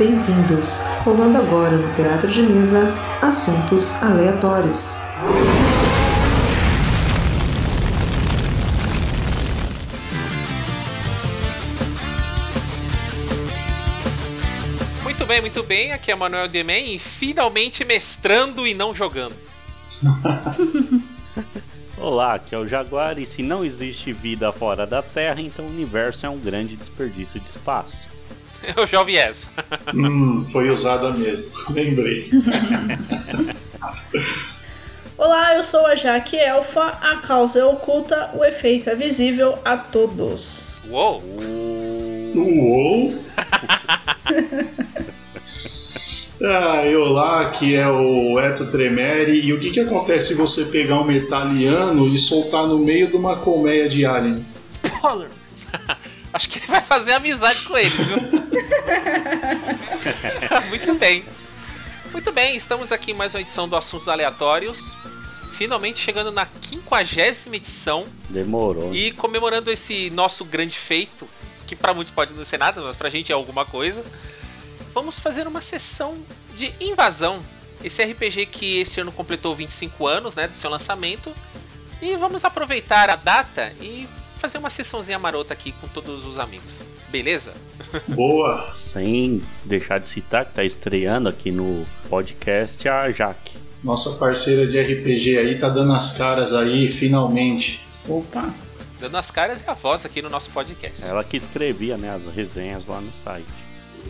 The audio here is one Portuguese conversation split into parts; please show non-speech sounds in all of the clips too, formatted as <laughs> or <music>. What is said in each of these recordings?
bem-vindos. Rolando agora no Teatro de Mesa, assuntos aleatórios. Muito bem, muito bem. Aqui é Manuel Demen e finalmente mestrando e não jogando. <laughs> Olá, aqui é o Jaguar e se não existe vida fora da Terra, então o universo é um grande desperdício de espaço. <laughs> Eu já ouvi essa. Hum, foi usada mesmo, lembrei. <laughs> Olá, eu sou a Jaque Elfa. A causa é oculta, o efeito é visível a todos. Uou! Uou! <laughs> Ah, e olá, aqui é o Eto Tremere. E o que, que acontece se você pegar um metaliano e soltar no meio de uma colmeia de alien? Acho que ele vai fazer amizade com eles, viu? <laughs> Muito bem. Muito bem, estamos aqui em mais uma edição do Assuntos Aleatórios. Finalmente chegando na quinquagésima edição Demorou. e comemorando esse nosso grande feito, que para muitos pode não ser nada, mas pra gente é alguma coisa. Vamos fazer uma sessão de invasão. Esse RPG que esse ano completou 25 anos, né, do seu lançamento. E vamos aproveitar a data e fazer uma sessãozinha marota aqui com todos os amigos. Beleza? Boa! Sem deixar de citar que tá estreando aqui no podcast a Jaque. Nossa parceira de RPG aí tá dando as caras aí, finalmente. Opa! Dando as caras e a voz aqui no nosso podcast. Ela que escrevia né, as resenhas lá no site.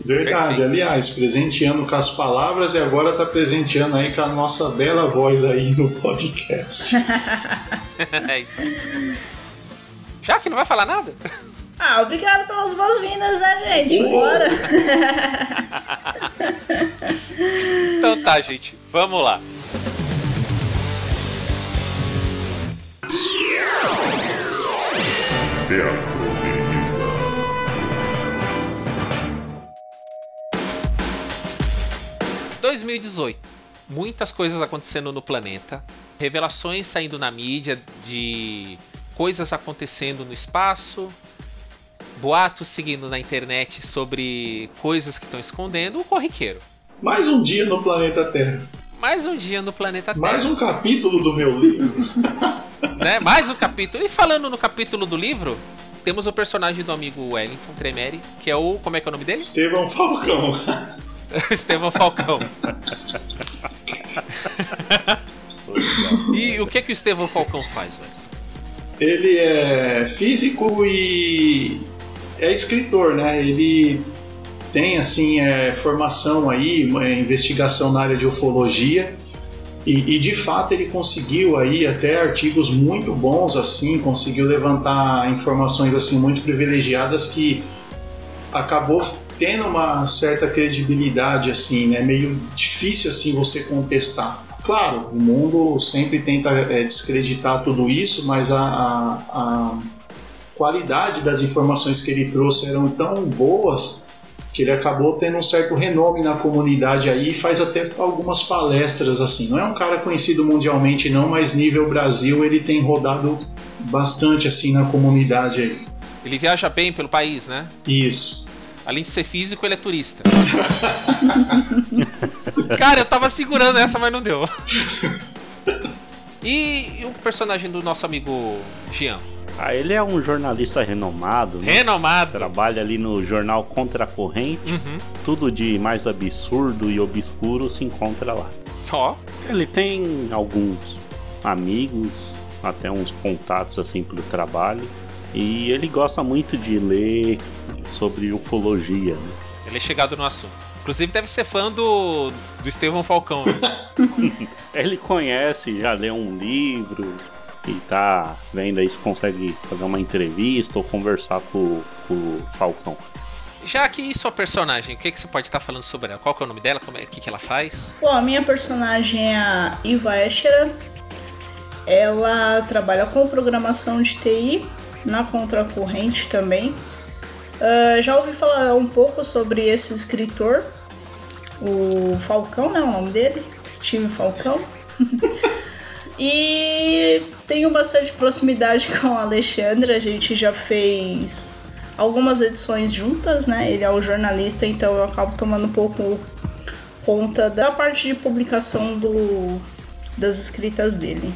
Verdade, Perfeito. aliás, presenteando com as palavras e agora tá presenteando aí com a nossa bela voz aí no podcast. <laughs> é isso aí. Já que não vai falar nada? Ah, obrigado pelas boas-vindas, né, gente? Uou. Bora! <laughs> Então tá, gente, vamos lá. Teatro de Mesa. Uhum. 2018. Muitas coisas acontecendo no planeta. Revelações saindo na mídia de coisas acontecendo no espaço. Boatos seguindo na internet sobre coisas que estão escondendo. O corriqueiro. Mais um dia no planeta Terra. Mais um dia no planeta Terra. Mais um capítulo do meu livro. <laughs> né? Mais um capítulo. E falando no capítulo do livro, temos o personagem do amigo Wellington Tremere, que é o. Como é que é o nome dele? Estevão Falcão. <laughs> Estevão Falcão. <laughs> E o que que o Estevão Falcão faz, velho? Ele é físico e é escritor, né? Ele tem assim é, formação aí, investigação na área de ufologia e, e, de fato ele conseguiu aí até artigos muito bons assim, conseguiu levantar informações assim muito privilegiadas que acabou tendo uma certa credibilidade assim, né? Meio difícil assim você contestar. Claro, o mundo sempre tenta é, descreditar tudo isso, mas a, a, a qualidade das informações que ele trouxe eram tão boas que ele acabou tendo um certo renome na comunidade aí e faz até algumas palestras assim. Não é um cara conhecido mundialmente não, mas nível Brasil ele tem rodado bastante assim na comunidade aí. Ele viaja bem pelo país, né? Isso. Além de ser físico, ele é turista. <laughs> Cara, eu tava segurando essa, mas não deu. E, e o personagem do nosso amigo Jean? Ah, ele é um jornalista renomado, né? Renomado. Trabalha ali no jornal Contra a Corrente. Uhum. Tudo de mais absurdo e obscuro se encontra lá. Ó, Ele tem alguns amigos, até uns contatos assim pelo trabalho. E ele gosta muito de ler sobre ufologia. Né? ele é chegado no assunto. Inclusive deve ser fã do, do Estevão Falcão. Né? <laughs> Ele conhece, já leu um livro e tá vendo aí se consegue fazer uma entrevista ou conversar com, com o Falcão. Já que isso é personagem, o que, que você pode estar falando sobre ela? Qual que é o nome dela? Como é, o que, que ela faz? Bom, a minha personagem é a Iva Eschera. Ela trabalha com programação de TI na contracorrente também. Uh, já ouvi falar um pouco sobre esse escritor, o Falcão, né? O nome dele, Steve Falcão. <laughs> e tenho bastante proximidade com o Alexandre. A gente já fez algumas edições juntas, né? Ele é o jornalista, então eu acabo tomando um pouco conta da parte de publicação do, das escritas dele.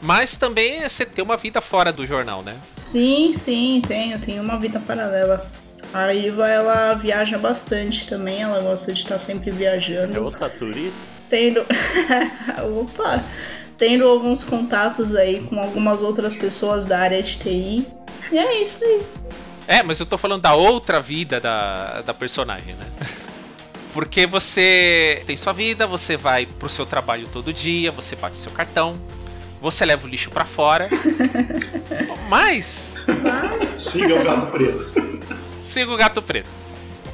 Mas também você tem uma vida fora do jornal, né? Sim, sim, tenho, tenho uma vida paralela. A Iva, ela viaja bastante também, ela gosta de estar sempre viajando. É outra turista? Tendo. <laughs> Opa! Tendo alguns contatos aí com algumas outras pessoas da área de TI. E é isso aí. É, mas eu tô falando da outra vida da, da personagem, né? <laughs> Porque você tem sua vida, você vai pro seu trabalho todo dia, você bate seu cartão, você leva o lixo para fora. mas. <laughs> Mas. Siga o gato preto. Siga o gato preto.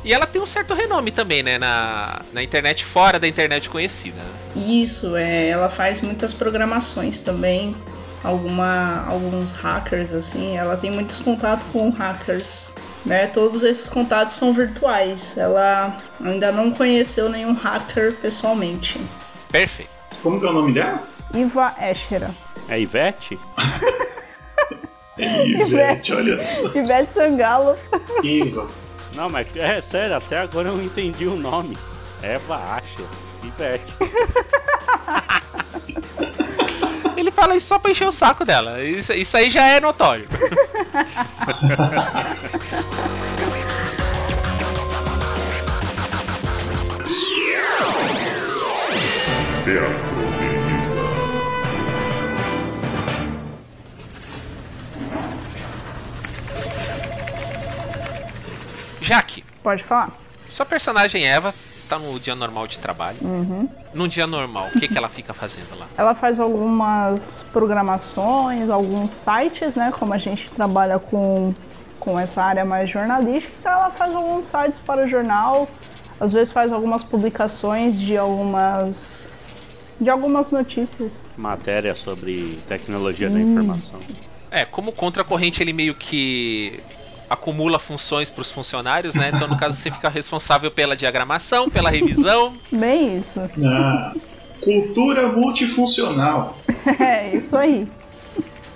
E ela tem um certo renome também, né? Na, na internet, fora da internet conhecida. Isso, é, ela faz muitas programações também. Alguma, alguns hackers, assim. Ela tem muitos contatos com hackers. Né? Todos esses contatos são virtuais. Ela ainda não conheceu nenhum hacker pessoalmente. Perfeito. Como que é o nome dela? Iva Eschera. É <laughs> Ivete? Ivete, olha só. Ivete Sangalo. Iva. Não, mas é sério, até agora eu não entendi o nome. Eva Asher. Ivete. <laughs> Ele fala isso só pra encher o saco dela. Isso, isso aí já é notório. <laughs> Teatro Jaque, Pode falar. sua personagem Eva tá no dia normal de trabalho. Num dia normal, o que, que ela fica fazendo lá? Ela faz algumas programações, alguns sites, né? Como a gente trabalha com, com essa área mais jornalística, então ela faz alguns sites para o jornal. Às vezes faz algumas publicações de algumas de algumas notícias. Matéria sobre tecnologia da informação. É, como contracorrente ele meio que acumula funções pros funcionários, né? Então, no caso, você fica responsável pela diagramação, pela revisão. Bem isso. Ah, cultura multifuncional. <laughs> É isso aí.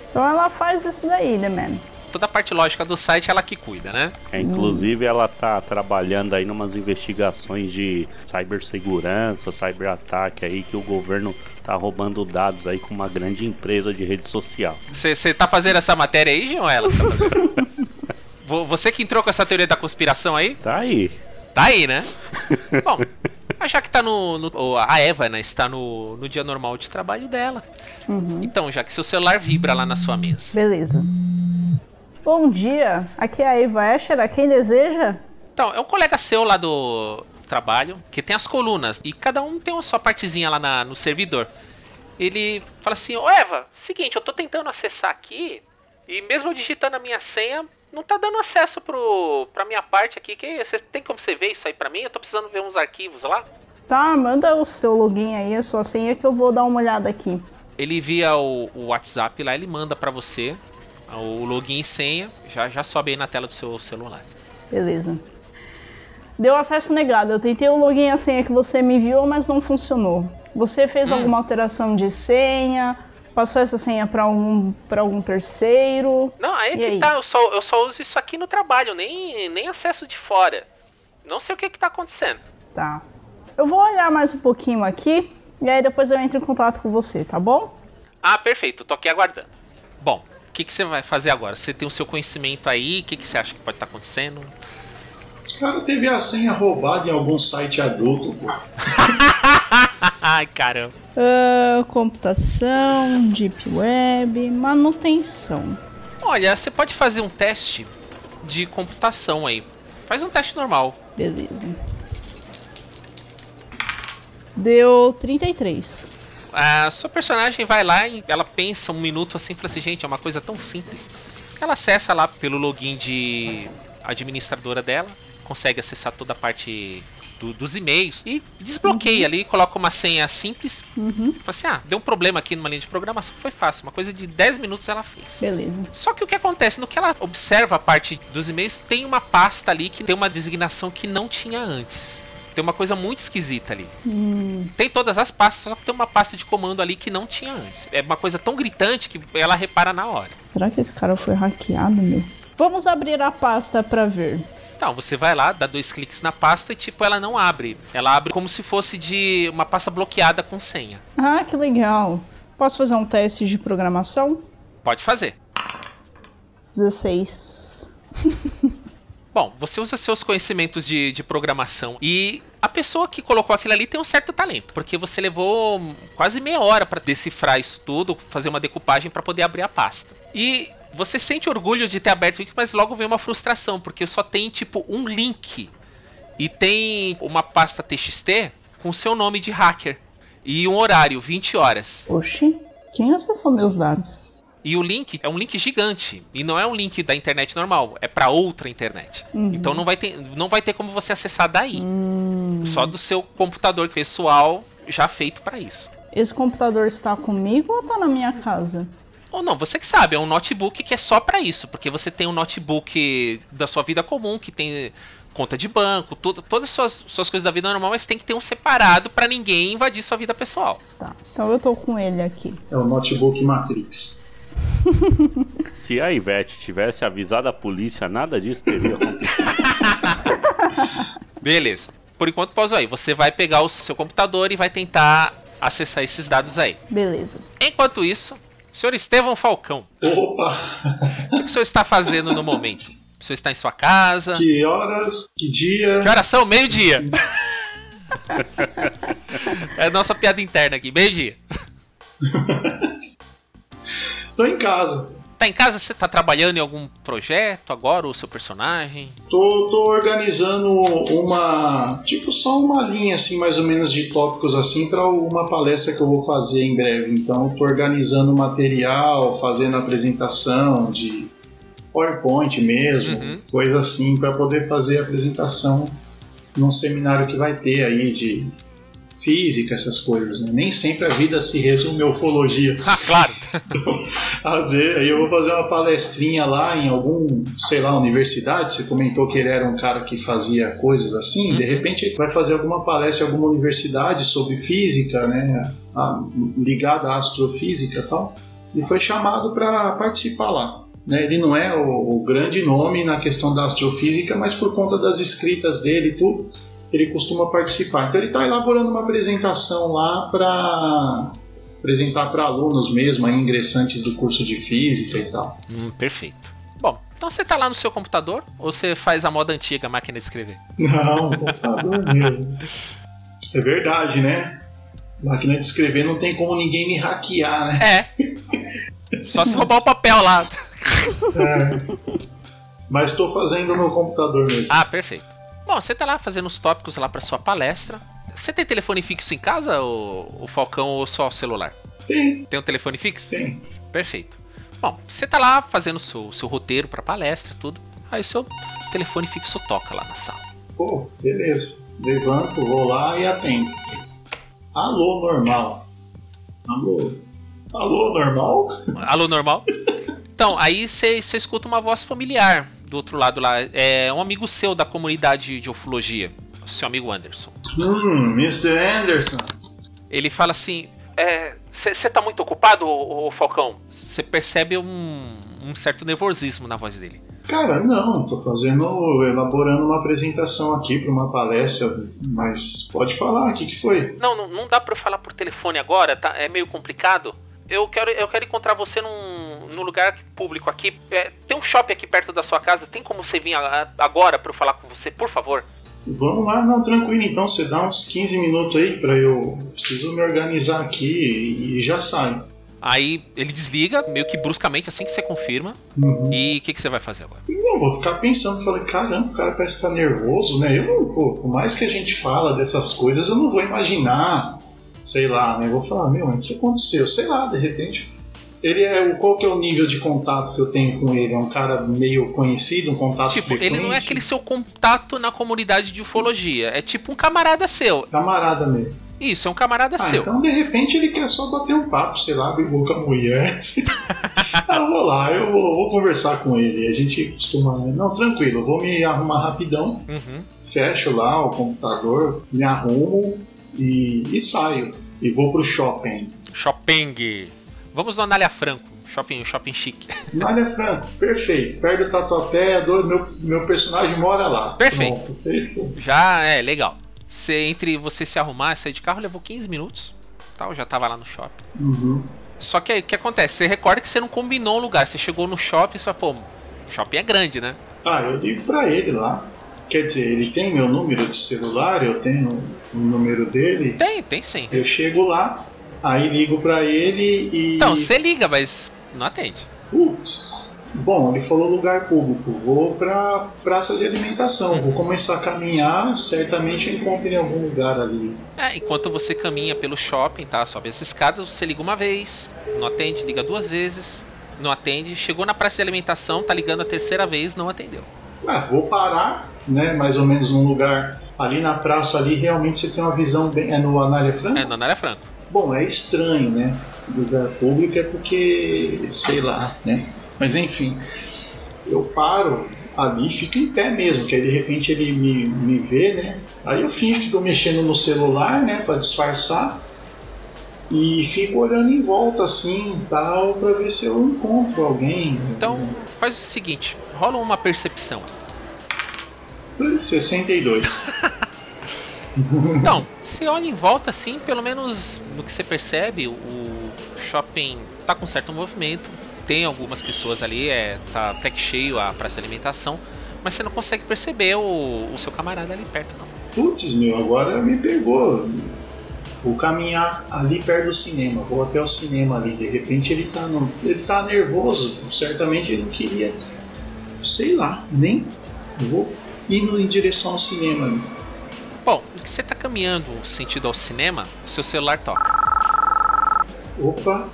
Então ela faz isso daí, né, man? Toda a parte lógica do site ela que cuida, né? É, inclusive, ela tá trabalhando aí numas investigações de cibersegurança, cyberataque aí, que o governo tá roubando dados aí com uma grande empresa de rede social. Você tá fazendo essa matéria aí, Jean, ou ela que tá fazendo? <laughs> Vo- Você que entrou com essa teoria da conspiração aí? Tá aí. Tá aí, né? <laughs> Bom, já que tá no, no- ou A Eva, né, está no, no dia normal de trabalho dela. Então, já que seu celular vibra lá na sua mesa. Beleza. Bom dia, aqui é a Eva Escher, quem deseja? Então, é um colega seu lá do trabalho que tem as colunas e cada um tem a sua partezinha lá na- no servidor. Ele fala assim: Ô Eva, seguinte, eu tô tentando acessar aqui e mesmo digitando a minha senha, não tá dando acesso pro, pra minha parte aqui. Que, você tem como você ver isso aí pra mim? Eu tô precisando ver uns arquivos lá. Tá, manda o seu login aí, a sua senha que eu vou dar uma olhada aqui. Ele via o, o WhatsApp lá, ele manda pra você o login e senha, já, já sobe aí na tela do seu celular. Beleza. Deu acesso negado. Eu tentei o login e a senha que você me enviou, mas não funcionou. Você fez alguma alteração de senha? Passou essa senha para algum, pra algum terceiro? Não, aí E que aí? tá, eu só, eu só uso isso aqui no trabalho, nem, nem acesso de fora. Não sei o que que tá acontecendo. Tá. Eu vou olhar mais um pouquinho aqui e aí depois eu entro em contato com você, tá bom? Ah, perfeito, tô aqui aguardando. Bom, o que, que você vai fazer agora? Você tem o seu conhecimento aí, o que, que você acha que pode estar acontecendo? O cara teve a senha roubada em algum site adulto, pô. <laughs> Ai, caramba. Ah, computação, deep web, manutenção. Olha, você pode fazer um teste de computação aí. Faz um teste normal. Beleza. Deu 33. A sua personagem vai lá e ela pensa um minuto assim fala assim, gente, é uma coisa tão simples. Ela acessa lá pelo login de administradora dela, consegue acessar toda a parte do- dos e-mails e desbloqueia ali, coloca uma senha simples. Fala assim, ah, deu um problema aqui numa linha de programação. Foi fácil, uma coisa de 10 minutos ela fez. Beleza. Só que o que acontece, no que ela observa a parte dos e-mails, tem uma pasta ali que tem uma designação que não tinha antes. Tem uma coisa muito esquisita ali. Tem todas as pastas, só que tem uma pasta de comando ali que não tinha antes. É uma coisa tão gritante que ela repara na hora. Será que esse cara foi hackeado, meu? Vamos abrir a pasta pra ver. Então, você vai lá, dá dois cliques na pasta e, tipo, ela não abre. Ela abre como se fosse de uma pasta bloqueada com senha. Ah, que legal. Posso fazer um teste de programação? Pode fazer. 16. <laughs> Bom, você usa seus conhecimentos de, de programação e a pessoa que colocou aquilo ali tem um certo talento, porque você levou quase meia hora para decifrar isso tudo, fazer uma decupagem para poder abrir a pasta. E você sente orgulho de ter aberto isso, mas logo vem uma frustração, porque só tem tipo um link e tem uma pasta TXT com seu nome de hacker e um horário, 20 horas. Oxi, quem acessou meus dados? E o link é um link gigante. E não é um link da internet normal, é para outra internet. Então não vai, ter, não vai ter como você acessar daí. Só do seu computador pessoal já feito para isso. Esse computador está comigo ou tá na minha casa? Ou não, você que sabe, é um notebook que é só para isso, porque você tem um notebook da sua vida comum que tem conta de banco, tudo, todas as suas, suas coisas da vida normal, mas tem que ter um separado para ninguém invadir sua vida pessoal. Tá, então eu tô com ele aqui. É o notebook Matrix. <laughs> Se a Ivete tivesse avisado a polícia, nada disso teria acontecido. <laughs> Beleza. Por enquanto, pausa aí. Você vai pegar o seu computador e vai tentar acessar esses dados aí. Beleza. Enquanto isso, senhor Estevão Falcão, Opa! o que, que o senhor está fazendo no momento? O senhor está em sua casa? Que horas? Que dia? Que horas são? Meio-dia. é a nossa piada interna aqui, meio-dia. Tô em casa. Tá em casa? Você tá trabalhando em algum projeto agora, o seu personagem? Tô, tô organizando uma. Tipo, só uma linha, assim, mais ou menos de tópicos, assim, para uma palestra que eu vou fazer em breve. Então, tô organizando material, fazendo apresentação de PowerPoint mesmo, Uhum. coisa assim, para poder fazer a apresentação num seminário que vai ter aí de física, essas coisas, né? Nem sempre a vida se resume a ufologia. <laughs> Ah, claro. Às vezes, aí eu vou fazer uma palestrinha lá em algum, sei lá, universidade. Você comentou que ele era um cara que fazia coisas assim. De repente, ele vai fazer alguma palestra em alguma universidade sobre física, né? a- ligada à astrofísica e tal. E foi chamado para participar lá. Né? Ele não é o, o grande nome na questão da astrofísica, mas por conta das escritas dele e tudo, ele costuma participar. Então ele está elaborando uma apresentação lá para apresentar para alunos mesmo, aí, ingressantes do curso de física e tal. Hum, perfeito. Bom, então você tá lá no seu computador ou você faz a moda antiga, a máquina de escrever? Não, computador <laughs> mesmo. É verdade, né? Máquina de escrever não tem como ninguém me hackear, né? É. Só se roubar o papel lá. É. Mas estou fazendo no computador mesmo. Ah, perfeito. Bom, você tá lá fazendo os tópicos lá pra sua palestra. Você tem telefone fixo em casa, o, o Falcão, ou só o celular? Tem, Tem um telefone fixo? tem. Perfeito. Bom, você tá lá fazendo o seu, seu roteiro pra palestra, tudo. Aí o seu telefone fixo toca lá na sala. Pô, beleza. Levanto, vou lá e atendo. Alô, normal. Alô. Alô, normal? Alô, normal? Então, aí você escuta uma voz familiar do outro lado lá. É um amigo seu da comunidade de ufologia, seu amigo Anderson. Hum, Mr. Anderson. Ele fala assim: É. Você tá muito ocupado, ô, Falcão? Você percebe um, um certo nervosismo na voz dele. Cara, não, tô fazendo, elaborando uma apresentação aqui para uma palestra, mas pode falar, o que, que foi? Não, não, não dá pra eu falar por telefone agora, tá? É meio complicado. Eu quero, eu quero encontrar você num, num lugar público aqui. É, tem um shopping aqui perto da sua casa. Tem como você vir a- agora pra eu falar com você, por favor? Vamos lá, não, tranquilo, então você dá uns 15 minutos aí para eu. Preciso me organizar aqui e, já saio. Aí ele desliga, meio que bruscamente, assim que você confirma. Uhum. E o que, que você vai fazer agora? Não, vou ficar pensando, falei, caramba, o cara parece que tá nervoso, né? Eu não, pô, por mais que a gente fala dessas coisas, eu não vou imaginar, sei lá, né? Eu vou falar, meu, o que aconteceu? Sei lá, de repente. Ele é o qual que é o nível de contato que eu tenho com ele? É um cara meio conhecido, um contato Tipo, frequente? ele não é aquele seu contato na comunidade de ufologia. É tipo um camarada seu. camarada mesmo. Isso, é um camarada Ah, seu. então de repente ele quer só bater um papo, sei lá, brigou com a mulher. <laughs> ah, eu vou lá, eu vou, vou conversar com ele. A gente costuma. Não, tranquilo, eu vou me arrumar rapidão, Uhum. fecho lá o computador, me arrumo e, e saio. E vou pro shopping. Shopping. Vamos no Anália Franco. Shopping, shopping chique. Malha Franco, perfeito. Perto do Tatuapé, do, meu, meu personagem mora lá. Perfeito. Pronto. Já é legal. Você, entre você se arrumar e sair de carro, levou 15 minutos. Tá, eu já tava lá no shopping. Uhum. Só que aí o que acontece? Você recorda que você não combinou um lugar. Você chegou no shopping e você fala, pô, shopping é grande, né? Ah, eu ligo pra ele lá. Quer dizer, ele tem meu número de celular, eu tenho o número dele. Tem, tem sim. Eu chego lá, aí ligo pra ele e. Então, você liga, mas não atende. Putz. Bom, ele falou lugar público. Vou pra praça de alimentação. Vou começar a caminhar. Certamente eu encontro em algum lugar ali. É, enquanto você caminha pelo shopping, tá? Sobe as escadas, você liga uma vez, não atende, liga duas vezes, não atende. Chegou na praça de alimentação, tá ligando a terceira vez, não atendeu. Ah, vou parar, né? Mais ou menos num lugar ali na praça ali. Realmente você tem uma visão bem. É no Anália Franca? É, na Anália Franco. Bom, é estranho, né? Lugar público é porque, sei lá, né? Mas enfim, eu paro ali, fico em pé mesmo, que aí de repente ele me, me vê, né? Aí eu finjo que tô mexendo no celular, né? Pra disfarçar. E fico olhando em volta assim, tal, pra ver se eu encontro alguém. Então, faz o seguinte, rola uma percepção. 62. <laughs> Então, você olha em volta assim, pelo menos no que você percebe, o shopping tá com certo movimento. Tem algumas pessoas ali, é, tá até que cheio a praça de alimentação, mas você não consegue perceber o, o seu camarada ali perto, não. Putz, meu, agora me pegou. Vou caminhar ali perto do cinema, vou até o cinema ali. De repente ele tá, no, ele tá nervoso, certamente ele não queria, sei lá, nem vou indo em direção ao cinema. Bom, no que você tá caminhando sentido ao cinema, o seu celular toca. Opa,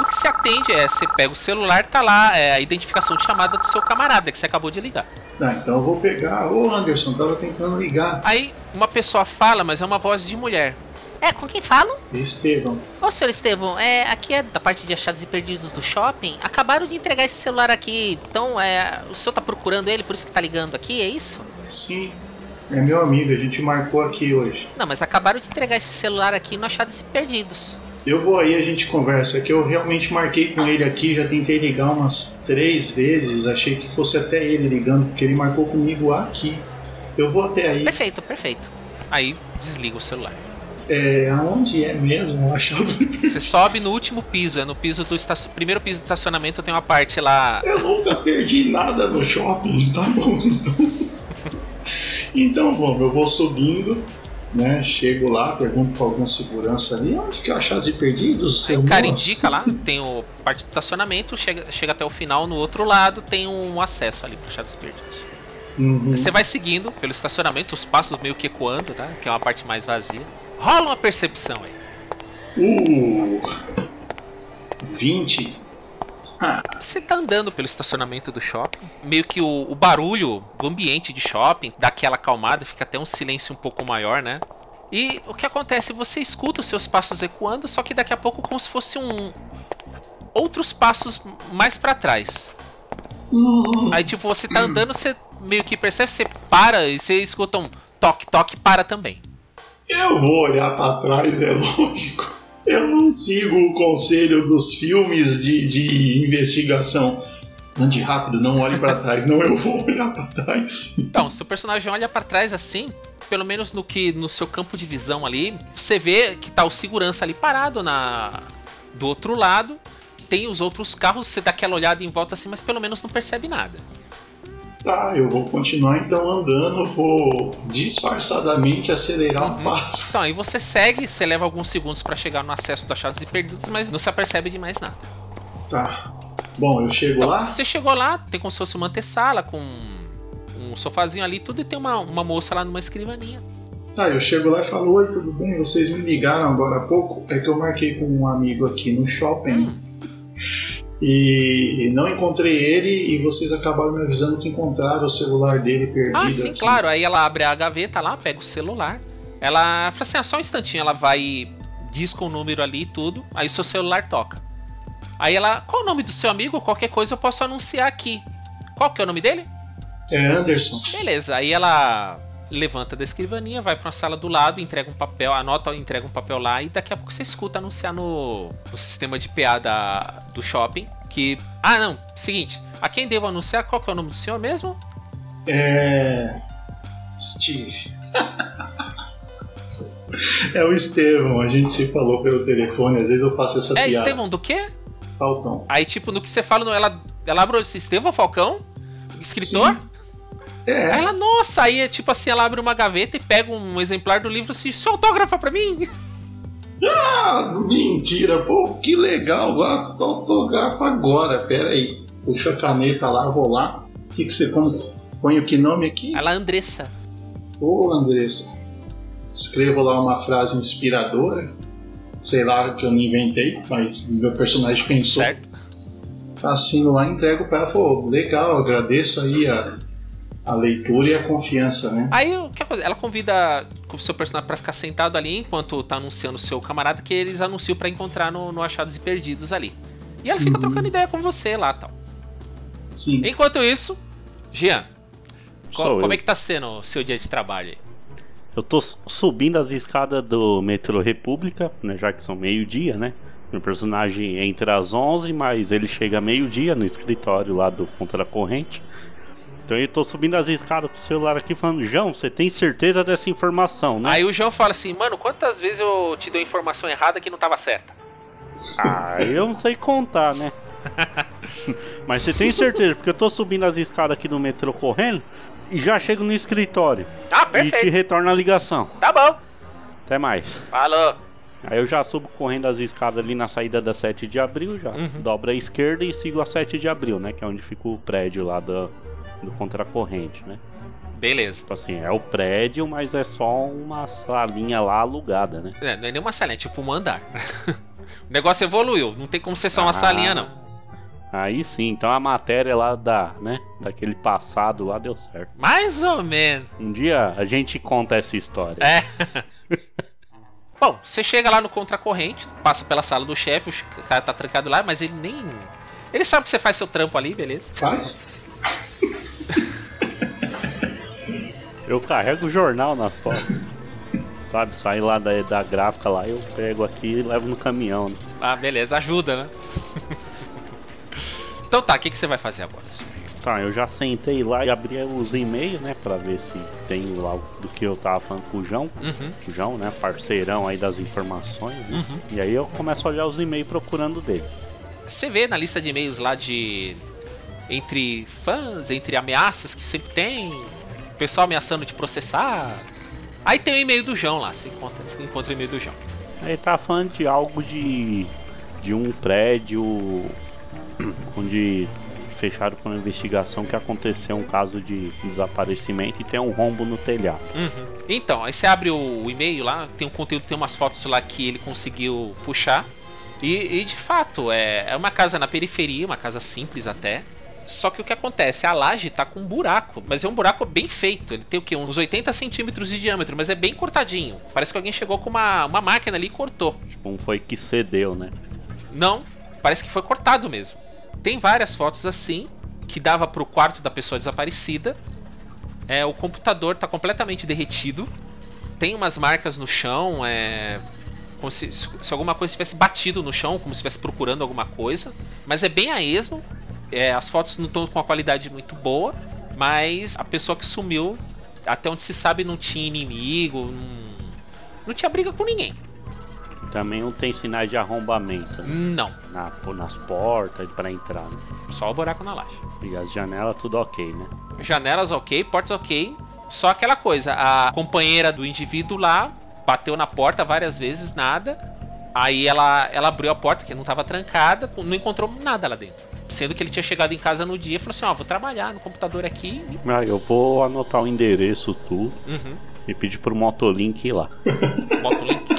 No que se atende é, você pega o celular, tá lá é, a identificação de chamada do seu camarada que você acabou de ligar. tá, então eu vou pegar. Ô Anderson, tava tentando ligar. Aí uma pessoa fala, mas é uma voz de mulher. É, com quem falo? Estevão, Ô, senhor Estevão, é, aqui é da parte de achados e perdidos do shopping. Acabaram de entregar esse celular aqui. Então, é, o senhor tá procurando ele, por isso que tá ligando aqui, é isso? sim, é meu amigo, a gente marcou aqui hoje. Não, mas acabaram de entregar esse celular aqui no achados e perdidos. Eu vou aí, a gente conversa. É que eu realmente marquei com ele aqui, já tentei ligar umas três vezes. Achei que fosse até ele ligando, porque ele marcou comigo aqui. Eu vou até aí. Perfeito, perfeito. Aí desliga o celular. É, aonde é mesmo achado? Você sobe no último piso, é no piso do primeiro piso do estacionamento tem uma parte lá. Eu nunca perdi nada no shopping, tá bom então. Então, bom, eu vou subindo, né? Chego lá, pergunto pra algum segurança ali, onde que é achados e perdidos? Aí o cara moço?" indica lá, tem o parte do estacionamento, chega, chega até o final, no outro lado tem um acesso ali para achados perdidos. Uhum. Você vai seguindo pelo estacionamento, os passos meio que ecoando, tá? Que é uma parte mais vazia. Rola uma percepção aí. Uh, 20. Você tá andando pelo estacionamento do shopping, meio que o, o barulho do ambiente de shopping dá aquela acalmada, fica até um silêncio um pouco maior, né? E o que acontece? Você escuta os seus passos ecoando, só que daqui a pouco como se fosse um outros passos mais pra trás. Aí tipo, você tá andando, você meio que percebe, você para e você escuta um toque, toque, para também. eu vou olhar pra trás, é lógico. Eu não sigo o conselho dos filmes de, de investigação. Ande rápido, não olhe pra trás. Não, eu vou olhar pra trás. Então, seu personagem olha pra trás assim, pelo menos no que no seu campo de visão ali, você vê que tá o segurança ali parado na do outro lado. Tem os outros carros, você dá aquela olhada em volta assim, mas pelo menos não percebe nada. Tá, eu vou continuar então andando, vou disfarçadamente acelerar o passo. Então, aí você segue, você leva alguns segundos pra chegar no acesso do achados e perdidos, mas não se apercebe de mais nada. Tá. Bom, eu chego Então, lá. você chegou lá, tem como se fosse uma antessala com um sofazinho ali, tudo, e tem uma, uma moça lá numa escrivaninha. Tá, eu chego lá e falo: Oi, tudo bem? Vocês me ligaram agora há pouco? É que eu marquei com um amigo aqui no shopping. E não encontrei ele e vocês acabaram me avisando que encontraram o celular dele perdido. Ah, sim, aqui. claro. Aí ela abre a gaveta lá, pega o celular. Ela fala assim: ah, só um instantinho. Ela vai, disca o número ali e tudo. Aí seu celular toca. Aí ela, qual o nome do seu amigo? Qualquer coisa eu posso anunciar aqui. Qual que é o nome dele? É Anderson. Beleza. Aí ela levanta da escrivaninha, vai pra uma sala do lado, entrega um papel, anota, entrega um papel lá e daqui a pouco você escuta anunciar no, no sistema de PA da, do shopping que. Ah, não, seguinte, a quem devo anunciar? Qual que é o nome do senhor mesmo? É. Steve. <laughs> é o Estevão, a gente se falou pelo telefone, às vezes eu faço essa É, piada. Estevão do quê? Falcão. Aí, tipo, no que você fala, ela, ela abre o Estevão Falcão, escritor. Sim. É, Aí ela, nossa, aí é tipo assim, ela abre uma gaveta e pega um exemplar do livro assim, só autógrafa pra mim. ah, mentira, pô, que legal, agora autografa agora, pera aí. Puxa a caneta lá, vou lá. O que, que você como, põe o que nome aqui? Ela, Andressa. Ô, Andressa, escrevo lá uma frase inspiradora. Sei lá que eu não inventei, mas meu personagem pensou. Certo? Assino lá, entrego pra ela. Pô, legal, agradeço aí a, a leitura e a confiança, né? Aí, o que acontece? Ela convida o seu personagem pra ficar sentado ali enquanto tá anunciando o seu camarada que eles anunciam pra encontrar no, no Achados e Perdidos ali. E ela fica trocando ideia com você lá tal. Sim. Enquanto isso, Jean, co- como eu. é que tá sendo o seu dia de trabalho aí? Eu tô subindo as escadas do metrô República, né, já que são meio-dia, né? Meu personagem entra às 11, mas ele chega meio-dia no escritório lá do Contra a Corrente. Então eu tô subindo as escadas com o celular aqui falando, João, você tem certeza dessa informação, né? Aí o João fala assim, mano, quantas vezes eu te dou informação errada que não tava certa? Ah, eu não sei contar, né? <laughs> Mas você tem certeza, porque eu tô subindo as escadas aqui do metrô correndo e já chego no escritório Ah, e te retorno a ligação. Tá bom. Até mais. Falou. Aí eu já subo correndo as escadas ali na saída da 7 de abril, já dobro a esquerda e sigo a 7 de abril, né? Que é onde fica o prédio lá do, do contracorrente, né? Beleza. Tipo assim, é o prédio, mas é só uma salinha lá alugada, né? É, não é nem uma salinha, é tipo um andar. <laughs> o negócio evoluiu, não tem como ser só uma Ah. salinha, não. Aí sim, então a matéria lá da, né? Daquele passado lá deu certo. Mais ou menos. Um dia a gente conta essa história. É. <laughs> Bom, você chega lá no contracorrente, passa pela sala do chefe, o cara tá trancado lá, mas ele nem. Ele sabe que você faz seu trampo ali, beleza? Faz? <laughs> Eu carrego o jornal nas costas. Sabe, sai lá da, da gráfica lá, eu pego aqui e levo no caminhão, né? Ah, beleza, ajuda, né? então tá, o que, que você vai fazer agora? Tá, eu já sentei lá e abri os e-mails, né, pra ver se tem lá do que eu tava falando com o João. Uhum. O João, né, parceirão aí das informações, né? Uhum. E aí eu começo a olhar os e-mails procurando dele. Você vê na lista de e-mails lá de. Entre fãs, entre ameaças que sempre tem, o pessoal ameaçando te processar. Aí tem o e-mail do João lá, você encontra, encontra o e-mail do João. Aí tá falando de algo de. de um prédio <clears throat> onde fecharam com uma investigação que aconteceu um caso de desaparecimento e tem um rombo no telhado. Uhum. Então, aí você abre o, o e-mail lá, tem um conteúdo, tem umas fotos lá que ele conseguiu puxar. E, e, de fato, é, é uma casa na periferia, uma casa simples até. Só que o que acontece? A laje tá com um buraco, mas é um buraco bem feito. Ele tem o quê? Uns 80 centímetros de diâmetro, mas é bem cortadinho. Parece que alguém chegou com uma, uma máquina ali e cortou. Tipo, um foi que cedeu, né? Não, parece que foi cortado mesmo. Tem várias fotos assim, que dava pro quarto da pessoa desaparecida. É, o computador tá completamente derretido. Tem umas marcas no chão, é. Como se, se alguma coisa tivesse batido no chão, como se estivesse procurando alguma coisa. Mas é bem a esmo. É, as fotos não estão com uma qualidade muito boa. Mas a pessoa que sumiu, até onde se sabe, não tinha inimigo. Não, não tinha briga com ninguém. Também não tem sinais de arrombamento né? Não. na, nas portas para entrar. Né? Só o buraco na laje. E as janelas tudo ok, né? Janelas ok, portas ok. Só aquela coisa, a companheira do indivíduo lá bateu na porta várias vezes, nada. Aí ela, ela abriu a porta, que não estava trancada, não encontrou nada lá dentro. Sendo que ele tinha chegado em casa no dia e falou assim: Ó, vou trabalhar no computador aqui. Ah, eu vou anotar o endereço tudo Uhum. e pedir pro Motolink ir lá. Bota o link.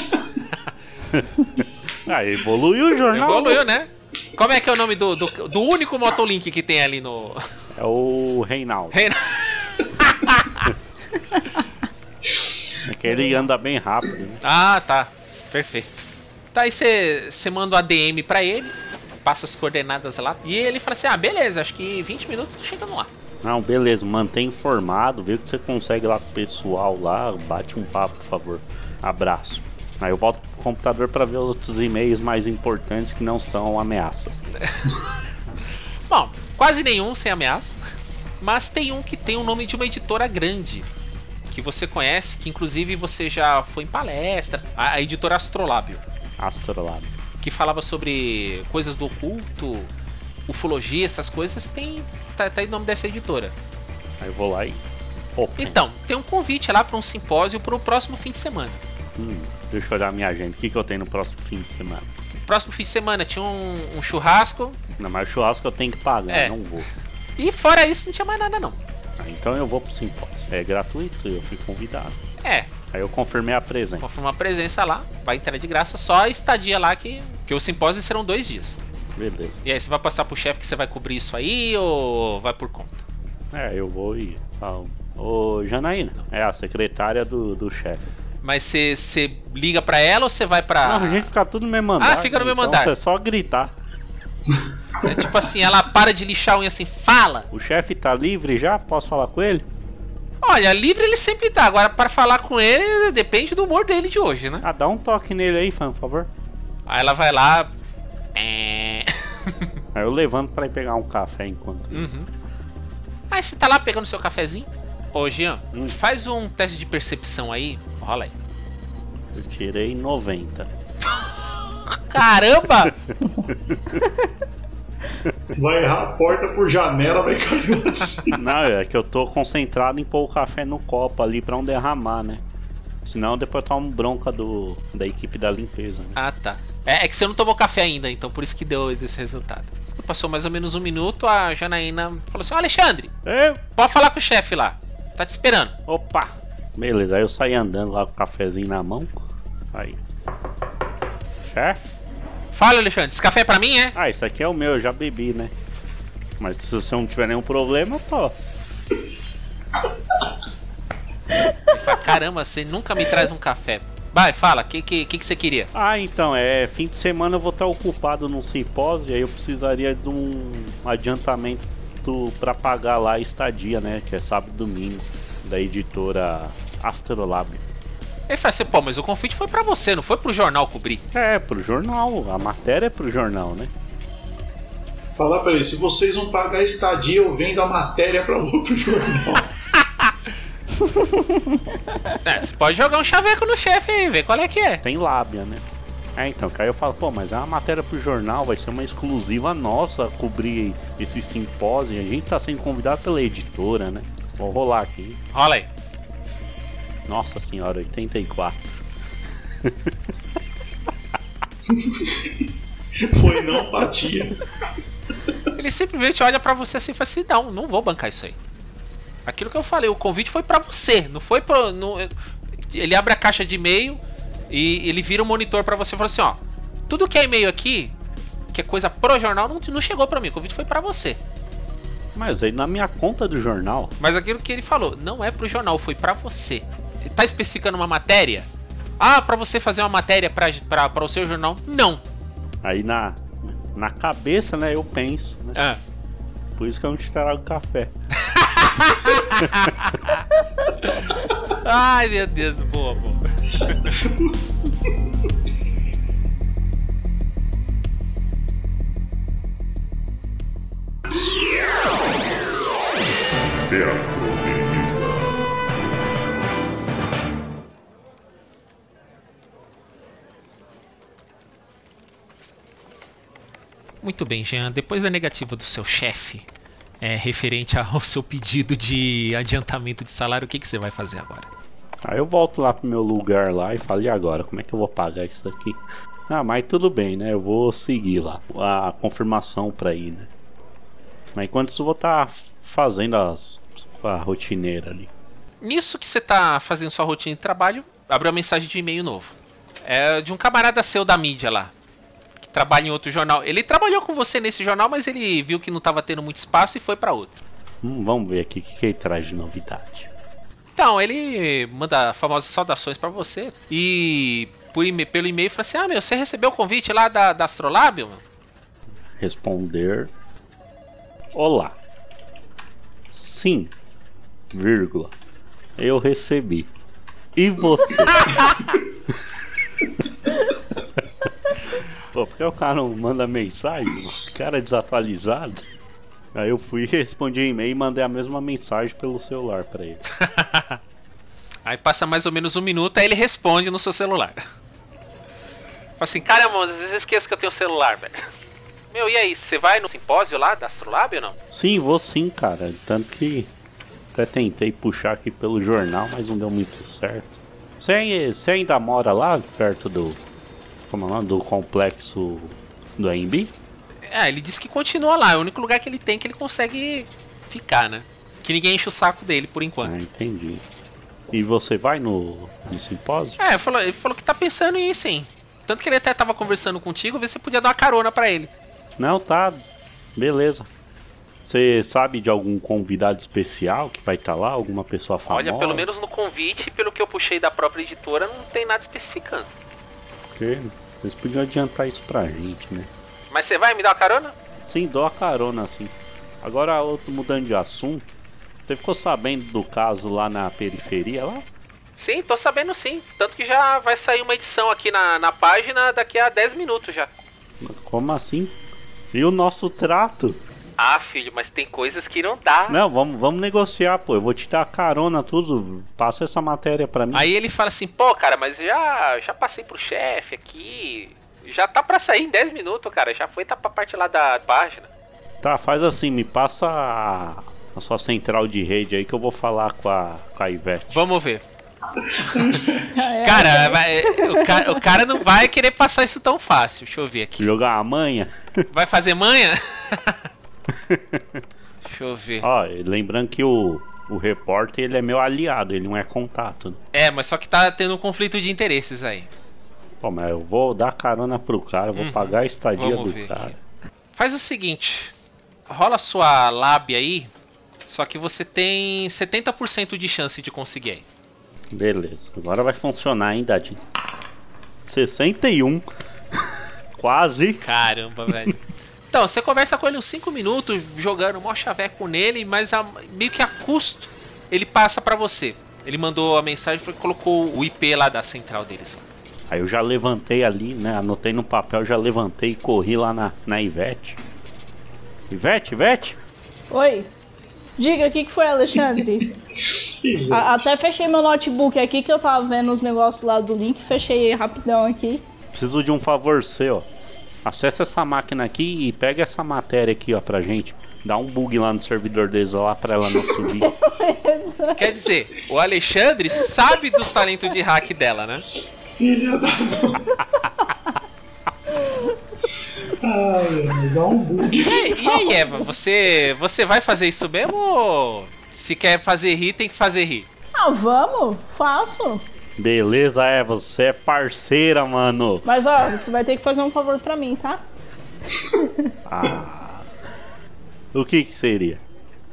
Ah, evoluiu o jornal. Evoluiu, né? Como é que é o nome do, do, do único motolink que tem ali no. É o Reinaldo. Reina- <laughs> É que ele anda bem rápido, né? Ah, tá. Perfeito. Tá, aí você manda o ADM pra ele, passa as coordenadas lá, e ele fala assim: ah, beleza, acho que 20 minutos tô chegando lá. Não, beleza, mantém informado, vê o que você consegue lá com o pessoal lá, bate um papo, por favor. Abraço. Aí eu volto pro computador para ver outros e-mails mais importantes que não são ameaças. <laughs> Bom, quase nenhum sem ameaça. Mas tem um que tem o nome de uma editora grande. Que você conhece, que inclusive você já foi em palestra. A, editora Astrolábio. Astrolab. Que falava sobre coisas do oculto, ufologia, essas coisas. Tem. Tá, tá aí o nome dessa editora. Aí eu vou lá e. Então, tem um convite lá para um simpósio para o próximo fim de semana. Hum, deixa eu olhar minha agenda. O que, que eu tenho no próximo fim de semana? Próximo fim de semana tinha um, um churrasco. Não, mas churrasco eu tenho que pagar, É. não vou. E fora isso, não tinha mais nada, não. Ah, então eu vou pro simpósio. É gratuito, eu fui convidado. É, Aí eu confirmei a presença. confirma a presença lá, vai entrar de graça, só a estadia lá que, que o simpósio serão dois dias. Beleza. E aí, você vai passar pro chefe que você vai cobrir isso aí ou vai por conta? É, eu vou e falo. Ô, Janaína, é a secretária do, do chefe. Mas você, você liga pra ela ou você vai pra. Não, a gente fica tudo no mesmo andar. Ah, fica no mesmo então andar. É só gritar. É tipo assim, ela para de lixar a unha assim, fala! O chefe tá livre já? Posso falar com ele? Olha, livre ele sempre tá. Agora, para falar com ele, depende do humor dele de hoje, né? Ah, dá um toque nele aí, fã, por favor. Aí ela vai lá. É... <laughs> Aí eu levanto pra ir pegar um café enquanto. Uhum. Aí você tá lá pegando seu cafezinho. Ô, Jean, Hum. faz um teste de percepção aí. Rola aí. Eu tirei 90. <laughs> Caramba! <laughs> Vai errar a porta por janela, vai cair cima. <laughs> Não, é que eu tô concentrado em pôr o café no copo ali pra não derramar, né? Senão depois eu tomo bronca do, da equipe da limpeza. Né? Ah, tá. É, é que você não tomou café ainda, então por isso que deu esse resultado. Passou mais ou menos um minuto, a Janaína falou assim: Ó, Alexandre, Eu, pode falar com o chefe lá. Tá te esperando. opa! Beleza, aí eu saí andando lá com o cafezinho na mão. Aí. Chefe? Fala, Alexandre, esse café é pra mim, é? Ah, isso aqui é o meu, eu já bebi, né? Mas se você não tiver nenhum problema, tô. Ele fala, caramba, você nunca me traz um café. Vai, fala, o que, que, que, que você queria? Ah, então, é. Fim de semana eu vou estar ocupado num simpósio e aí eu precisaria de um adiantamento pra pagar lá a estadia, né? Que é sábado e domingo, da editora Astrolab. Ele fala assim, pô, mas o convite foi pra você, não foi pro jornal cobrir. É, pro jornal, a matéria é pro jornal, né? Falar pra ele, se vocês não pagar a estadia, eu vendo a matéria pra outro <laughs> jornal. <laughs> É, você pode jogar um chaveco no chefe aí, ver qual é que é. Tem lábia, né? É, então, que aí eu falo, pô, mas é uma matéria pro jornal, vai ser uma exclusiva nossa cobrir esse simpósio. A gente tá sendo convidado pela editora, né? Vou rolar aqui. Rola aí. Nossa senhora, 84. <laughs> Foi não batia. Ele simplesmente olha pra você assim e fala assim: não, não vou bancar isso aí. Aquilo que eu falei, o convite foi pra você, não foi pro. não- ele abre a caixa de e-mail e ele vira o monitor pra você e fala assim: ó, tudo que é e-mail aqui, que é coisa pro jornal, não, não chegou pra mim, o convite foi pra você. Mas aí na minha conta do jornal, Mas aquilo que ele falou, não é pro jornal, foi pra você. Tá especificando uma matéria? Ah, pra você fazer uma matéria pra o seu jornal? Não. aí na, na cabeça, né, eu penso, né? Ah. Por isso que eu não te trago café. <laughs> Ai, meu Deus, boa, boa. Teatro Muito bem, Jean. Depois da negativa do seu chefe, é, referente ao <laughs> seu pedido de adiantamento de salário, o que, que você vai fazer agora? Aí eu volto lá pro meu lugar lá e falo, e agora? Como é que eu vou pagar isso daqui? Ah, mas tudo bem, né? Eu vou seguir lá a confirmação pra ir, né? Mas enquanto isso eu vou estar fazendo as, a rotineira ali. Nisso que você tá fazendo sua rotina de trabalho, abriu uma mensagem de e-mail novo. É de um camarada seu da mídia lá, trabalha em outro jornal. Ele trabalhou com você nesse jornal, mas ele viu que não tava tendo muito espaço e foi pra outro. Hum, vamos ver aqui o que, que ele traz de novidade. Então, ele manda famosas saudações pra você e por e pelo e-mail fala assim: Ah, meu, você recebeu o convite lá da, da Astrolábio? mano?" Responder. Olá. Sim, vírgula. Eu recebi. E você? <laughs> Pô, porque o cara não manda mensagem? O cara é desatualizado. Aí eu fui, <laughs> respondi um e-mail e mandei a mesma mensagem pelo celular pra ele. <laughs> Aí passa mais ou menos um minuto, aí ele responde no seu celular. Fala assim, caramba, às vezes esqueço que eu tenho celular, velho. Meu, e aí, você vai no simpósio lá da Astrolab ou não? Sim, vou sim, cara. Tanto que até tentei puxar aqui pelo jornal, mas não deu muito certo. Você, você ainda mora lá perto do. Como é o nome? Do complexo do AMB? É, ele disse que continua lá, é o único lugar que ele tem que ele consegue ficar, né? Que ninguém enche o saco dele por Ah, enquanto. entendi. E você vai no, no simpósio? É, ele falou, ele falou que tá pensando em ir sim. Tanto que ele até tava conversando contigo, ver se você podia dar uma carona pra ele. Não, tá. Beleza. Você sabe de algum convidado especial que vai estar lá? Alguma pessoa famosa? Olha, pelo menos no convite, pelo que eu puxei da própria editora, não tem nada especificando. Porque vocês podiam adiantar isso pra gente, né? Mas você vai me dar uma carona? Sim, dou a carona, assim. Agora, outro mudando de assunto. Você ficou sabendo do caso lá na periferia lá? Sim, tô sabendo sim. Tanto que já vai sair uma edição aqui na, na página daqui a 10 minutos já. Como assim? E o nosso trato? Ah, filho, mas tem coisas que não dá. Não, vamos, vamos negociar, pô. Eu vou te dar carona, tudo. Passa essa matéria pra mim. Aí ele fala assim, pô, cara, mas já, já passei pro chefe aqui. Já tá pra sair em 10 minutos, cara. Já foi tá pra parte lá da página. Tá, faz assim, me passa a, a sua central de rede aí que eu vou falar com a, com a Ivete. Vamos ver. <laughs> Cara, vai- o cara, o cara não vai querer passar isso tão fácil. Deixa eu ver aqui. Jogar a manha? Vai fazer manha? <laughs> Deixa eu ver. Ó, lembrando que o, o repórter ele é meu aliado, ele não é contato. né? É, mas só que tá tendo um conflito de interesses aí. Pô, mas eu vou dar carona pro cara, eu vou pagar a estadia Uhum. Vamos do cara. aqui. Faz o seguinte: rola sua lábia aí, só que você tem 70% de chance de conseguir aí. Beleza, agora vai funcionar, hein, Dadinho? 61. <laughs> Quase. Caramba, velho. Então, você conversa com ele uns 5 minutos, jogando mó chaveco nele, mas a- meio que a custo ele passa pra você. Ele mandou a mensagem e colocou o IP lá da central deles. Aí eu já levantei ali, né? Anotei no papel, já levantei e corri lá na, na Ivete. Ivete, Ivete? Oi. Diga, o que, que foi, Alexandre? <laughs> A- até fechei meu notebook aqui que eu tava vendo os negócios lá do link. Fechei rapidão aqui. Preciso de um favor seu, ó. Acessa essa máquina aqui e pega essa matéria aqui, ó, pra gente. Dá um bug lá no servidor deles lá pra ela não subir. <laughs> Quer dizer, o Alexandre sabe dos talentos de hack dela, né? Filha da. Ai, ai, dá um bug. E, e aí, Eva, você, você vai fazer isso mesmo ou se quer fazer rir, tem que fazer rir? Ah, vamos? Faço. Beleza, Eva, você é parceira, mano. Mas ó, você vai ter que fazer um favor pra mim, tá? O que que seria?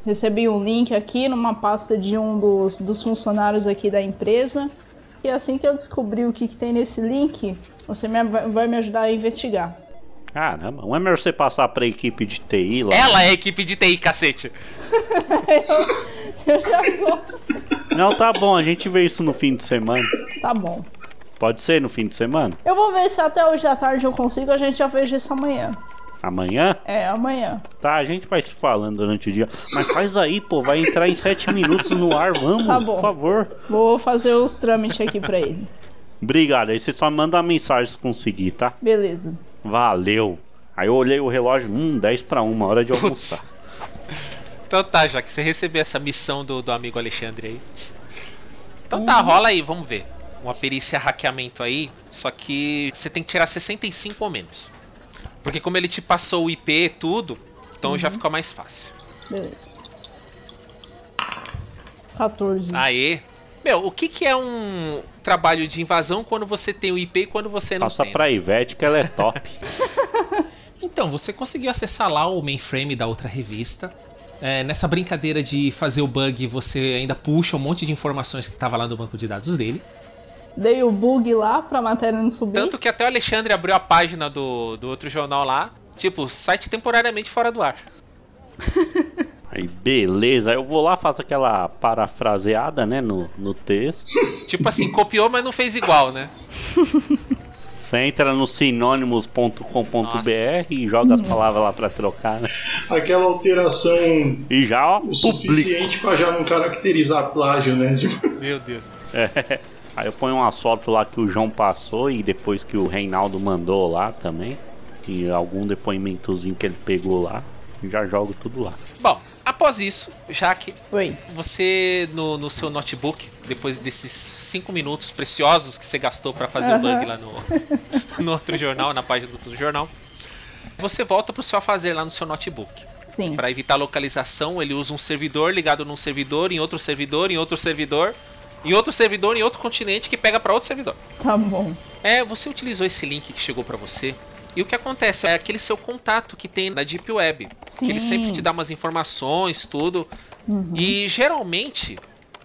Recebi um link aqui numa pasta de um dos, dos funcionários aqui da empresa. E assim que eu descobrir o que, que tem nesse link, você me- vai me ajudar a investigar. Caramba, não é melhor você passar pra equipe de TI lá? Ela é equipe de TI, cacete. <laughs> Eu já sou. Não, tá bom, a gente vê isso no fim de semana. Tá bom. Pode ser no fim de semana? Eu vou ver se até hoje à tarde eu consigo, a gente já veja isso amanhã. Amanhã? É, amanhã. Tá, a gente vai se falando durante o dia. Mas faz aí, pô, vai entrar em 7 minutos no ar, vamos, Tá bom. por favor. Vou fazer os trâmites aqui pra ele. Obrigado, aí você só manda uma mensagem se conseguir, tá? Beleza. Valeu. Aí eu olhei o relógio, hum, 10 pra 1, hora de almoçar. Então tá, já que você recebeu essa missão do, do amigo Alexandre aí. Então tá, rola aí, vamos ver. Uma perícia hackeamento aí, só que você tem que tirar 65 ou menos. Porque como ele te passou o IP e tudo, então já fica mais fácil. Beleza. 14. Aê. Meu, o que que é um trabalho de invasão quando você tem o IP e quando você não Passa tem? pra Ivete que ela é top. <laughs> Então, você conseguiu acessar lá o mainframe da outra revista. É, nessa brincadeira de fazer o bug, você ainda puxa um monte de informações que estava lá no banco de dados dele. Dei o bug lá pra matéria não subir. Tanto que até o Alexandre abriu a página do, do outro jornal lá. Tipo, site temporariamente fora do ar. <laughs> Aí, beleza. Eu vou lá, faço aquela parafraseada, né, no, no texto. Tipo assim, copiou, mas não fez igual, né? <laughs> Você entra no sinônimos.com.br e joga as palavras lá pra trocar, né? Aquela alteração E já, ó, o suficiente pra já não caracterizar plágio, né? Meu Deus. É. Aí eu ponho umas fotos lá que o João passou e depois que o Reinaldo mandou lá também. E algum depoimentozinho que ele pegou lá. E já jogo tudo lá. Bom, após isso, Jaque, Oi. você no, no seu notebook, depois desses cinco minutos preciosos que você gastou pra fazer o bug lá no, <laughs> no outro jornal, na página do outro jornal, você volta pro seu afazer lá no seu notebook. Sim. Para evitar localização, ele usa um servidor ligado num servidor, em outro servidor, em outro servidor, em outro servidor, em outro continente que pega para outro servidor. Tá bom. É, você utilizou esse link que chegou para você. E o que acontece é aquele seu contato que tem na Deep Web. Que ele Sim. sempre te dá umas informações, tudo. E geralmente,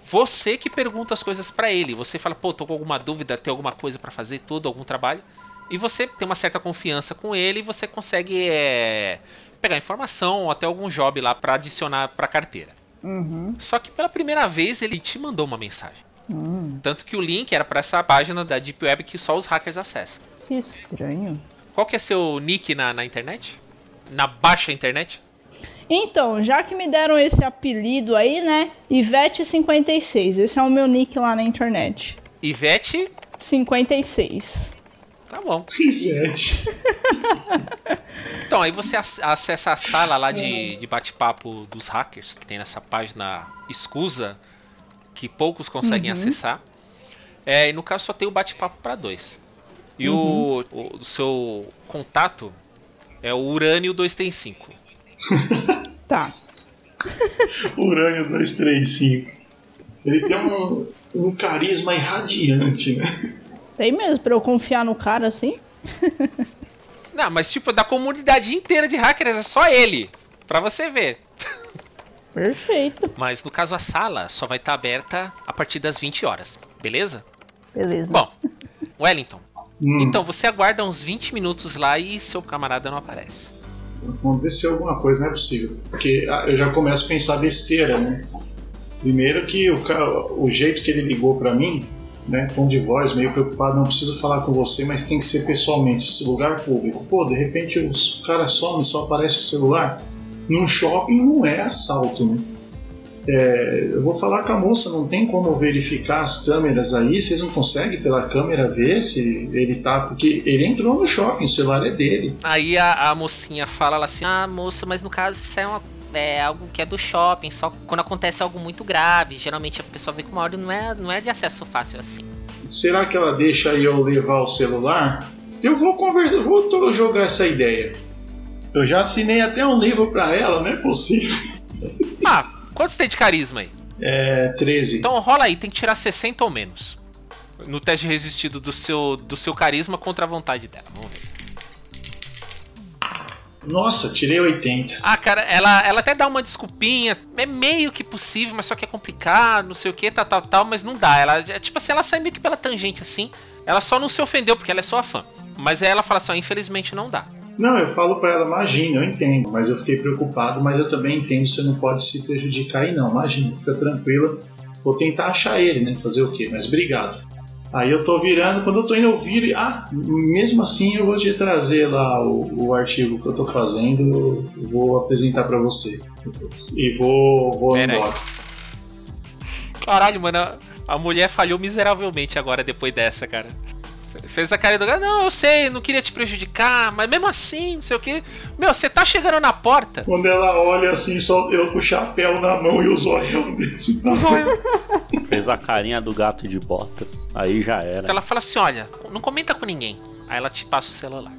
você que pergunta as coisas para ele. Você fala, pô, tô com alguma dúvida, tem alguma coisa para fazer, tudo, algum trabalho. E você tem uma certa confiança com ele e você consegue é, pegar informação ou até algum job lá para adicionar para carteira. Só que pela primeira vez ele te mandou uma mensagem. Tanto que o link era para essa página da Deep Web que só os hackers acessam. Que estranho. Qual que é seu nick na, na internet? Na baixa internet? Então, já que me deram esse apelido aí, né? Ivete56. Esse é o meu nick lá na internet. Ivete? 56. Tá bom. <laughs> Ivete. <laughs> Então, aí você ac- acessa a sala lá de, de bate-papo dos hackers, que tem nessa página escusa, que poucos conseguem acessar. É, e no caso só tem o bate-papo para dois. E o, o, o seu contato é o Urânio 235. <laughs> Tá. <laughs> Urânio 235. Ele tem um, um carisma irradiante, né? Tem mesmo pra eu confiar no cara assim? <laughs> Não, mas tipo, da comunidade inteira de hackers é só ele. Pra você ver. Perfeito. Mas no caso a sala só vai estar aberta a partir das 20 horas, beleza? Beleza. Bom, Wellington. Hum. Então você aguarda uns 20 minutos lá e seu camarada não aparece. Aconteceu alguma coisa, não é possível. Porque ah, eu já começo a pensar besteira, né? Primeiro que o, o jeito que ele ligou pra mim, né, tom de voz, meio preocupado, não preciso falar com você, mas tem que ser pessoalmente, esse lugar público. Pô, de repente os- o cara some, só aparece o celular. Num shopping não é assalto, né? É, eu vou falar com a moça, não tem como verificar as câmeras aí, vocês não conseguem pela câmera ver se ele tá. Porque ele entrou no shopping, o celular é dele. Aí a, a mocinha fala lá assim: Ah, moço, mas no caso isso é, uma- é algo que é do shopping, só quando acontece algo muito grave. Geralmente a pessoa vê que uma ordem não é, não é de acesso fácil assim. Será que ela deixa eu levar o celular? Eu vou conversar, vou jogar essa ideia. Eu já assinei até um livro pra ela, não é possível. Ah, quanto você tem de carisma aí? É 13. Então rola aí, tem que tirar 60 ou menos. No teste resistido do seu, do seu carisma contra a vontade dela. Vamos ver. Nossa, tirei 80. Ah, cara, ela, ela até dá uma desculpinha. É meio que possível, mas só que é complicado, não sei o que, tal, tal, tal, mas não dá. Ela, é tipo assim, ela sai meio que pela tangente assim. Ela só não se ofendeu porque ela é sua fã. Mas aí ela fala assim: ó, infelizmente não dá. Não, eu falo pra ela, imagina, eu entendo, mas eu fiquei preocupado, mas eu também entendo, você não pode se prejudicar aí não, imagina, fica tranquila. Vou tentar achar ele, né? Fazer o quê? Mas obrigado. Aí eu tô virando, quando eu tô indo ouvir, ah, mesmo assim eu vou te trazer lá o, o artigo que eu tô fazendo, eu vou apresentar pra você. E vou, vou Pera aí. embora. Caralho, mano, a mulher falhou miseravelmente agora depois dessa, cara. Fez a cara do cara, não, eu sei, não queria te prejudicar, mas mesmo assim, não sei o que. Meu, você tá chegando na porta. Quando ela olha assim, só eu com o chapéu na mão e o zoião desse. <laughs> Fez a carinha do gato de botas. Aí já era. Então ela fala assim: olha, não comenta com ninguém. Aí ela te passa o celular.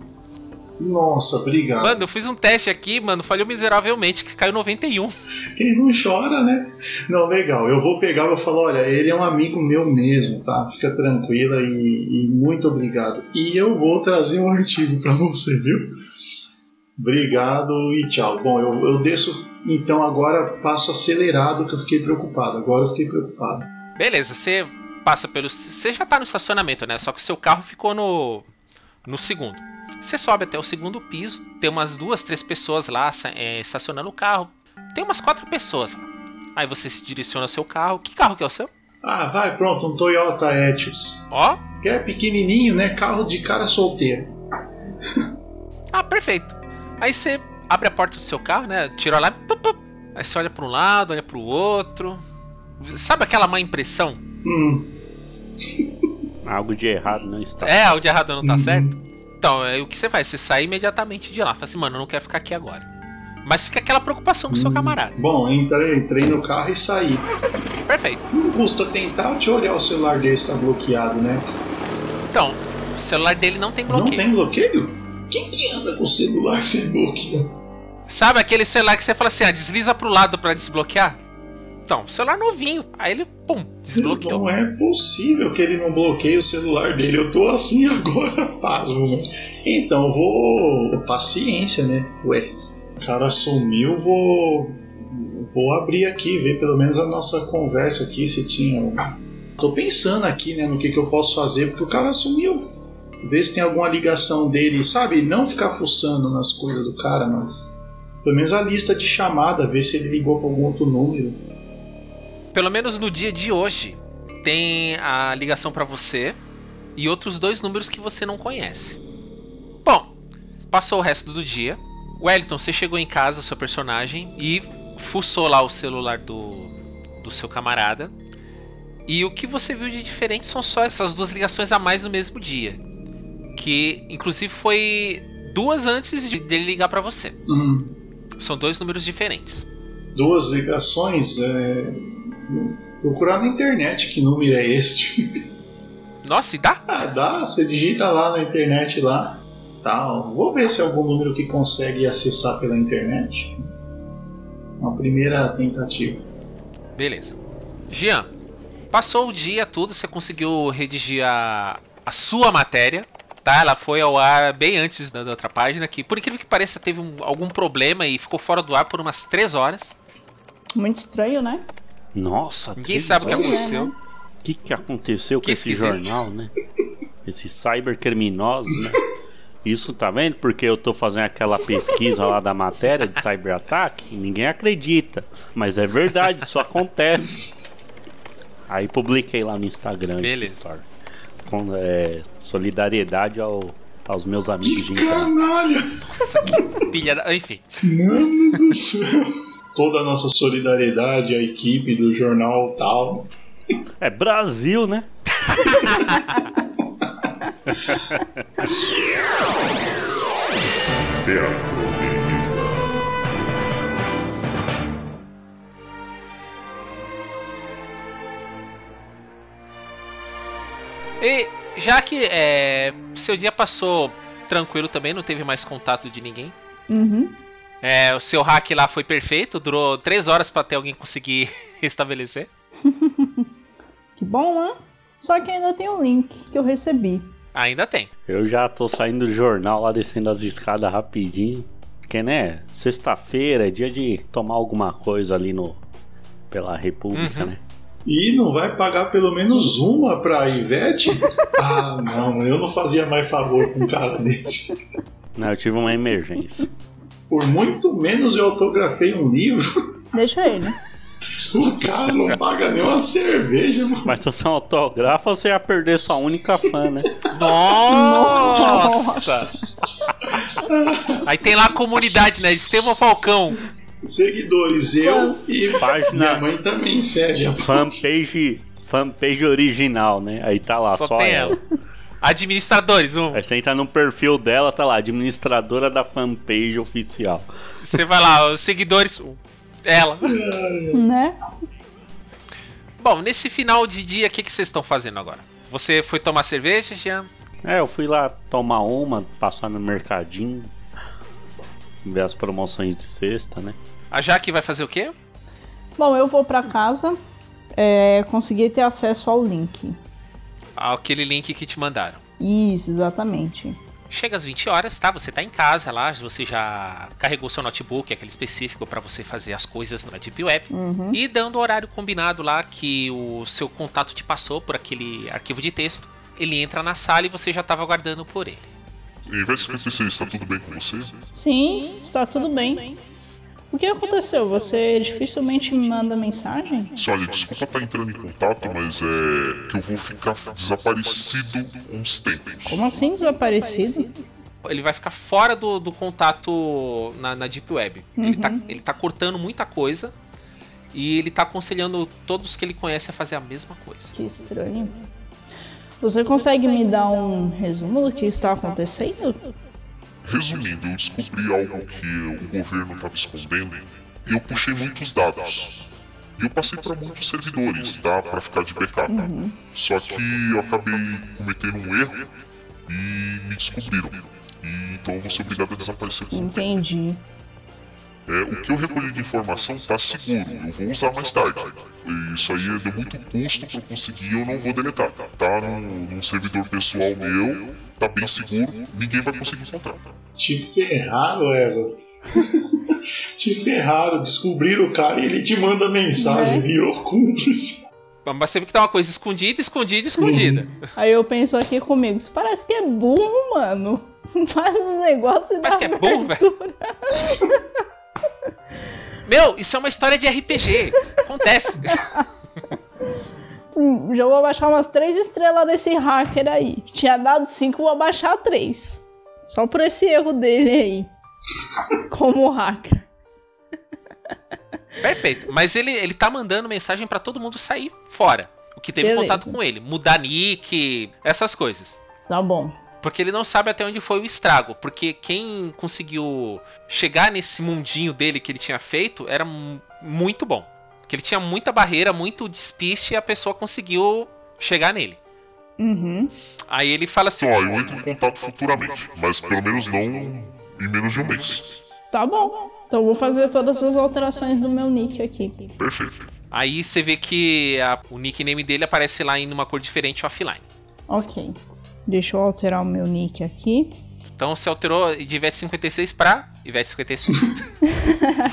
Nossa, obrigado. Mano, eu fiz um teste aqui, mano, falhou miseravelmente, que caiu 91. Quem não chora, né? Não, legal. Eu vou pegar e vou falar, olha, ele é um amigo meu mesmo, tá? Fica tranquila e, e muito obrigado. E eu vou trazer um <laughs> artigo pra você, viu? Obrigado e tchau. Bom, eu, eu desço, então agora passo acelerado que eu fiquei preocupado. Agora eu fiquei preocupado. Beleza, você passa pelo. Você já tá no estacionamento, né? Só que o seu carro ficou no. no segundo. Você sobe até o segundo piso, tem umas duas, três pessoas lá é, estacionando o carro. tem umas quatro pessoas lá. Aí você se direciona ao seu carro. Que carro que é o seu? Ah, vai, pronto, um Toyota Etios. Ó. Que é pequenininho, né? Carro de cara solteiro. <laughs> Ah, perfeito. Aí você abre a porta do seu carro, né? Tira lá. Pup, pup. Aí você olha para um lado, olha para o outro. Sabe aquela má impressão? Hum. <laughs> Algo de errado não está. É, algo de errado não tá Uhum. certo? Então, é, o que você faz? Você sai imediatamente de lá. Fala assim, mano, eu não quero ficar aqui agora. Mas fica aquela preocupação com o seu camarada. Bom, entrei, entrei no carro e saí. Perfeito. Não custa tentar, eu olhar o celular dele se tá bloqueado, né? Então, o celular dele não tem Não bloqueio. tem bloqueio? Quem que anda com o celular sem bloqueio? Sabe aquele celular que você fala assim, ah, desliza pro lado pra desbloquear? Então, celular novinho. Aí ele, pum, desbloqueou. Não é possível que ele não bloqueie o celular dele. Eu tô assim <laughs> agora, pasmo. mano. Então, vou. Paciência, né? Ué, o cara sumiu, vou. Vou abrir aqui, ver pelo menos a nossa conversa aqui, se tinha. Tô pensando aqui, né, no que, que eu posso fazer, porque o cara sumiu. Ver se tem alguma ligação dele, sabe? Não ficar fuçando nas coisas do cara, mas. Pelo menos a lista de chamada, ver se ele ligou pra algum outro número. Pelo menos no dia de hoje, tem a ligação pra você e outros dois números que você não conhece. Bom, passou o resto do dia. Wellington, você chegou em casa, seu personagem, e fuçou lá o celular do, do seu camarada. E o que você viu de diferente são só essas duas ligações a mais no mesmo dia. Que, inclusive, foi duas antes de dele ligar pra você. Hum. São dois números diferentes. duas ligações, é, procurar na internet que número é este. <laughs> Nossa, e dá? ah, dá, você digita lá na internet lá, tal. Vou ver se é algum número que consegue acessar pela internet. Uma primeira tentativa. Beleza. Jean, passou o dia tudo, você conseguiu redigir a, a sua matéria, tá? Ela foi ao ar bem antes da, outra página, que por incrível que pareça teve um- algum problema e ficou fora do ar por umas 3 horas. Muito estranho, né? Nossa, Ninguém sabe o que aconteceu. O que, que aconteceu Que com esse jornal, né? Esses cybercriminosos, né? Isso tá vendo? Porque eu tô fazendo aquela pesquisa lá da matéria de cyberataque e ninguém acredita. Mas é verdade, isso acontece. Aí publiquei lá no Instagram. esse Beleza. Com é, solidariedade ao, aos meus amigos de então. Canalha! Nossa, que pilha da... Enfim. Mano do céu! Toda a nossa solidariedade à equipe do jornal tal. É Brasil, né? Teatro. E já que é, seu dia passou tranquilo também, não teve mais contato de ninguém. Uhum. É, o seu hack lá foi perfeito, durou 3 horas pra ter alguém conseguir <laughs> restabelecer. <laughs> Que bom, né? Só que ainda tem um link que eu recebi. Ainda tem. Eu já tô saindo do jornal lá descendo as escadas rapidinho. Porque, né? Sexta-feira é dia de tomar alguma coisa ali no. pela República, Uhum. né? E não vai pagar pelo menos uma pra Ivete? <laughs> Ah, não, eu não fazia mais favor com um cara desse. Não, eu tive uma emergência. Por muito menos eu autografei um livro. Deixa ele. O cara não paga nem uma cerveja, mano. Mas se você autografa, você ia perder sua única fã, né? <laughs> Nossa! Aí tem lá a comunidade, né? Estevão Falcão. Seguidores, eu Quantos? e minha Página mãe também segue. a- fanpage, fanpage original, né? Aí tá lá, Só, só, tem ela. ela. Administradores, um. Aí você entra no perfil dela, tá lá, administradora da fanpage oficial. Você vai lá, os seguidores. Ela. Né? Bom, nesse final de dia, o que, que vocês estão fazendo agora? Você foi tomar cerveja, Jean? É, eu fui lá tomar uma, passar no mercadinho, ver as promoções de sexta, né? A Jaque vai fazer o quê? Bom, eu vou pra casa. É, consegui ter acesso ao link. Aquele link que te mandaram. Isso, exatamente. Chega às 20 horas, tá? Você tá em casa lá, você já carregou seu notebook, aquele específico pra você fazer as coisas na Deep Web. Uhum. E dando o horário combinado lá que o seu contato te passou por aquele arquivo de texto, ele entra na sala e você já tava aguardando por ele. Ivete 56, está tudo bem com você? Sim, está tudo bem. O que aconteceu? Você dificilmente me manda mensagem? Se olha, desculpa estar entrando em contato, mas é que eu vou ficar desaparecido uns tempos. Como assim desaparecido? Ele vai ficar fora do, do contato na, na Deep Web. Ele, tá, ele tá cortando muita coisa e ele tá aconselhando todos que ele conhece a fazer a mesma coisa. Que estranho. Você consegue me dar um resumo do que está acontecendo? Resumindo, eu descobri algo que o governo estava escondendo e eu puxei muitos dados. E eu passei para muitos servidores, tá? Para ficar de backup. Só que eu acabei cometendo um erro e me descobriram. E então eu vou ser obrigado a desaparecer por. Entendi. É, o que eu recolhi de informação tá seguro, eu vou usar mais tarde. Isso aí deu muito custo pra eu conseguir, eu não vou deletar. Tá num, num servidor pessoal meu, tá bem seguro, ninguém vai conseguir encontrar. Te ferraram, Eva. <laughs> te ferraram, descobriram o cara e ele te manda mensagem, Né? virou cúmplice. Mas você vê que tá uma coisa escondida, escondida, escondida. Aí eu penso aqui comigo, isso parece que é burro, mano. Faz os negócios e Parece dá que é burro, velho. Meu, isso é uma história de RPG. Acontece. <laughs> Já vou abaixar umas três estrelas desse hacker aí. Tinha dado cinco, vou abaixar três. Só por esse erro dele aí. <laughs> Como hacker. Perfeito. Mas ele, ele tá mandando mensagem pra todo mundo sair fora. O que teve Beleza. contato com ele. Mudar nick, essas coisas. Tá bom. Porque ele não sabe até onde foi o estrago. Porque quem conseguiu chegar nesse mundinho dele que ele tinha feito era mu- muito bom. Que ele tinha muita barreira, muito despiste e a pessoa conseguiu chegar nele. Uhum. Aí ele fala assim: Ó, eu entro em contato futuramente, mas pelo menos não em menos de um mês. Tá bom. Então eu vou fazer todas as alterações do meu nick aqui. Perfeito. Aí você vê que a- o nickname dele aparece lá em uma cor diferente offline. Ok. Deixa eu alterar o meu nick aqui. Então você alterou de Ivete 56 pra Ivete 55.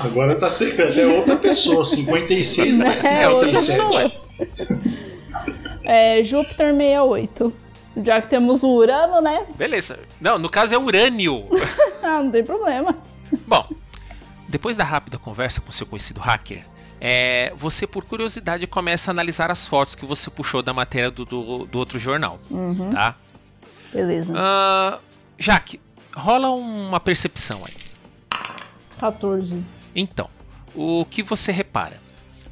<laughs> Agora tá secreto, é outra pessoa, 56 mais É outra 57. É Júpiter 68. Já que temos o Urano, né? Beleza. Não, no caso é urânio. <laughs> Ah, não tem problema. Bom, depois da rápida conversa com seu conhecido hacker, é, você, por curiosidade, começa a analisar as fotos que você puxou da matéria do, do, do outro jornal. Tá? Beleza. Ah, Jaque, rola uma percepção aí. 14. Então, o que você repara?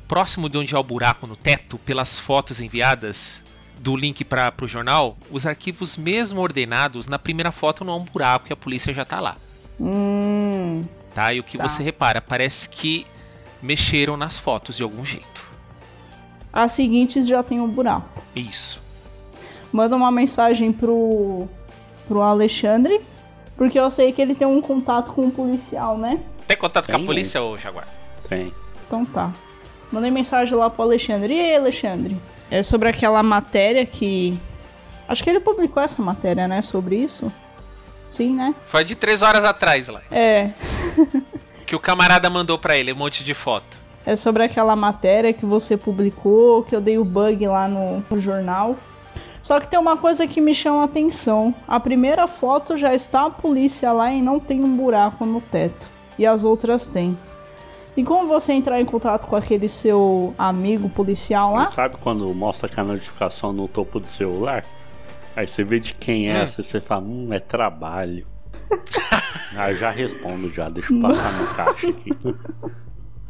Próximo de onde há o buraco no teto, pelas fotos enviadas do link para o jornal, os arquivos mesmo ordenados, na primeira foto não há um buraco e a polícia já tá lá. Hum. Tá? E o que Tá. você repara? Parece que mexeram nas fotos de algum jeito. As seguintes já tem um buraco. Isso. Manda uma mensagem pro, pro Alexandre. Porque eu sei que ele tem um contato com um policial, né? Tem contato com a Tem. polícia, ô Jaguar? Tem. Então tá. Mandei mensagem lá pro Alexandre. E aí, Alexandre? É sobre aquela matéria que. Acho que ele publicou essa matéria, né? Sobre isso. Sim, né? Foi de três horas atrás lá. É. <laughs> Que o camarada mandou pra ele um monte de foto. É sobre aquela matéria que você publicou, que eu dei o bug lá no jornal. Só que tem uma coisa que me chama a atenção. A primeira foto já está a polícia lá e não tem um buraco no teto. E as outras têm. E como você entrar em contato com aquele seu amigo policial lá? Sabe quando mostra que a notificação no topo do celular? Aí você vê de quem é, essa, você fala, hum, é trabalho. <laughs> Aí já respondo já, deixa eu passar no caixa aqui.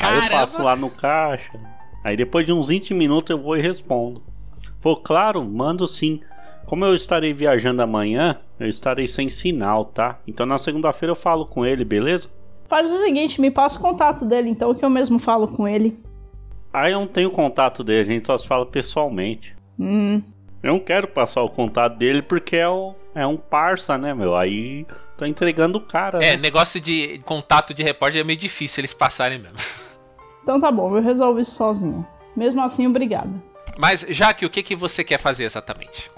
Aí eu passo Caramba! lá no caixa. Aí depois de uns 20 minutos eu vou e respondo. Pô, claro, mando sim. Como eu estarei viajando amanhã, eu estarei sem sinal, tá? Então na segunda-feira eu falo com ele, beleza? Faz o seguinte, me passa o contato dele então, que eu mesmo falo com ele. Aí eu não tenho contato dele, a gente só se fala pessoalmente. Hum, Eu não quero passar o contato dele porque é, o, é um parça, né, meu? Aí tô entregando o cara. É, né? negócio de contato de repórter é meio difícil eles passarem mesmo. <laughs> então tá bom, eu resolvo isso sozinho. Mesmo assim, obrigada. Mas, Jaque, o que, que você quer fazer exatamente?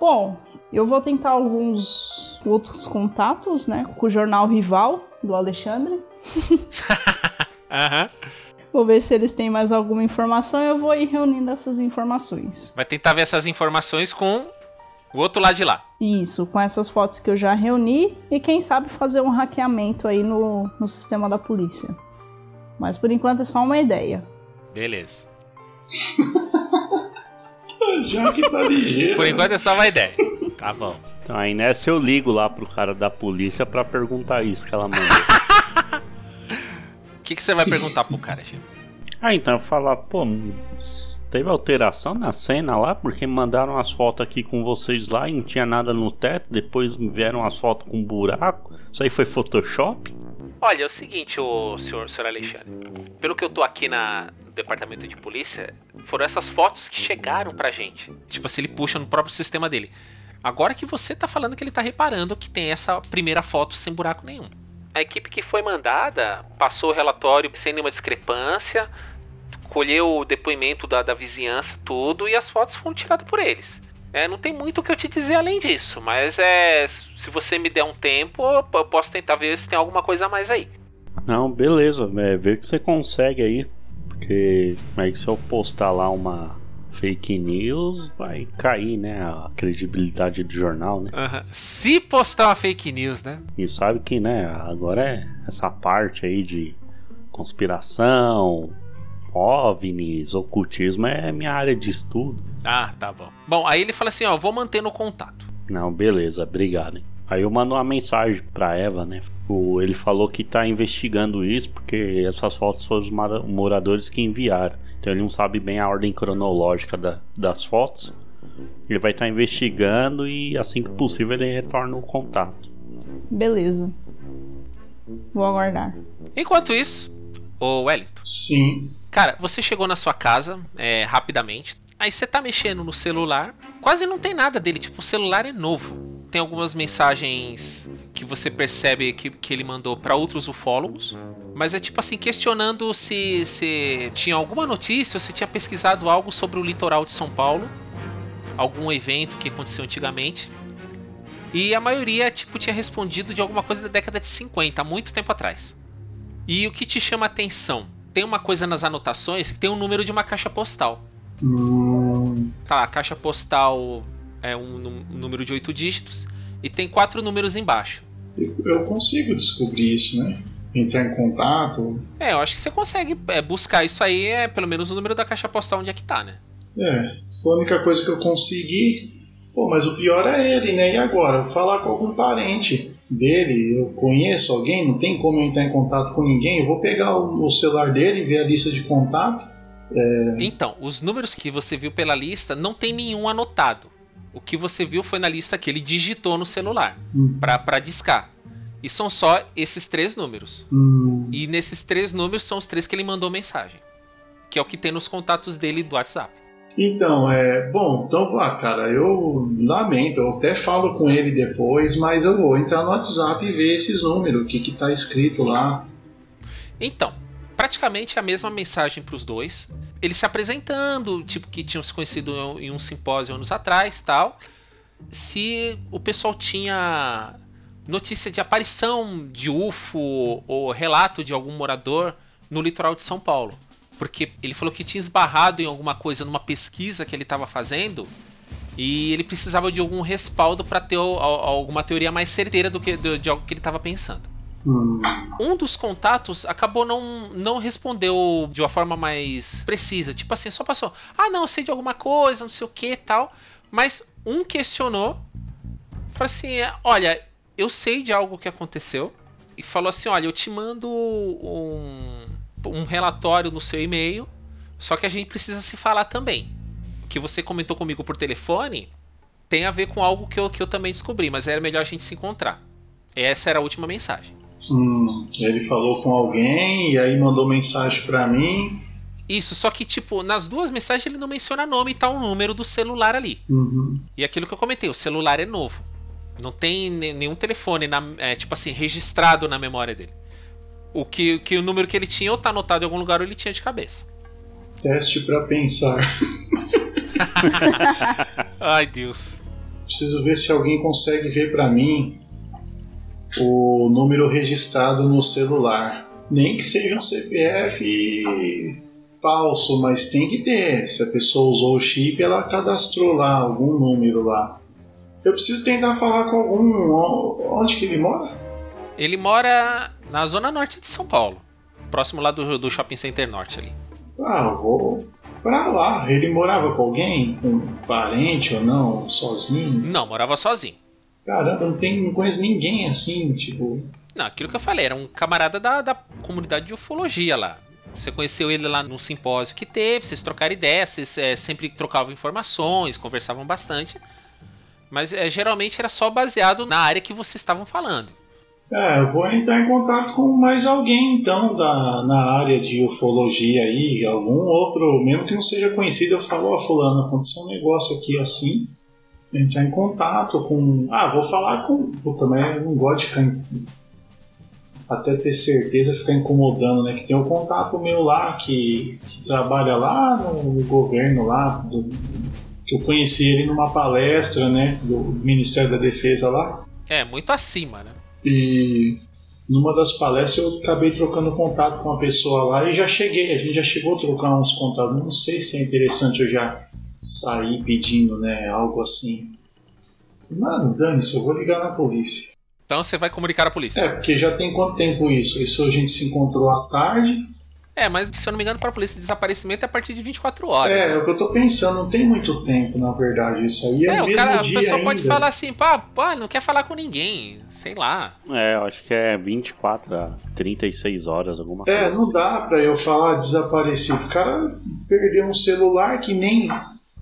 Bom, eu vou tentar alguns outros contatos, né? Com o jornal rival do Alexandre. <laughs> Aham. Vou ver se eles têm mais alguma informação e eu vou ir reunindo essas informações. Vai tentar ver essas informações com o outro lado de lá. Isso, com essas fotos que eu já reuni e quem sabe fazer um hackeamento aí no, no sistema da polícia. Mas por enquanto é só uma ideia. Beleza. <laughs> Já que tá ligeiro. Por enquanto é só uma ideia. Tá bom. Então aí nessa eu ligo lá pro cara da polícia pra perguntar isso que ela mandou. <laughs> O que, que você vai perguntar pro cara, Gil? ah, então eu falar, pô, teve alteração na cena lá, porque mandaram as fotos aqui com vocês lá e não tinha nada no teto, depois vieram as fotos com buraco. Isso aí foi Photoshop? Olha, é o seguinte, o senhor, senhor Alexandre. Pelo que eu tô aqui na, no departamento de polícia, foram essas fotos que chegaram pra gente. Tipo assim, ele puxa no próprio sistema dele. Agora que você tá falando que ele tá reparando que tem essa primeira foto sem buraco nenhum. A equipe que foi mandada passou o relatório sem nenhuma discrepância, colheu o depoimento da, da vizinhança, tudo, e as fotos foram tiradas por eles. É, não tem muito o que eu te dizer além disso, mas é. Se você me der um tempo, eu posso tentar ver se tem alguma coisa a mais aí. Não, beleza, é, vê o que você consegue aí. Porque como é que se eu postar lá uma fake news, vai cair, né? A credibilidade do jornal, né? Aham. Se postar uma fake news, né? E sabe que, né, agora é essa parte aí de conspiração, OVNIs, ocultismo é minha área de estudo. Ah, tá bom. Bom, aí ele fala assim, ó, vou manter no contato. Não, beleza, obrigado. hein. Aí eu mando uma mensagem pra Eva, né? O- ele falou que tá investigando isso porque essas fotos foram os moradores que enviaram. Então ele não sabe bem a ordem cronológica da- das fotos. Ele vai estar investigando e assim que possível ele retorna o contato. Beleza. Vou aguardar. Enquanto isso, o Wellington. Sim. Cara, você chegou na sua casa é, rapidamente. Aí você tá mexendo no celular. Quase não tem nada dele. Tipo, o celular é novo. Tem algumas mensagens que você percebe que, que ele mandou pra outros ufólogos. Mas é tipo assim, questionando se, se tinha alguma notícia ou se tinha pesquisado algo sobre o litoral de São Paulo. Algum evento que aconteceu antigamente. E a maioria, tipo, tinha respondido de alguma coisa da década de 50, há muito tempo atrás. E o que te chama atenção? Tem uma coisa nas anotações que tem um número de uma caixa postal. Hum, Tá, a caixa postal é um, nú- número de oito dígitos e tem quatro números embaixo. eu, consigo descobrir isso, né? Entrar em contato. É, eu acho que você consegue é, buscar isso aí, é pelo menos o número da caixa postal onde é que tá, né? É, foi a única coisa que eu consegui. Pô, mas o pior é ele, né? E agora? Falar com algum parente dele, eu conheço alguém, não tem como eu entrar em contato com ninguém. Eu vou pegar o, celular dele, ver a lista de contato. Então, os números que você viu pela lista não tem nenhum anotado. O que você viu foi na lista que ele digitou no celular Hum. pra discar. E são só esses três números. Hum, E nesses três números são os três que ele mandou mensagem. Que é o que tem nos contatos dele do WhatsApp. Então, é. Bom, então, ah, cara, eu lamento, eu até falo com ele depois, mas eu vou entrar no WhatsApp e ver esses números, o que, que tá escrito lá. Então, praticamente a mesma mensagem para os dois. Eles se apresentando, tipo que tinham se conhecido em um simpósio anos atrás, tal. Se o pessoal tinha notícia de aparição de UFO ou relato de algum morador no litoral de São Paulo, porque ele falou que tinha esbarrado em alguma coisa numa pesquisa que ele estava fazendo e ele precisava de algum respaldo para ter o- a- alguma teoria mais certeira do que de, de algo que ele estava pensando Hum, um dos contatos acabou não, não respondeu de uma forma mais precisa. Tipo assim, só passou. Ah, não, eu sei de alguma coisa, não sei o que tal. Mas um questionou. Falou assim: olha, eu sei de algo que aconteceu. E falou assim: olha, eu te mando um, um relatório no seu e-mail. Só que a gente precisa se falar também. O que você comentou comigo por telefone tem a ver com algo que eu, que eu também descobri, mas era melhor a gente se encontrar. Essa era a última mensagem. hum, ele falou com alguém e aí mandou mensagem pra mim. Isso, só que, tipo, nas duas mensagens ele não menciona nome e tá o número do celular ali. Uhum. E aquilo que eu comentei, o celular é novo. Não tem ne- nenhum telefone, na, é, tipo assim, registrado na memória dele. O que, que o número que ele tinha ou tá anotado em algum lugar ou ele tinha de cabeça. Teste pra pensar. <laughs> Ai, Deus. Preciso ver se alguém consegue ver pra mim o número registrado no celular. Nem que seja um CPF falso, mas tem que ter. Se a pessoa usou o chip, ela cadastrou lá algum número lá. Eu preciso tentar falar com algum. Onde que ele mora? Ele mora na zona norte de São Paulo. próximo lá do, do Shopping Center Norte ali. Ah, vou pra lá. Ele morava com alguém? Com um parente ou não? Sozinho? Não, morava sozinho. Caramba, não, tem, não conheço ninguém assim, tipo. Não, aquilo que eu falei, era um camarada da, da comunidade de ufologia lá. Você conheceu ele lá no simpósio que teve, vocês trocaram ideias, vocês é, sempre trocavam informações, conversavam bastante. Mas é, geralmente era só baseado na área que vocês estavam falando. É, eu vou entrar em contato com mais alguém então da, na área de ufologia aí, algum outro, mesmo que não seja conhecido, eu falo, ó, oh, fulano, aconteceu um negócio aqui assim, entrar em contato com. Ah, vou falar com. Eu não gosto de ficar. Até ter certeza ficar incomodando, né? Que tem um contato meu lá que, que trabalha lá no, no governo lá, do, que eu conheci ele numa palestra, né? Do Ministério da Defesa lá. É, muito acima, né? E numa das palestras eu acabei trocando contato com uma pessoa lá e já cheguei, a gente já chegou a trocar uns contatos. Não sei se é interessante eu já sair pedindo, né, algo assim. Mano, dane-se, eu vou ligar na polícia. Então você vai comunicar à polícia. É, porque já tem quanto tempo isso? Isso a gente se encontrou à tarde. É, mas se eu não me engano, para a polícia, desaparecimento é a partir de 24 horas. É, né? é o que eu tô pensando, não tem muito tempo, na verdade. Isso aí é, é o cara, A pessoa pode falar assim, pá, pá, não quer falar com ninguém, sei lá. É, eu acho que é 24 a 36 horas, alguma é, coisa. É, não assim. dá pra eu falar desaparecido. O cara perdeu um celular que nem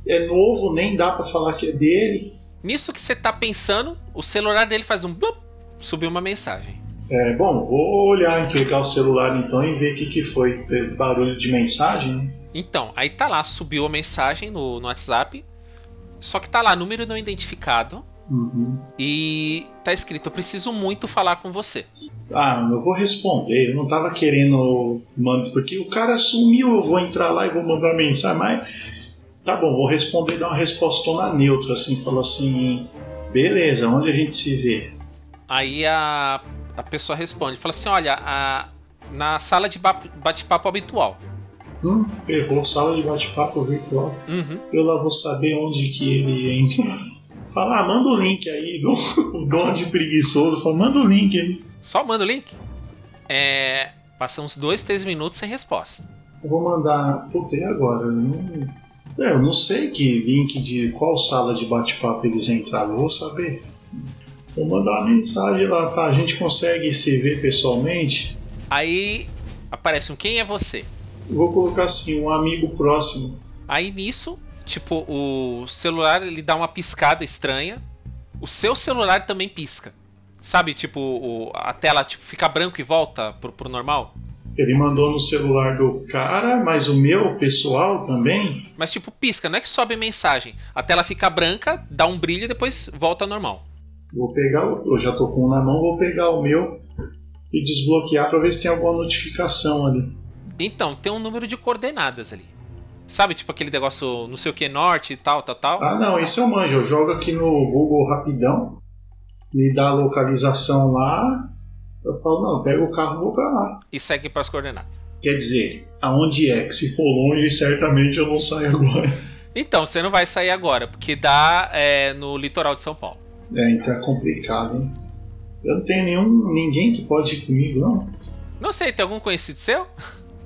é novo, nem dá para falar que é dele. Nisso que você tá pensando, o celular dele faz um blup, subiu uma mensagem. É, bom, vou olhar, pegar o celular então e ver o que, que foi. Barulho de mensagem? Então, aí tá lá, subiu a mensagem no, no WhatsApp. Só que tá lá, número não identificado. Uhum. E tá escrito: Eu preciso muito falar com você. Ah, eu vou responder. Eu não tava querendo. Porque o cara sumiu, eu vou entrar lá e vou mandar mensagem, mas. Tá bom, vou responder, dar uma respostona neutra, assim, falou assim. Beleza, onde a gente se vê? Aí a a pessoa responde, fala assim, olha, a, na sala de bate-papo habitual. Hum, errou, sala de bate-papo virtual. Uhum. Eu lá vou saber onde que ele entra. Fala, ah, manda o link aí, <laughs> o dono de preguiçoso, fala, manda o link aí. Só manda o link? É. Passa uns dois, três minutos sem resposta. Eu vou mandar. Puta, e agora? Eu não... É, eu não sei que link de qual sala de bate-papo eles entraram, eu vou saber. Vou mandar uma mensagem lá, tá? A gente consegue se ver pessoalmente? Aí aparece um quem é você? Vou colocar assim, um amigo próximo. Aí nisso, tipo, o celular ele dá uma piscada estranha. O seu celular também pisca. Sabe, tipo, o, a tela tipo, fica branco e volta pro, pro normal? Ele mandou no celular do cara, mas o meu pessoal também. Mas tipo, pisca, não é que sobe mensagem. A tela fica branca, dá um brilho e depois volta normal. Vou pegar, eu já tô com um na mão, vou pegar o meu e desbloquear para ver se tem alguma notificação ali. Então, tem um número de coordenadas ali. Sabe, tipo aquele negócio não sei o que norte e tal, tal, tal? Ah, não, isso eu manjo. Eu jogo aqui no Google rapidão, me dá a localização lá. Eu falo, não, pega o carro e vou pra lá. E segue para as coordenadas. Quer dizer, aonde é? Que se for longe, certamente eu não saio agora. Então, você não vai sair agora, porque dá é, no litoral de São Paulo. É, então é complicado, hein? Eu não tenho nenhum, ninguém que pode ir comigo, não. Não sei, tem algum conhecido seu?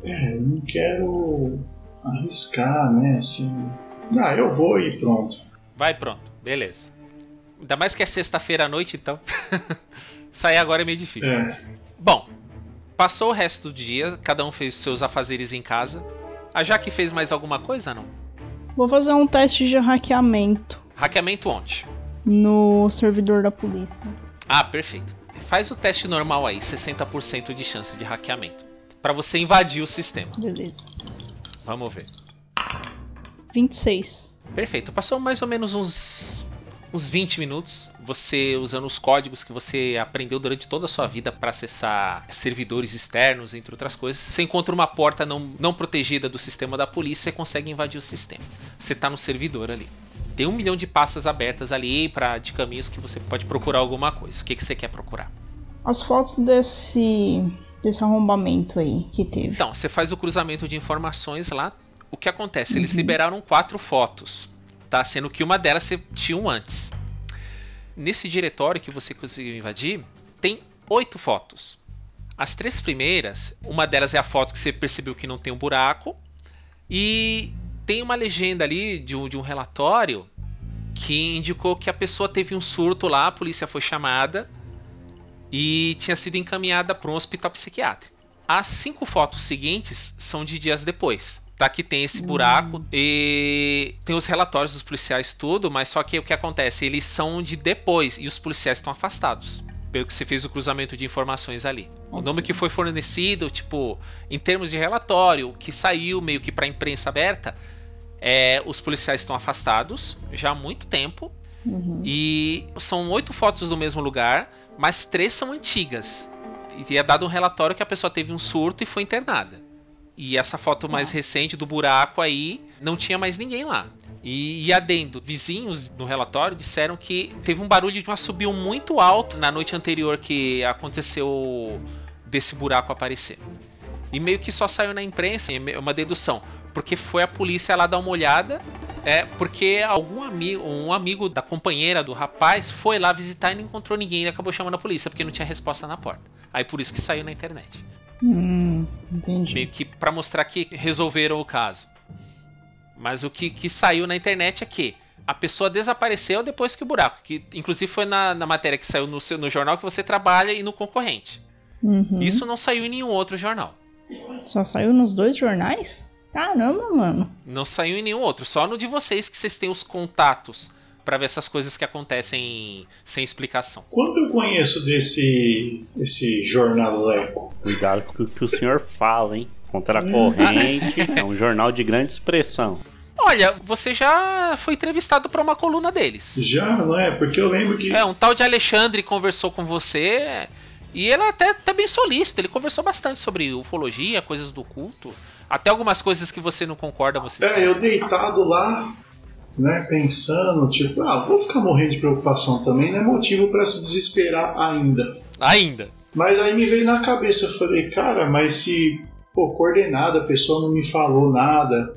É, eu não quero arriscar, né? Assim. Ah, eu vou e pronto. Vai pronto, beleza. Ainda mais que é sexta-feira à noite, então. <laughs> Sair agora é meio difícil. É. Bom, passou o resto do dia, cada um fez seus afazeres em casa. A Jaque fez mais alguma coisa, não? Vou fazer um teste de hackeamento. Hackeamento onde? No servidor da polícia. Ah, perfeito. Faz o teste normal aí, 60% de chance de hackeamento. para você invadir o sistema. Beleza. Vamos ver. 26. Perfeito. Passou mais ou menos uns uns 20 minutos, você usando os códigos que você aprendeu durante toda a sua vida para acessar servidores externos, entre outras coisas. Você encontra uma porta não, não protegida do sistema da polícia e consegue invadir o sistema. Você está no servidor ali tem um milhão de pastas abertas ali para de caminhos que você pode procurar alguma coisa. O que, que você quer procurar? As fotos desse desse arrombamento aí que teve. Então, você faz o cruzamento de informações lá. O que acontece? Eles uhum. liberaram quatro fotos, tá? Sendo que uma delas você tinha um antes. Nesse diretório que você conseguiu invadir, tem oito fotos. As três primeiras, uma delas é a foto que você percebeu que não tem um buraco. E tem uma legenda ali de um, de um relatório que indicou que a pessoa teve um surto lá, a polícia foi chamada e tinha sido encaminhada para um hospital psiquiátrico. As cinco fotos seguintes são de dias depois. Tá que tem esse buraco e tem os relatórios dos policiais tudo, mas só que o que acontece, eles são de depois e os policiais estão afastados. Pelo que você fez o cruzamento de informações ali. O nome que foi fornecido, tipo, em termos de relatório, que saiu meio que para a imprensa aberta, é os policiais estão afastados já há muito tempo. Uhum. E são oito fotos do mesmo lugar, mas três são antigas. E é dado um relatório que a pessoa teve um surto e foi internada. E essa foto mais recente do buraco aí, não tinha mais ninguém lá. E, e adendo, vizinhos no relatório disseram que teve um barulho de um assobio muito alto na noite anterior que aconteceu desse buraco aparecer. E meio que só saiu na imprensa, é uma dedução, porque foi a polícia lá dar uma olhada, é porque algum amigo, um amigo da companheira do rapaz foi lá visitar e não encontrou ninguém e acabou chamando a polícia porque não tinha resposta na porta. Aí por isso que saiu na internet. Hum, entendi. Meio que para mostrar que resolveram o caso. Mas o que, que saiu na internet é que a pessoa desapareceu depois que o buraco. Que inclusive foi na, na matéria que saiu no, seu, no jornal que você trabalha e no concorrente. Uhum. Isso não saiu em nenhum outro jornal. Só saiu nos dois jornais? Caramba, mano. Não saiu em nenhum outro. Só no de vocês que vocês têm os contatos para ver essas coisas que acontecem sem explicação. Quanto eu conheço desse, desse jornaleco? Cuidado com o que o senhor fala, hein? Contra a corrente, é um jornal de grande expressão. Olha, você já foi entrevistado para uma coluna deles. Já, não é? Porque eu lembro que. É, um tal de Alexandre conversou com você e ele até tá bem solícito. Ele conversou bastante sobre ufologia, coisas do culto. Até algumas coisas que você não concorda, você É, eu deitado lá, né, pensando, tipo, ah, vou ficar morrendo de preocupação também, não é motivo para se desesperar ainda. Ainda. Mas aí me veio na cabeça, eu falei, cara, mas se, pô, coordenada, a pessoa não me falou nada,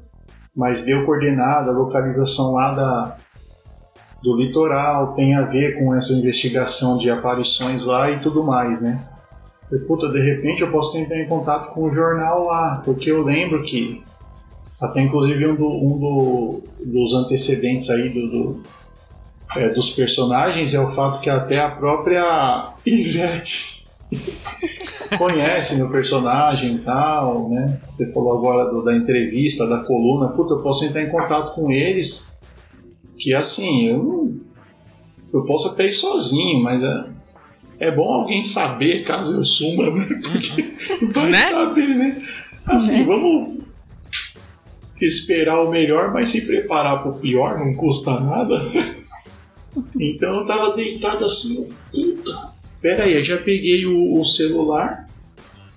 mas deu coordenada, localização lá da, do litoral, tem a ver com essa investigação de aparições lá e tudo mais, né? Puta, de repente eu posso tentar em contato com o jornal lá, porque eu lembro que até inclusive um, do, um do, dos antecedentes aí do, do é, dos personagens é o fato que até a própria <laughs> Ivete <laughs> conhece meu personagem e tal, né? Você falou agora do, da entrevista, da coluna, puta, eu posso entrar em contato com eles, que assim, eu não, eu posso até ir sozinho, mas é, é bom alguém saber caso eu suma, né? Porque vai Né? saber, né? Assim, vamos esperar o melhor, mas se preparar para o pior não custa nada. então eu tava deitado assim, puta. Pera aí, eu já peguei o, o celular.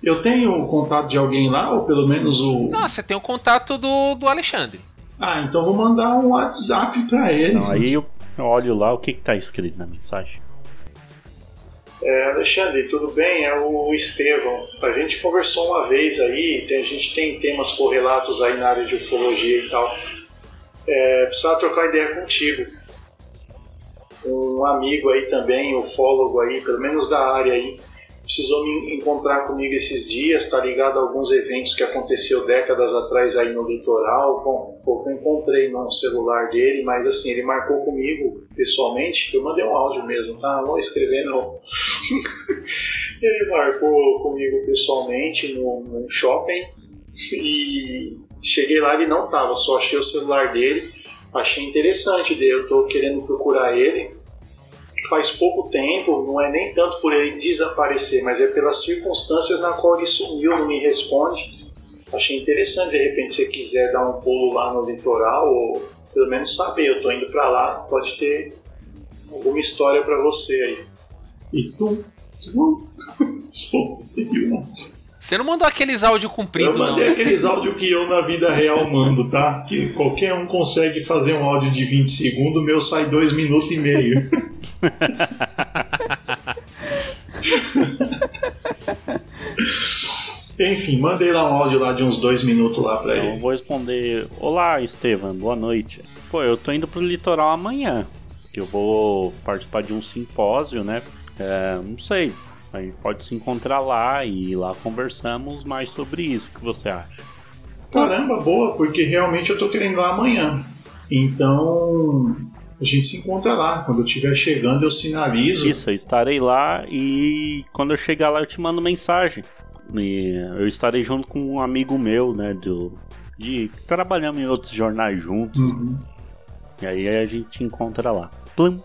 Eu tenho o contato de alguém lá, ou pelo menos o. Não, você tem o contato do, do Alexandre. Ah, então vou mandar um WhatsApp pra ele. Então, aí eu olho lá o que, que tá escrito na mensagem. É, Alexandre, tudo bem? É o Estevão. A gente conversou uma vez aí, a gente tem temas correlatos aí na área de ufologia e tal. É, precisava trocar ideia contigo. Um amigo aí também, ufólogo aí, pelo menos da área aí, precisou me encontrar comigo esses dias, tá ligado a alguns eventos que aconteceu décadas atrás aí no litoral. Bom, pouco encontrei no celular dele, mas assim, ele marcou comigo pessoalmente, eu mandei um áudio mesmo, tá? Não vou escrever não. <laughs> ele marcou comigo pessoalmente num shopping e cheguei lá ele não tava, só achei o celular dele, achei interessante eu tô querendo procurar ele faz pouco tempo, não é nem tanto por ele desaparecer, mas é pelas circunstâncias na qual ele sumiu, não me responde. Achei interessante, de repente, se você quiser dar um pulo lá no litoral, ou pelo menos saber, eu tô indo pra lá, pode ter alguma história pra você aí. E tu? Tu? Sou <laughs> eu. Você não mandou aqueles áudio Eu comprido, não. mandei né? aqueles áudios que eu na vida real mando, tá? Que qualquer um consegue fazer um áudio de 20 segundos, o meu sai 2 minutos e meio. <laughs> Enfim, mandei lá um áudio lá de uns dois minutos lá pra Então eu ele. vou responder: Olá, Estevam, boa noite. Pô, eu tô indo pro litoral amanhã. Eu vou participar de um simpósio, né? É, não sei. A gente pode se encontrar lá e lá conversamos mais sobre isso. O que você acha? Caramba, boa, porque realmente eu tô querendo ir lá amanhã. Então a gente se encontra lá. Quando eu estiver chegando, eu sinalizo. Isso, eu estarei lá e quando eu chegar lá eu te mando mensagem. E eu estarei junto com um amigo meu, né? Do, de trabalhamos em outros jornais juntos. Uhum. E aí a gente encontra lá. Plum.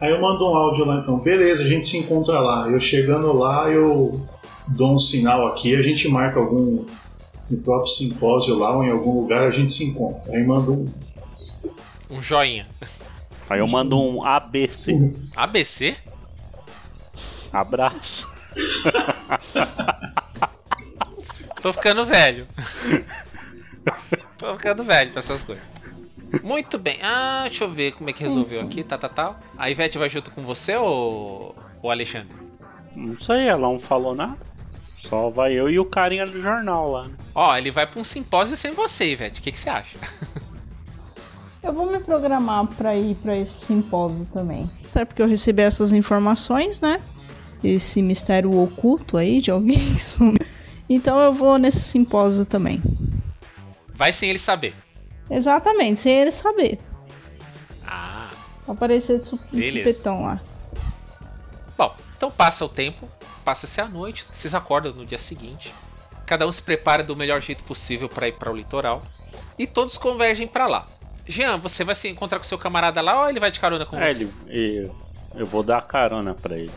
Aí eu mando um áudio lá então, beleza, a gente se encontra lá. Eu chegando lá, eu dou um sinal aqui, a gente marca algum no próprio simpósio lá ou em algum lugar a gente se encontra. Aí manda um. Um joinha. Aí eu mando um ABC. ABC? <laughs> Abraço. <laughs> Tô ficando velho. <laughs> Tô ficando velho pra essas coisas. Muito bem. Ah, deixa eu ver como é que resolveu aqui. Tá, tá, tá. A Ivete vai junto com você ou, ou Alexandre? Não sei, ela não falou nada. Só vai eu e o carinha do jornal lá. né? Ó, ele vai pra um simpósio sem você, Ivete. O que, que você acha? <laughs> Eu vou me programar pra ir pra esse simpósio também. Até porque eu recebi essas informações, né? Esse mistério oculto aí de alguém <laughs> que. Então eu vou nesse simpósio também. Vai sem ele saber. Exatamente, sem ele saber. Ah. Aparecer de Beleza. supetão lá. Bom, então passa o tempo, passa-se a noite, vocês acordam no dia seguinte. Cada um se prepara do melhor jeito possível para ir para o litoral. E todos convergem para lá. Jean, você vai se encontrar com seu camarada lá ou ele vai de carona com É, você? ele, eu, eu vou dar carona pra ele.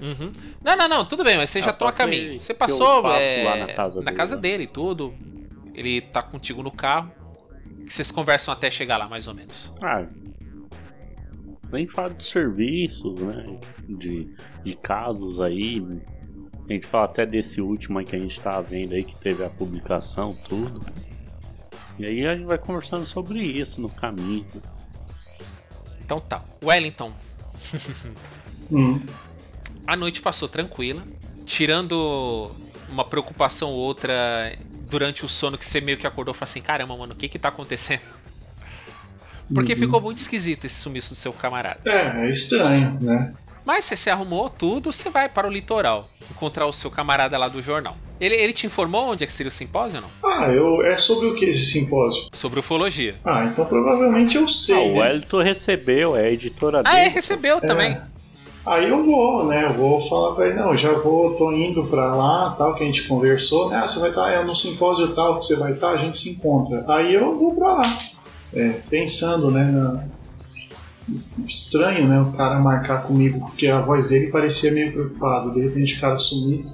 Uhum. Não, não, não, tudo bem, mas você já Ah, estão a caminho. Você passou eu passo é, lá na casa dele, né? dele e tudo. Ele tá contigo no carro. Vocês conversam até chegar lá, mais ou menos. Ah, nem fala de serviços, né? De, de casos aí. A gente fala até desse último aí que a gente tá vendo aí, que teve a publicação, tudo. E aí a gente vai conversando sobre isso no caminho. Então tá. Wellington, Hum. a noite passou tranquila, tirando uma preocupação ou outra durante o sono que você meio que acordou e falou assim: caramba, mano, o que que tá acontecendo? Porque ficou muito esquisito esse sumiço do seu camarada. É, é estranho, né? Mas você se arrumou tudo, você vai para o litoral encontrar o seu camarada lá do jornal. Ele, ele te informou onde é que seria o simpósio ou não? Ah, eu, é sobre o que esse simpósio? Sobre ufologia. Ah, então provavelmente eu Ah, sei. o né? Wellington recebeu, é a editora Ah, dele. é, recebeu também. Aí eu vou, né? Eu vou falar pra ele, não, já vou, tô indo pra lá, tal, que a gente conversou, né? Ah, você vai estar é no simpósio tal que você vai estar, a gente se encontra. Aí eu vou pra lá. É, pensando, né? na- Estranho, né? O cara marcar comigo, porque a voz dele parecia meio preocupado. De repente o cara sumiu,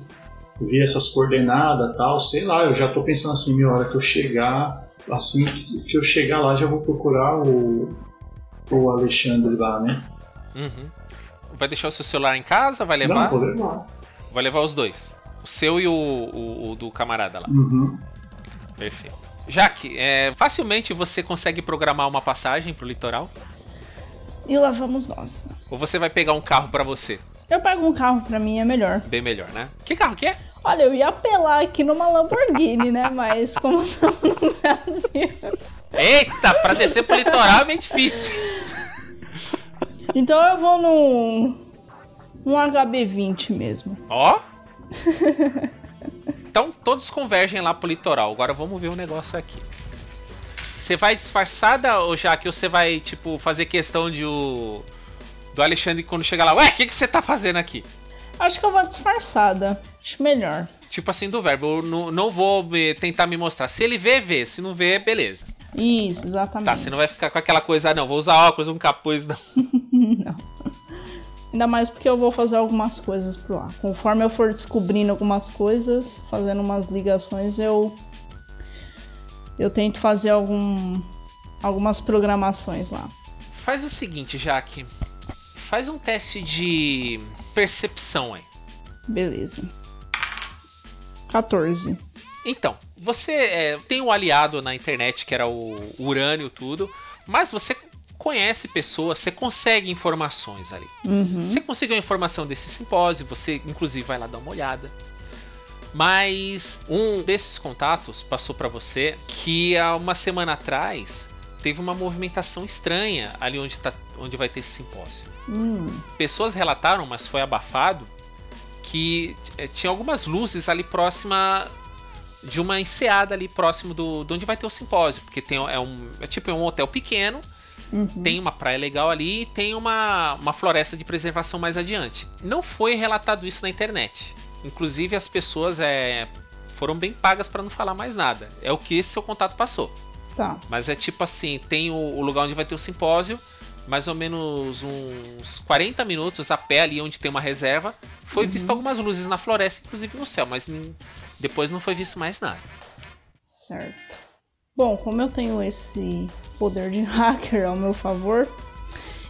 vi essas coordenadas tal, sei lá, eu já tô pensando assim, minha hora que eu chegar, assim que eu chegar lá, já vou procurar o, o Alexandre lá, né? Uhum. Vai deixar o seu celular em casa? Vai Não, levar? vou levar. Vai levar os dois. O seu e o, o- o do camarada lá. Uhum. Perfeito. Jaque, é, facilmente você consegue programar uma passagem pro litoral? E lá vamos nós. Ou você vai pegar um carro pra você? Eu pego um carro pra mim, é melhor. Bem melhor, né? Que carro que é? Olha, eu ia apelar aqui numa Lamborghini, né? Mas como estamos no Brasil. Eita, pra descer pro litoral é meio difícil. Então eu vou num. Um HB20 mesmo. Ó. <laughs> Então todos convergem lá pro litoral. Agora vamos ver o negócio aqui. Você vai disfarçada ou já que você vai, tipo, fazer questão de o. Do Alexandre quando chegar lá, ué, o que, que você tá fazendo aqui? Acho que eu vou disfarçada. Acho melhor. Tipo assim, do verbo, eu não, não vou me- tentar me mostrar. Se ele vê, vê. Se não vê, beleza. Isso, exatamente. Tá, você não vai ficar com aquela coisa, ah, não, vou usar óculos, um capuz, não. <laughs> <laughs> Não. Ainda mais porque eu vou fazer algumas coisas por lá. Conforme eu for descobrindo algumas coisas, fazendo umas ligações, eu eu tento fazer algum algumas programações lá. Faz o seguinte, Jaque. Faz um teste de percepção aí. Beleza. 14. Então, você é, tem um aliado na internet que era o Urânio tudo, mas você conhece pessoas, você consegue informações ali. Você conseguiu a informação desse simpósio, você inclusive vai lá dar uma olhada. Mas um desses contatos passou pra você que há uma semana atrás teve uma movimentação estranha ali onde, tá, onde vai ter esse simpósio. Hum. Pessoas relataram, mas foi abafado, que eh, tinha algumas luzes ali próxima de uma enseada ali próximo do, de onde vai ter o simpósio, porque tem é um é tipo um hotel pequeno, Uhum. tem uma praia legal ali e tem uma, uma floresta de preservação mais adiante. Não foi relatado isso na internet. Inclusive as pessoas é, foram bem pagas para não falar mais nada. É o que esse seu contato passou. Tá. Mas é tipo assim, tem o, o lugar onde vai ter o simpósio, mais ou menos uns 40 minutos a pé ali onde tem uma reserva. Foi visto algumas luzes na floresta, inclusive no céu, mas depois não foi visto mais nada. Certo. Bom, como eu tenho esse poder de <laughs> hacker ao meu favor,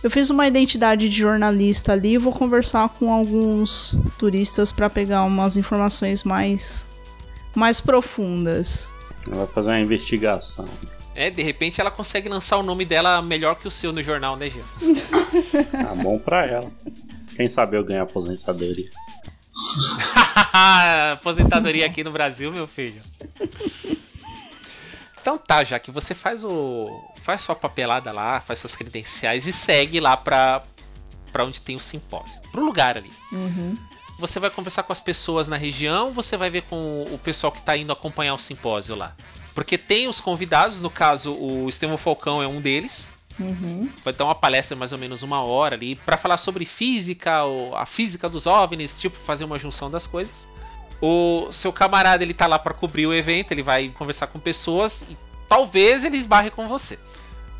eu fiz uma identidade de jornalista ali e vou conversar com alguns turistas para pegar umas informações mais mais profundas. Ela vai fazer uma investigação. É, de repente ela consegue lançar o nome dela melhor que o seu no jornal, né, Gil? Tá bom pra ela. Quem sabe eu ganho aposentadoria. <laughs> Aposentadoria aqui no Brasil, meu filho. Então tá, já que você faz o. faz sua papelada lá, faz suas credenciais e segue lá pra, pra onde tem o simpósio. Pro lugar ali. Você vai conversar com as pessoas na região, você vai ver com o pessoal que tá indo acompanhar o simpósio lá. Porque tem os convidados, no caso, o Estevão Falcão é um deles. Uhum. Vai dar uma palestra mais ou menos uma hora ali pra falar sobre física, ou a física dos OVNIs, tipo, fazer uma junção das coisas. O seu camarada, ele tá lá pra cobrir o evento, ele vai conversar com pessoas e talvez ele esbarre com você.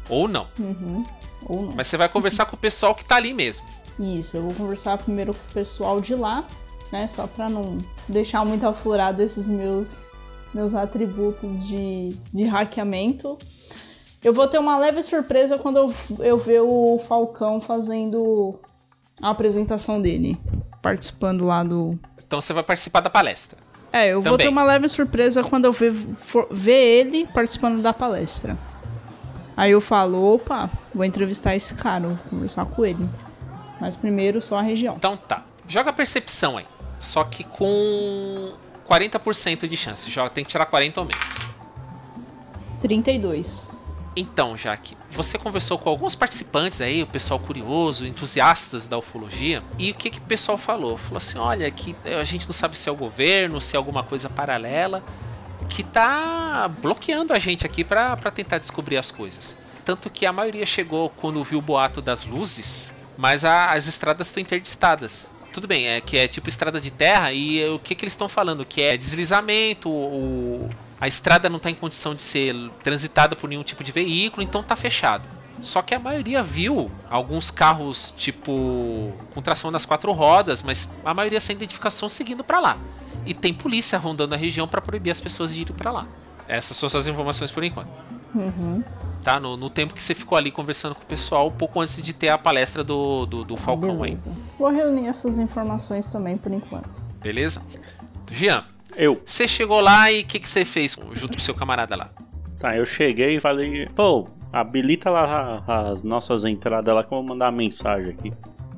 Ou não. Uhum. Ou não. Mas você vai conversar com o pessoal que tá ali mesmo. Isso, eu vou conversar primeiro com o pessoal de lá, né? Só pra não deixar muito aflorado esses meus, meus atributos de, de hackeamento. Eu vou ter uma leve surpresa quando eu, eu ver o Falcão fazendo a apresentação dele. Participando lá do. Então você vai participar da palestra. É, eu vou Também. ter uma leve surpresa quando eu ver, for- ver ele participando da palestra. Aí eu falo, opa, vou entrevistar esse cara, vou conversar com ele. Mas primeiro só a região. Então tá. Joga percepção aí. Só que com 40% de chance. Joga, tem que tirar 40 ou menos. 32. Então, Jaque, você conversou com alguns participantes aí, o pessoal curioso, entusiastas da ufologia, e o que, que o pessoal falou? Falou assim: olha, que a gente não sabe se é o governo, se é alguma coisa paralela, que tá bloqueando a gente aqui pra tentar descobrir as coisas. Tanto que a maioria chegou quando viu o boato das luzes, mas a- as estradas estão interditadas. Tudo bem, é que é tipo estrada de terra e o que, que eles estão falando? Que é deslizamento, o, a estrada não está em condição de ser transitada por nenhum tipo de veículo, então tá fechado. Só que a maioria viu alguns carros tipo com tração nas quatro rodas, mas a maioria sem identificação seguindo para lá. E tem polícia rondando a região para proibir as pessoas de irem para lá. Essas são suas informações por enquanto. Tá? No, no tempo que você ficou ali conversando com o pessoal, um pouco antes de ter a palestra do, do, do Falcão aí. Beleza. Vou reunir essas informações também por enquanto. Beleza? Jean, Eu. você chegou lá e o que, que você fez junto com o seu camarada lá? Tá, eu cheguei e falei, pô, habilita lá as nossas entradas lá que eu vou mandar uma mensagem aqui.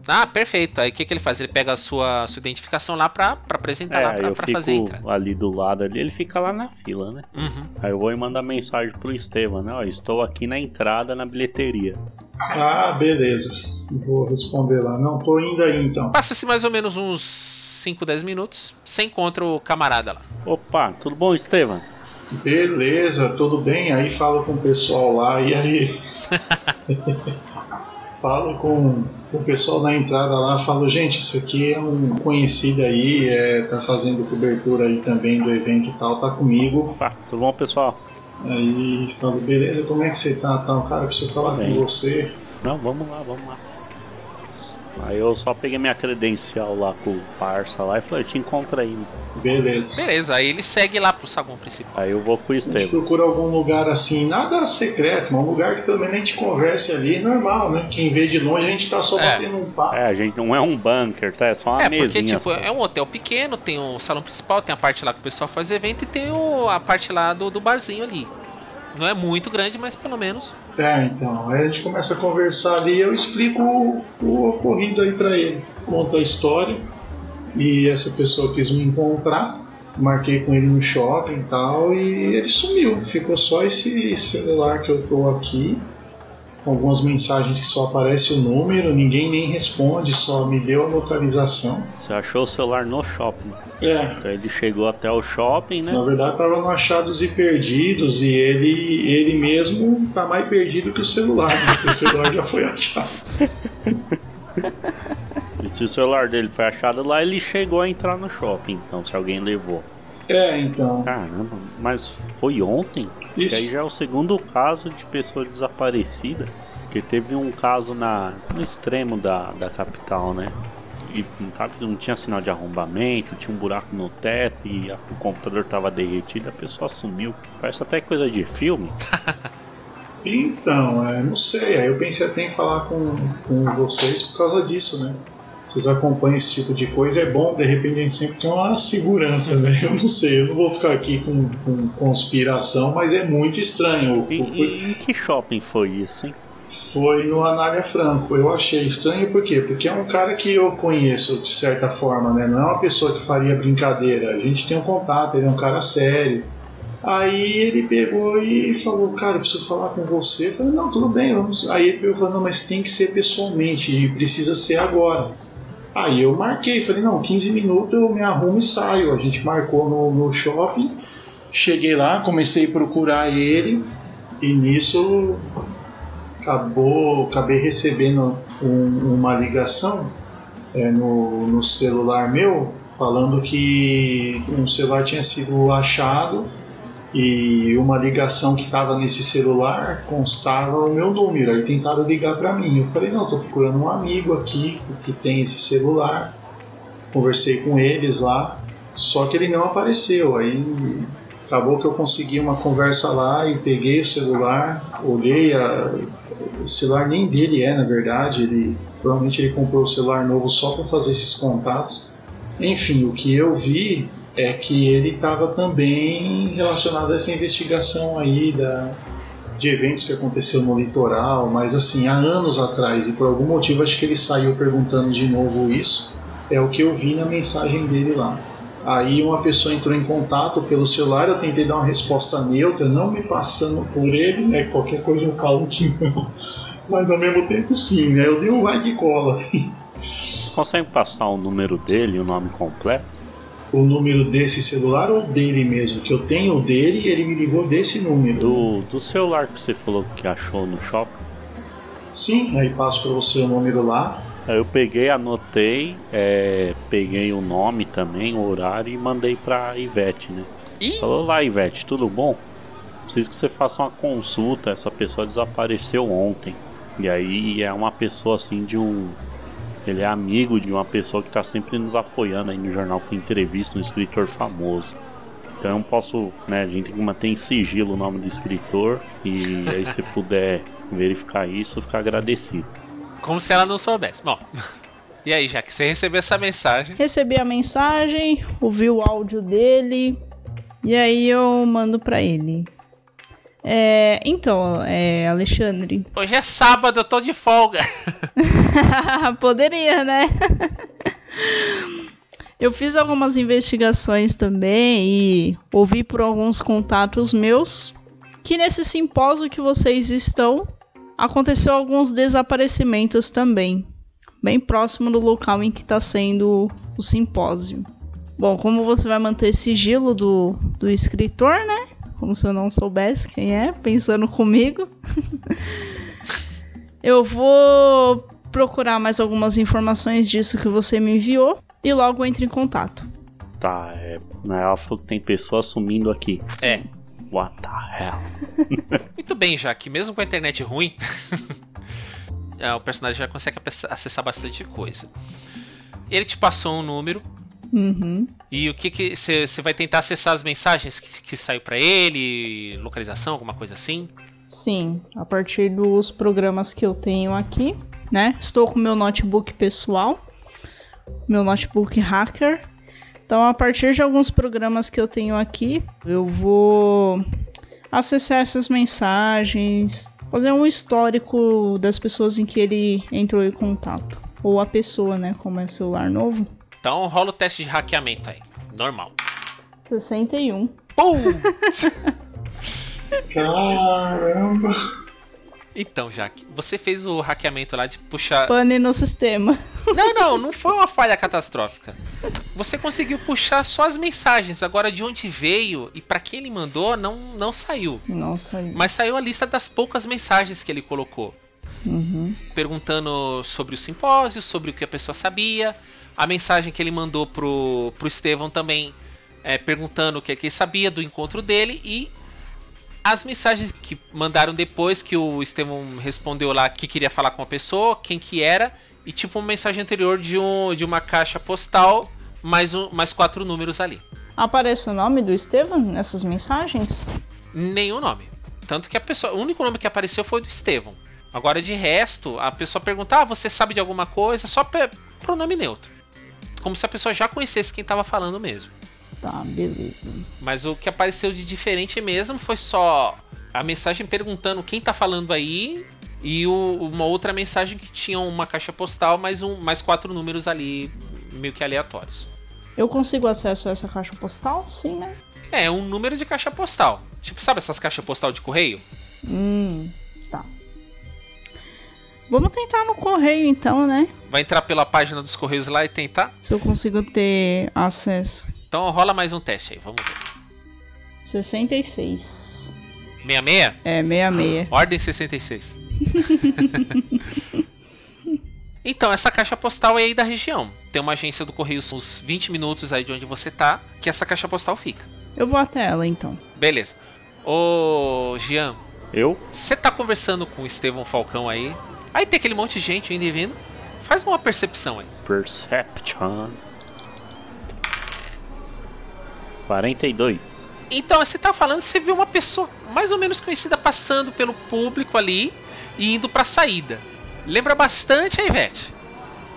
Ah, perfeito. Aí o que, que ele faz? Ele pega a sua, sua identificação lá pra, pra apresentar é, lá pra, eu pra fico fazer a entrada. ali do lado ali, ele fica lá na fila, né? Uhum. Aí eu vou e mandar mensagem pro Estevam, né? Ó, estou aqui na entrada na bilheteria. Ah, beleza. Vou responder lá. Não, tô indo aí então. Passa-se mais ou menos uns 5, 10 minutos. Você encontra o camarada lá. Opa, tudo bom, Estevam? Beleza, tudo bem? Aí falo com o pessoal lá e aí. <laughs> falo com, com o pessoal na entrada lá, falo, gente, isso aqui é um conhecido aí, é, tá fazendo cobertura aí também do evento e tal, tá comigo. Opa, tudo bom, pessoal? Aí falo, beleza, como é que você tá? Tal, cara, preciso falar Bem. com você. Não, vamos lá, vamos lá. Aí eu só peguei minha credencial lá com o parça lá e falei, te encontro aí. Beleza. Beleza, aí ele segue lá pro saguão principal. Aí eu vou com o A gente Estevam. procura algum lugar assim, nada secreto, mas um lugar que pelo menos a gente converse ali, normal, né? Quem vê de longe a gente tá só É. batendo um papo. É, a gente não é um bunker, tá? É só uma É, mesinha. porque tipo, só. é um hotel pequeno, tem o salão principal, tem a parte lá que o pessoal faz evento e tem o, a parte lá do, do barzinho ali. Não é muito grande, mas pelo menos. É, então, aí a gente começa a conversar ali eu explico o, o ocorrido aí pra ele. Conto a história e essa pessoa quis me encontrar marquei com ele no shopping e tal, e ele sumiu. Ficou só esse celular que eu tô aqui, algumas mensagens que só aparece o número, ninguém nem responde, só me deu a localização. Você achou o celular no shopping. É. Então ele chegou até o shopping, né? Na verdade tava no achados e perdidos e ele, ele mesmo tá mais perdido que o celular, né? Porque o celular já foi achado. <laughs> E se o celular dele foi achado lá, ele chegou a entrar no shopping, então se alguém levou. É, então. Caramba, mas foi ontem? Isso. Que aí já é o segundo caso de pessoa desaparecida. Porque teve um caso na, no extremo da, da capital, né? E sabe, não tinha sinal de arrombamento, tinha um buraco no teto e a- o computador tava derretido, a pessoa sumiu. Parece até coisa de filme. <laughs> Então, é, não sei. Aí eu pensei até em falar com, com vocês por causa disso, né? Vocês acompanham esse tipo de coisa, é bom, de repente a gente sempre tem uma segurança, né? Eu não sei, eu não vou ficar aqui com, com conspiração, mas é muito estranho. E, e em que shopping foi isso, hein? Foi no Anália Franco. Eu achei estranho por quê? Porque é um cara que eu conheço de certa forma, né? Não é uma pessoa que faria brincadeira. A gente tem um contato, ele é um cara sério. Aí ele pegou e falou, cara, eu preciso falar com você. Eu falei, não, tudo bem, vamos. Aí ele pegou falou, não, mas tem que ser pessoalmente e precisa ser agora. Aí eu marquei, falei, não, 15 minutos eu me arrumo e saio. A gente marcou no, no shopping. Cheguei lá, comecei a procurar ele e nisso acabou, acabei recebendo um- uma ligação é, no, no celular meu falando que um celular tinha sido achado e uma ligação que estava nesse celular constava o meu número. Aí tentaram ligar para mim. Eu falei, não, estou procurando um amigo aqui que tem esse celular. Conversei com eles lá, só que ele não apareceu. Aí acabou que eu consegui uma conversa lá e peguei o celular, olhei a, o celular nem dele é, na verdade. Ele provavelmente ele comprou o celular novo só para fazer esses contatos. Enfim, o que eu vi é que ele estava também relacionado a essa investigação aí da, de eventos que aconteceu no litoral, mas assim, há anos atrás, e por algum motivo acho que ele saiu perguntando de novo isso. É o que eu vi na mensagem dele lá. Aí uma pessoa entrou em contato pelo celular, eu tentei dar uma resposta neutra, não me passando por ele, né? Qualquer coisa eu falo que não. Mas ao mesmo tempo sim, né? Eu dei um vai de cola. Vocês conseguem passar o número dele o nome completo? O número desse celular ou dele mesmo? Que eu tenho o dele e ele me ligou desse número. Do, do celular que você falou que achou no shopping? Sim, aí passo para você o número lá. Aí eu peguei, anotei, é, peguei o nome também, o horário e mandei pra Ivete, né? Ih, Falou lá, Ivete, tudo bom? Preciso que você faça uma consulta. Essa pessoa desapareceu ontem. E aí é uma pessoa assim de um. Ele é amigo de uma pessoa que tá sempre nos apoiando aí no jornal com entrevista, um escritor famoso. Então eu não posso, né? A gente tem que manter em sigilo o nome do escritor. E aí se <laughs> puder verificar isso, eu ficar agradecido. como se ela não soubesse. Bom, <laughs> e aí, já que você recebeu essa mensagem, Recebi a mensagem, ouvi o áudio dele e aí eu mando pra ele. É, então, é, Alexandre, hoje é sábado, eu tô de folga. <laughs> poderia, né? Eu fiz algumas investigações também e ouvi por alguns contatos meus que nesse simpósio que vocês estão aconteceu alguns desaparecimentos também, bem próximo do local em que está sendo o simpósio. Bom, como você vai manter sigilo do, do escritor, né? Como se eu não soubesse quem é, pensando comigo. <laughs> eu vou procurar mais algumas informações disso que você me enviou e logo entre em contato. Tá, é. Ela falou que tem pessoas sumindo aqui. É. What the hell? <laughs> Muito bem, já que mesmo com a internet ruim, <laughs> é, o personagem já consegue acessar bastante coisa. Ele te passou um número Uhum. e o que que você vai tentar acessar as mensagens que, que saiu pra ele, localização, alguma coisa assim? Sim, a partir dos programas que eu tenho aqui, né? Estou com meu notebook pessoal, meu notebook hacker. Então, a partir de alguns programas que eu tenho aqui, eu vou acessar essas mensagens, fazer um histórico das pessoas em que ele entrou em contato. Ou a pessoa, né? Como é celular novo. Então rola o teste de hackeamento aí, normal. 61. Putz! <laughs> Caramba! Então, Jaque, você fez o hackeamento lá de puxar. Pane no sistema. Não, não, <laughs> não foi uma falha catastrófica. Você conseguiu puxar só as mensagens. Agora, de onde veio e para quem ele mandou, não, não saiu. Não saiu. Mas saiu a lista das poucas mensagens que ele colocou. Uhum. Perguntando sobre o simpósio, sobre o que a pessoa sabia. A mensagem que ele mandou pro, pro Estevão também, é, perguntando o que, é que ele sabia do encontro dele. E as mensagens que mandaram depois que o Estevão respondeu lá que queria falar com a pessoa, quem que era, e tipo uma mensagem anterior de, um, de uma caixa postal, mais, um, mais quatro números ali. Aparece o nome do Estevam nessas mensagens? Nenhum nome. Tanto que a pessoa. O único nome que apareceu foi o do Estevão. Agora, de resto, a pessoa pergunta: Ah, você sabe de alguma coisa? Só pronome neutro. Como se a pessoa já conhecesse quem estava falando mesmo. Tá, beleza. Mas o que apareceu de diferente mesmo foi só a mensagem perguntando quem tá falando aí e o, uma outra mensagem que tinha uma caixa postal mais, um, mais quatro números ali meio que aleatórios. Eu consigo acesso a essa caixa postal? Sim, né? É, um número de caixa postal. Tipo, sabe essas caixas postal de correio? Hum, tá. Vamos tentar no correio então, né? Vai entrar pela página dos correios lá e tentar? Se eu consigo ter acesso. Então rola mais um teste aí, vamos ver. 66. 66? É, 66. Ordem 66. <laughs> então, essa caixa postal é aí da região. Tem uma agência do Correio uns 20 minutos aí de onde você tá, que essa caixa postal fica. Eu vou até ela então. Beleza. Ô, Jean. Eu? Você tá conversando com o Estevão Falcão aí. Aí tem aquele monte de gente indo e vindo. Faz uma percepção aí. Perception. 42. Então, você tá falando, você viu uma pessoa mais ou menos conhecida passando pelo público ali e indo pra saída. Lembra bastante a Ivete.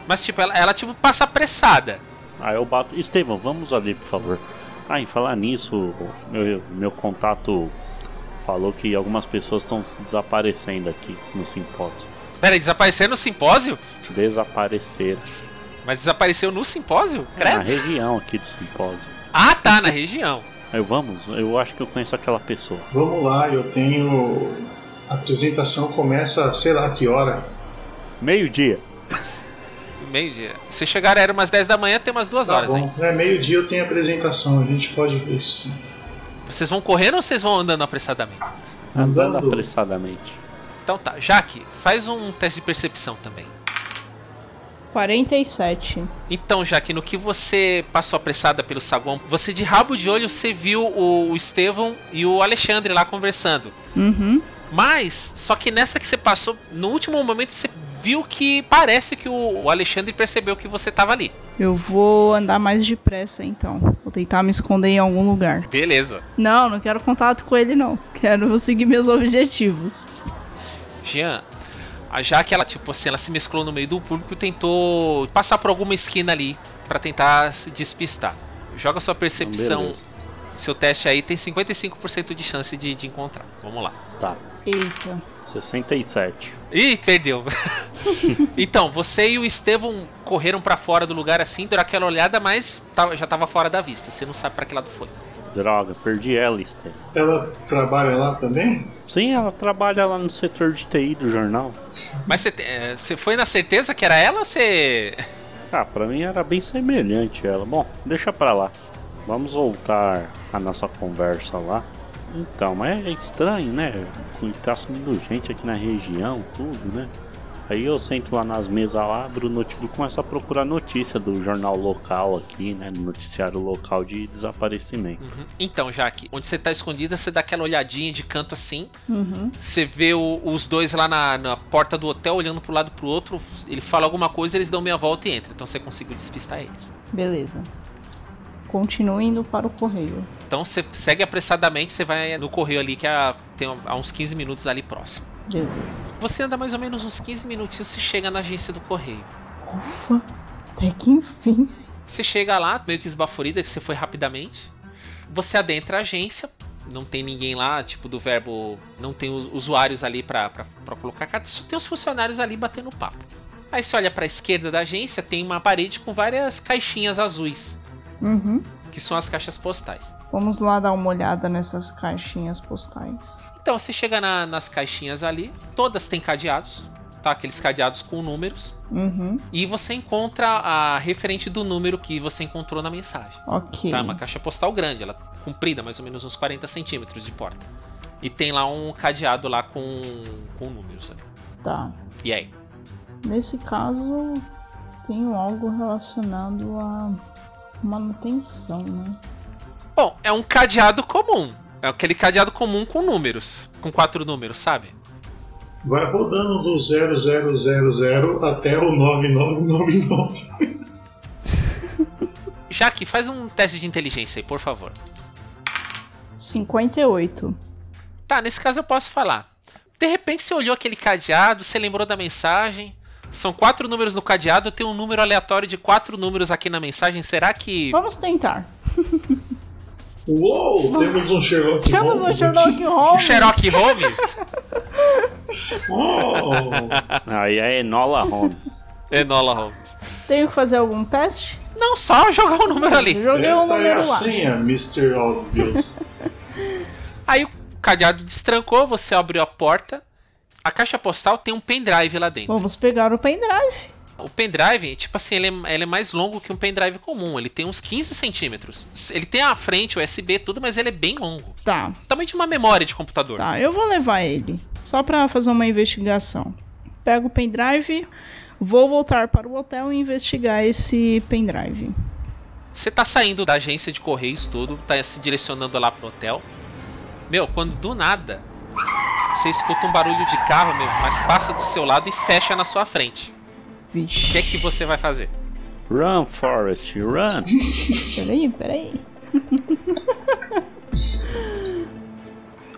Mas, tipo, ela, ela tipo, passa apressada. Aí eu bato. Estevão, vamos ali, por favor. Ah, em falar nisso, meu, meu contato falou que algumas pessoas estão desaparecendo aqui no simpósio. Peraí, desaparecer no simpósio? Desaparecer. Mas desapareceu no simpósio? Credo. Na região aqui do simpósio. Ah, tá, na região. Aí vamos, eu acho que eu conheço aquela pessoa. Vamos lá, eu tenho. A apresentação começa, sei lá que hora. Meio-dia. Meio-dia. Se chegar era umas 10 da manhã, tem umas duas Tá horas, bom. hein? É meio-dia eu tenho apresentação, a gente pode ver isso sim. Vocês vão correndo ou vocês vão andando apressadamente? Andando Andando. apressadamente. Então tá, Jaque, faz um teste de percepção também. 47. Então, Jaque, no que você passou apressada pelo saguão, você de rabo de olho você viu o Estevão e o Alexandre lá conversando. Uhum. Mas, só que nessa que você passou, no último momento você viu que parece que o Alexandre percebeu que você tava ali. Eu vou andar mais depressa então. Vou tentar me esconder em algum lugar. Beleza. Não, não quero contato com ele não. Quero seguir meus objetivos. Jean, a Jaque, ela, tipo assim, ela se mesclou no meio do público e tentou passar por alguma esquina ali pra tentar se despistar. Joga sua percepção. Seu teste aí tem 55% de chance de, de encontrar. Vamos lá. Tá. Eita. 67. Ih, perdeu. <laughs> então, você e o Estevão correram pra fora do lugar assim, deram aquela olhada, mas já tava fora da vista. Você não sabe pra que lado foi. Droga, perdi ela, Estevão. Ela trabalha lá também? Sim, ela trabalha lá no setor de TI do jornal. Mas você, é, você foi na certeza que era ela ou você. Ah, pra mim era bem semelhante ela. Bom, deixa pra lá. Vamos voltar à nossa conversa lá. Então, mas é estranho, né? Tá sumindo gente aqui na região, tudo, né? Aí eu sento lá nas mesas lá, abro o notebook e começo a procurar notícia do jornal local aqui, né? Do noticiário local de desaparecimento. Uhum. Então, Jaque, onde você tá escondida, você dá aquela olhadinha de canto assim. Uhum. Você vê o- os dois lá na, na porta do hotel olhando pro lado pro outro. Ele fala alguma coisa, eles dão meia volta e entram. Então você conseguiu despistar eles. Beleza. Continuo indo para o correio. Então você segue apressadamente, você vai no correio ali que é tem uns 15 minutos ali próximo. Beleza. Você anda mais ou menos uns 15 minutinhos, você chega na agência do correio. Ufa. Até que enfim. Você chega lá, meio que esbaforida, que você foi rapidamente. Você adentra a agência, não tem ninguém lá, tipo do verbo, não tem os usuários ali pra colocar carta, só tem os funcionários ali batendo papo. Aí você olha pra esquerda da agência, tem uma parede com várias caixinhas azuis. Uhum. que são as caixas postais. Vamos lá dar uma olhada nessas caixinhas postais. Então você chega na, nas caixinhas ali, todas têm cadeados, tá? Aqueles cadeados com números. Uhum. E você encontra a referente do número que você encontrou na mensagem. Ok. Tá? Uma caixa postal grande, ela comprida, mais ou menos uns 40 centímetros de porta. E tem lá um cadeado lá com, com números ali. Tá. E aí? Nesse caso, tenho algo relacionado a manutenção, né? Bom, é um cadeado comum. É aquele cadeado comum com números. Com quatro números, sabe? Vai rodando do 0000 até o 9999. <laughs> Jaque, faz um teste de inteligência aí, por favor. 58. Tá, nesse caso eu posso falar. De repente você olhou aquele cadeado, você lembrou da mensagem. São quatro números no cadeado, tem um número aleatório de quatro números aqui na mensagem. Será que. Vamos tentar. <laughs> Uou, temos um Sherlock Temos um Holmes Sherlock aqui. <laughs> Holmes. Sherlock Holmes? Uou. Aí é Enola Holmes. Enola Holmes. Tenho que fazer algum teste? Não, só jogar o número ali. Joguei um Esta é a número lá. senha, Mr. Obvious. <laughs> Aí o cadeado destrancou, você abriu a porta. A caixa postal tem um pendrive lá dentro. Vamos pegar o pendrive. O pendrive, tipo assim, ele é, ele é mais longo que um pendrive comum. Ele tem uns 15 centímetros. Ele tem a frente, USB, tudo, mas ele é bem longo. Tá, Tamanho de uma memória de computador. tá. Eu vou levar ele. Só pra fazer uma investigação. Pego o pendrive, vou voltar para o hotel e investigar esse pendrive. Você tá saindo da agência de correios, tudo, tá se direcionando lá pro hotel. Meu, quando do nada você escuta um barulho de carro, meu, mas passa do seu lado e fecha na sua frente. O Vixe. que é que você vai fazer? Run, Forrest, run! <laughs> Peraí, peraí. <laughs>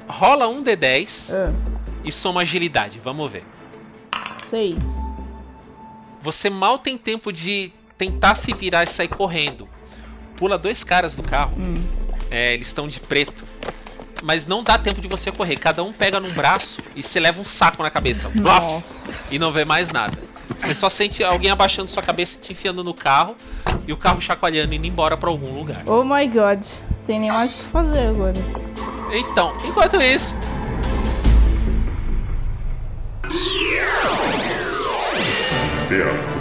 Rola um D10 Ah, e soma agilidade, vamos ver. seis. Você mal tem tempo de tentar se virar e sair correndo. Pula dois caras do carro. É, eles estão de preto. Mas não dá tempo de você correr. Cada um pega num braço e se leva um saco na cabeça. Bluff! E não vê mais nada. Você só sente alguém abaixando sua cabeça e te enfiando no carro. E o carro chacoalhando e indo embora pra algum lugar. Oh my god. Tem nem mais o que fazer agora. Então, enquanto isso. Teatro.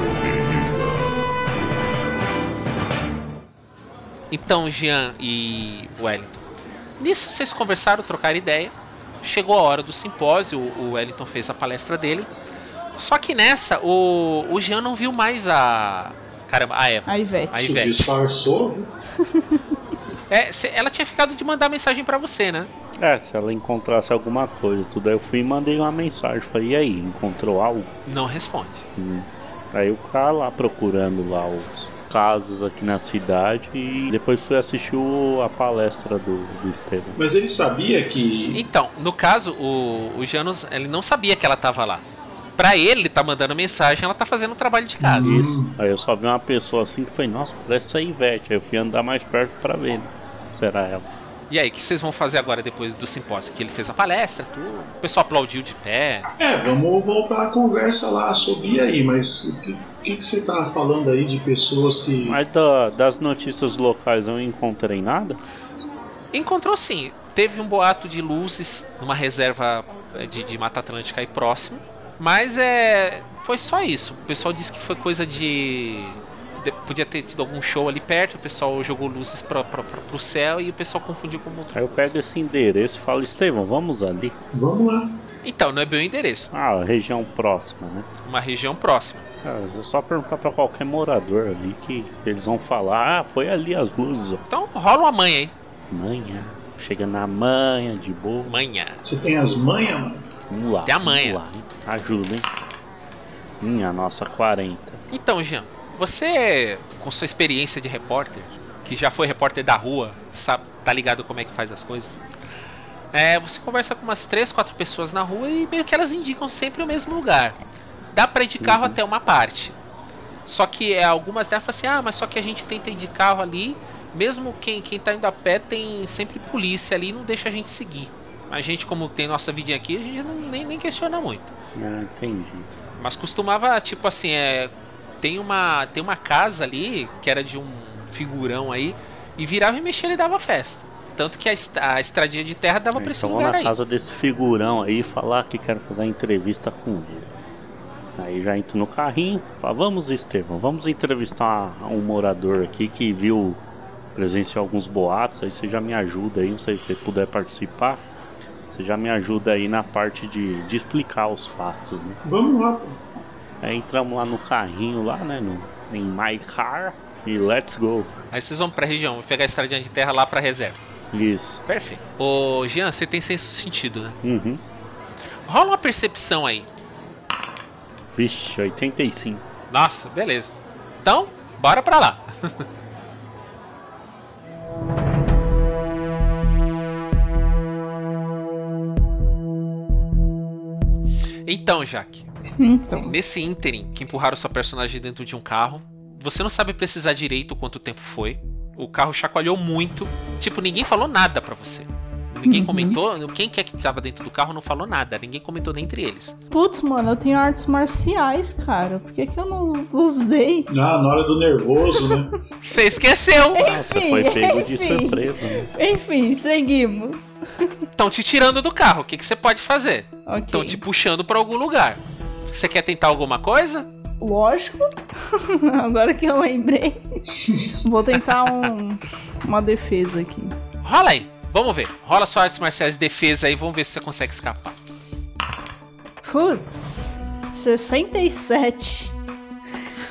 Então, Jean e Wellington. Nisso vocês conversaram, trocaram ideia. Chegou a hora do simpósio, o Wellington fez a palestra dele. Só que nessa, o, o Jean não viu mais a. Caramba, a Eva. A Ivete. A Se Ivete. disfarçou. <laughs> É, cê- ela tinha ficado de mandar mensagem pra você, né? É, se ela encontrasse alguma coisa, tudo. Aí eu fui e mandei uma mensagem. Falei, e aí, encontrou algo? Não responde. Aí o cara lá procurando lá os casos aqui na cidade e depois fui assistir o- a palestra do, do Estevam. Mas ele sabia que. Então, no caso, o, o Janus, ele não sabia que ela tava lá. Pra ele, ele tá mandando mensagem, ela tá fazendo o trabalho de casa. Isso. Aí eu só vi uma pessoa assim que foi, nossa, parece essa Ivete. Aí eu fui andar mais perto pra ver, né? Será ela? E aí, o que vocês vão fazer agora depois do simpósio? Que ele fez a palestra, tudo. O pessoal aplaudiu de pé. É, vamos voltar à conversa lá sobre e aí, mas o que, o que, você tava falando aí de pessoas que. Mas da- das notícias locais eu não encontrei nada. Encontrou sim. Teve um boato de luzes numa reserva eh, de, de Mata Atlântica aí próximo. Mas é. Foi só isso. O pessoal disse que foi coisa de. de- podia ter tido algum show ali perto, o pessoal jogou luzes pra, pra, pra, pro céu e o pessoal confundiu com outra Aí eu coisa. pego esse endereço e falo, Estevão, vamos ali. Vamos lá. Então, não é bem o endereço, Ah, região próxima, né? uma região próxima. Cara, é só perguntar pra qualquer morador ali que eles vão falar, ah, foi ali as luzes, ó. Então rola uma manha aí. Manhã. Chega na manhã, de boa. Manhã. Você tem as manhas, mano? Vamos lá. Tem a manha. Vamos lá, hein? Ajuda, hein? Minha nossa 40. Então, Jean, você, com sua experiência de repórter, que já foi repórter da rua, sabe, tá ligado como é que faz as coisas? É, você conversa com umas três, quatro pessoas na rua e meio que elas indicam sempre o mesmo lugar. Dá pra ir de carro até uma parte. Só que é, algumas delas falam assim, ah, mas só que a gente tenta ir de carro ali, mesmo quem, quem tá indo a pé tem sempre polícia ali e não deixa a gente seguir. A gente, como tem nossa vidinha aqui, a gente não, nem, nem questiona muito. Ah, entendi. Mas costumava, tipo assim, é, tem uma tem uma casa ali que era de um figurão aí E virava e mexia ele dava festa. Tanto que a, a estradinha de terra dava pra esse então lugar na aí. casa desse figurão aí falar que quero fazer entrevista com ele. Aí já entro no carrinho, fala, vamos Estevão, vamos entrevistar um morador aqui que viu, presenciou alguns boatos, aí você já me ajuda aí, não sei se você puder participar, você já me ajuda aí na parte de, de explicar os fatos, né? Vamos lá, pô. Aí entramos lá no carrinho lá, né, no, em My Car e let's go. Aí vocês vão pra região, vão pegar a estradinha de terra lá pra reserva. Isso. Perfeito. Ô, Jean, você tem senso de sentido, né? Uhum. Rola uma percepção aí. Vixe, 85. Nossa, beleza. Então, bora pra lá. <laughs> então, Jaque, Então. nesse ínterim que empurraram sua personagem dentro de um carro, você não sabe precisar direito quanto tempo foi. O carro chacoalhou muito. Tipo, ninguém falou nada pra você. Ninguém Uhum. comentou. Quem quer que tava dentro do carro não falou nada. Ninguém comentou nem entre eles. Putz, mano, eu tenho artes marciais, cara. Por que, que eu não usei? Ah, na hora do nervoso, né? <laughs> Você esqueceu! Você foi pego de enfim. surpresa, né? Enfim, seguimos. Estão te tirando do carro. O que, que você pode fazer? Estão te puxando pra algum lugar. Você quer tentar alguma coisa? Lógico. <laughs> Agora que eu lembrei. Vou tentar um, uma defesa aqui. Rola aí. Vamos ver. Rola sua artes marciais de defesa aí. Vamos ver se você consegue escapar. Putz, 67.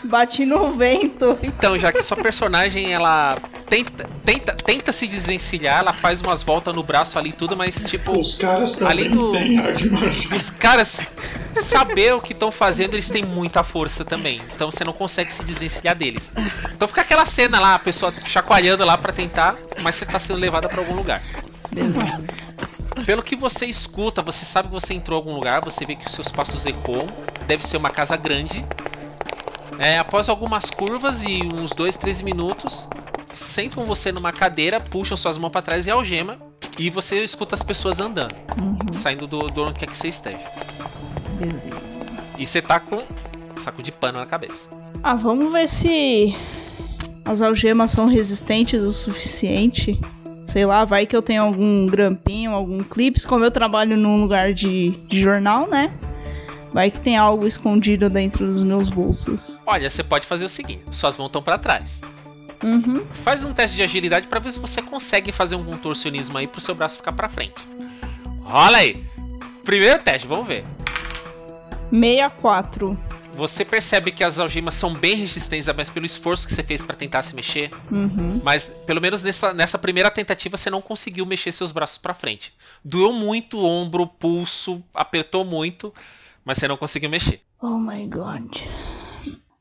Bati no vento. Então, já que sua personagem ela tenta, tenta, tenta se desvencilhar, ela faz umas voltas no braço ali e tudo, mas tipo, Os caras também Além do- têm arte marcial. os caras saber o que estão fazendo, eles têm muita força também. Então você não consegue se desvencilhar deles. Então fica aquela cena lá, a pessoa chacoalhando lá pra tentar, mas você tá sendo levada pra algum lugar. Pelo que você escuta, você sabe que você entrou em algum lugar, você vê que os seus passos ecoam. Deve ser uma casa grande. É, após algumas curvas e uns 2, 3 minutos, sentam você numa cadeira, puxam suas mãos pra trás e algema. E você escuta as pessoas andando, saindo do, do onde quer que você esteja. Beleza. E você tá com um saco de pano na cabeça. Ah, vamos ver se as algemas são resistentes o suficiente. Sei lá, vai que eu tenho algum grampinho, algum clips. Como eu trabalho num lugar de, de jornal, né? Vai que tem algo escondido dentro dos meus bolsos. Olha, você pode fazer o seguinte: suas mãos estão pra trás. Uhum. Faz um teste de agilidade pra ver se você consegue fazer um contorcionismo aí pro seu braço ficar pra frente. Rola aí. Primeiro teste, vamos ver. 64. Você percebe que as algemas são bem resistentes, mas pelo esforço que você fez pra tentar se mexer. Uhum. Mas pelo menos nessa, nessa primeira tentativa você não conseguiu mexer seus braços pra frente. Doeu muito o ombro, pulso, apertou muito, mas você não conseguiu mexer. Oh my god.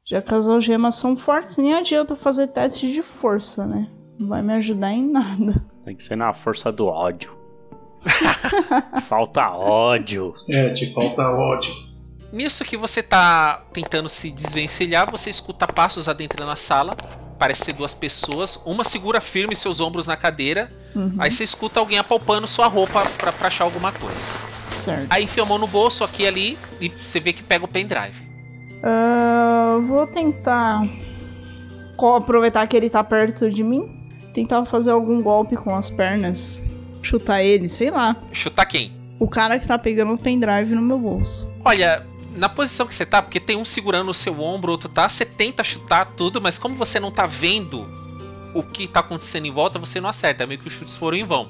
Já que as algemas são fortes, nem adianta fazer teste de força, né? Não vai me ajudar em nada. Tem que ser na força do ódio. Falta ódio. É, te falta ódio. Nisso que você tá tentando se desvencilhar, você escuta passos adentrando a sala. Parece ser duas pessoas. Uma segura firme seus ombros na cadeira. Aí você escuta alguém apalpando sua roupa pra, pra achar alguma coisa. Certo. Aí enfia a mão no bolso, aqui ali, e você vê que pega o pendrive. Ah, vou tentar aproveitar que ele tá perto de mim. Tentar fazer algum golpe com as pernas. Chutar ele, sei lá. Chutar quem? O cara que tá pegando o pendrive no meu bolso. Olha, na posição que você tá, porque tem um segurando o seu ombro, outro tá, você tenta chutar tudo, mas como você não tá vendo o que tá acontecendo em volta, você não acerta. É meio que os chutes foram em vão.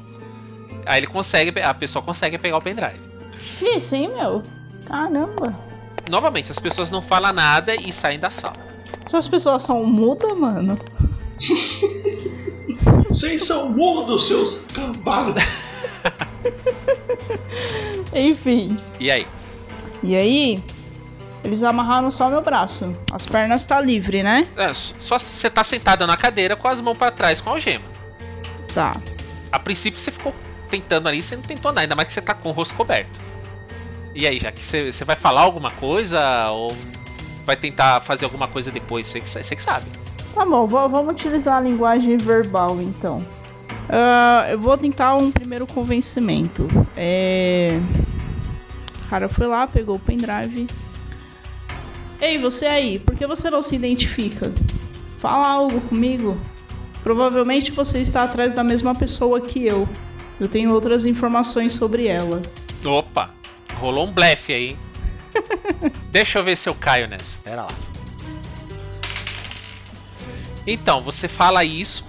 Aí ele consegue, a pessoa consegue pegar o pendrive. Difícil, hein, meu? Caramba. Novamente, as pessoas não falam nada e saem da sala. Essas pessoas são mudas, mano. Vocês são mudos, seus cambados. <laughs> Enfim. E aí? E aí, eles amarraram só meu braço. As pernas tá livre, né? É, só se você tá sentada na cadeira com as mãos pra trás com a algema. Tá. A princípio você ficou tentando ali, você não tentou nada, ainda mais que você tá com o rosto coberto. E aí, já que você, vai falar alguma coisa ou vai tentar fazer alguma coisa depois? Você, que sabe. Tá bom, va- vamos utilizar a linguagem verbal então. Ah, eu vou tentar um primeiro convencimento. É. O cara foi lá, pegou o pendrive. Ei, você aí, por que você não se identifica? Fala algo comigo. Provavelmente você está atrás da mesma pessoa que eu. Eu tenho outras informações sobre ela. Opa, rolou um blefe aí. hein? <laughs> Deixa eu ver se eu caio nessa. Pera lá. Então, você fala isso.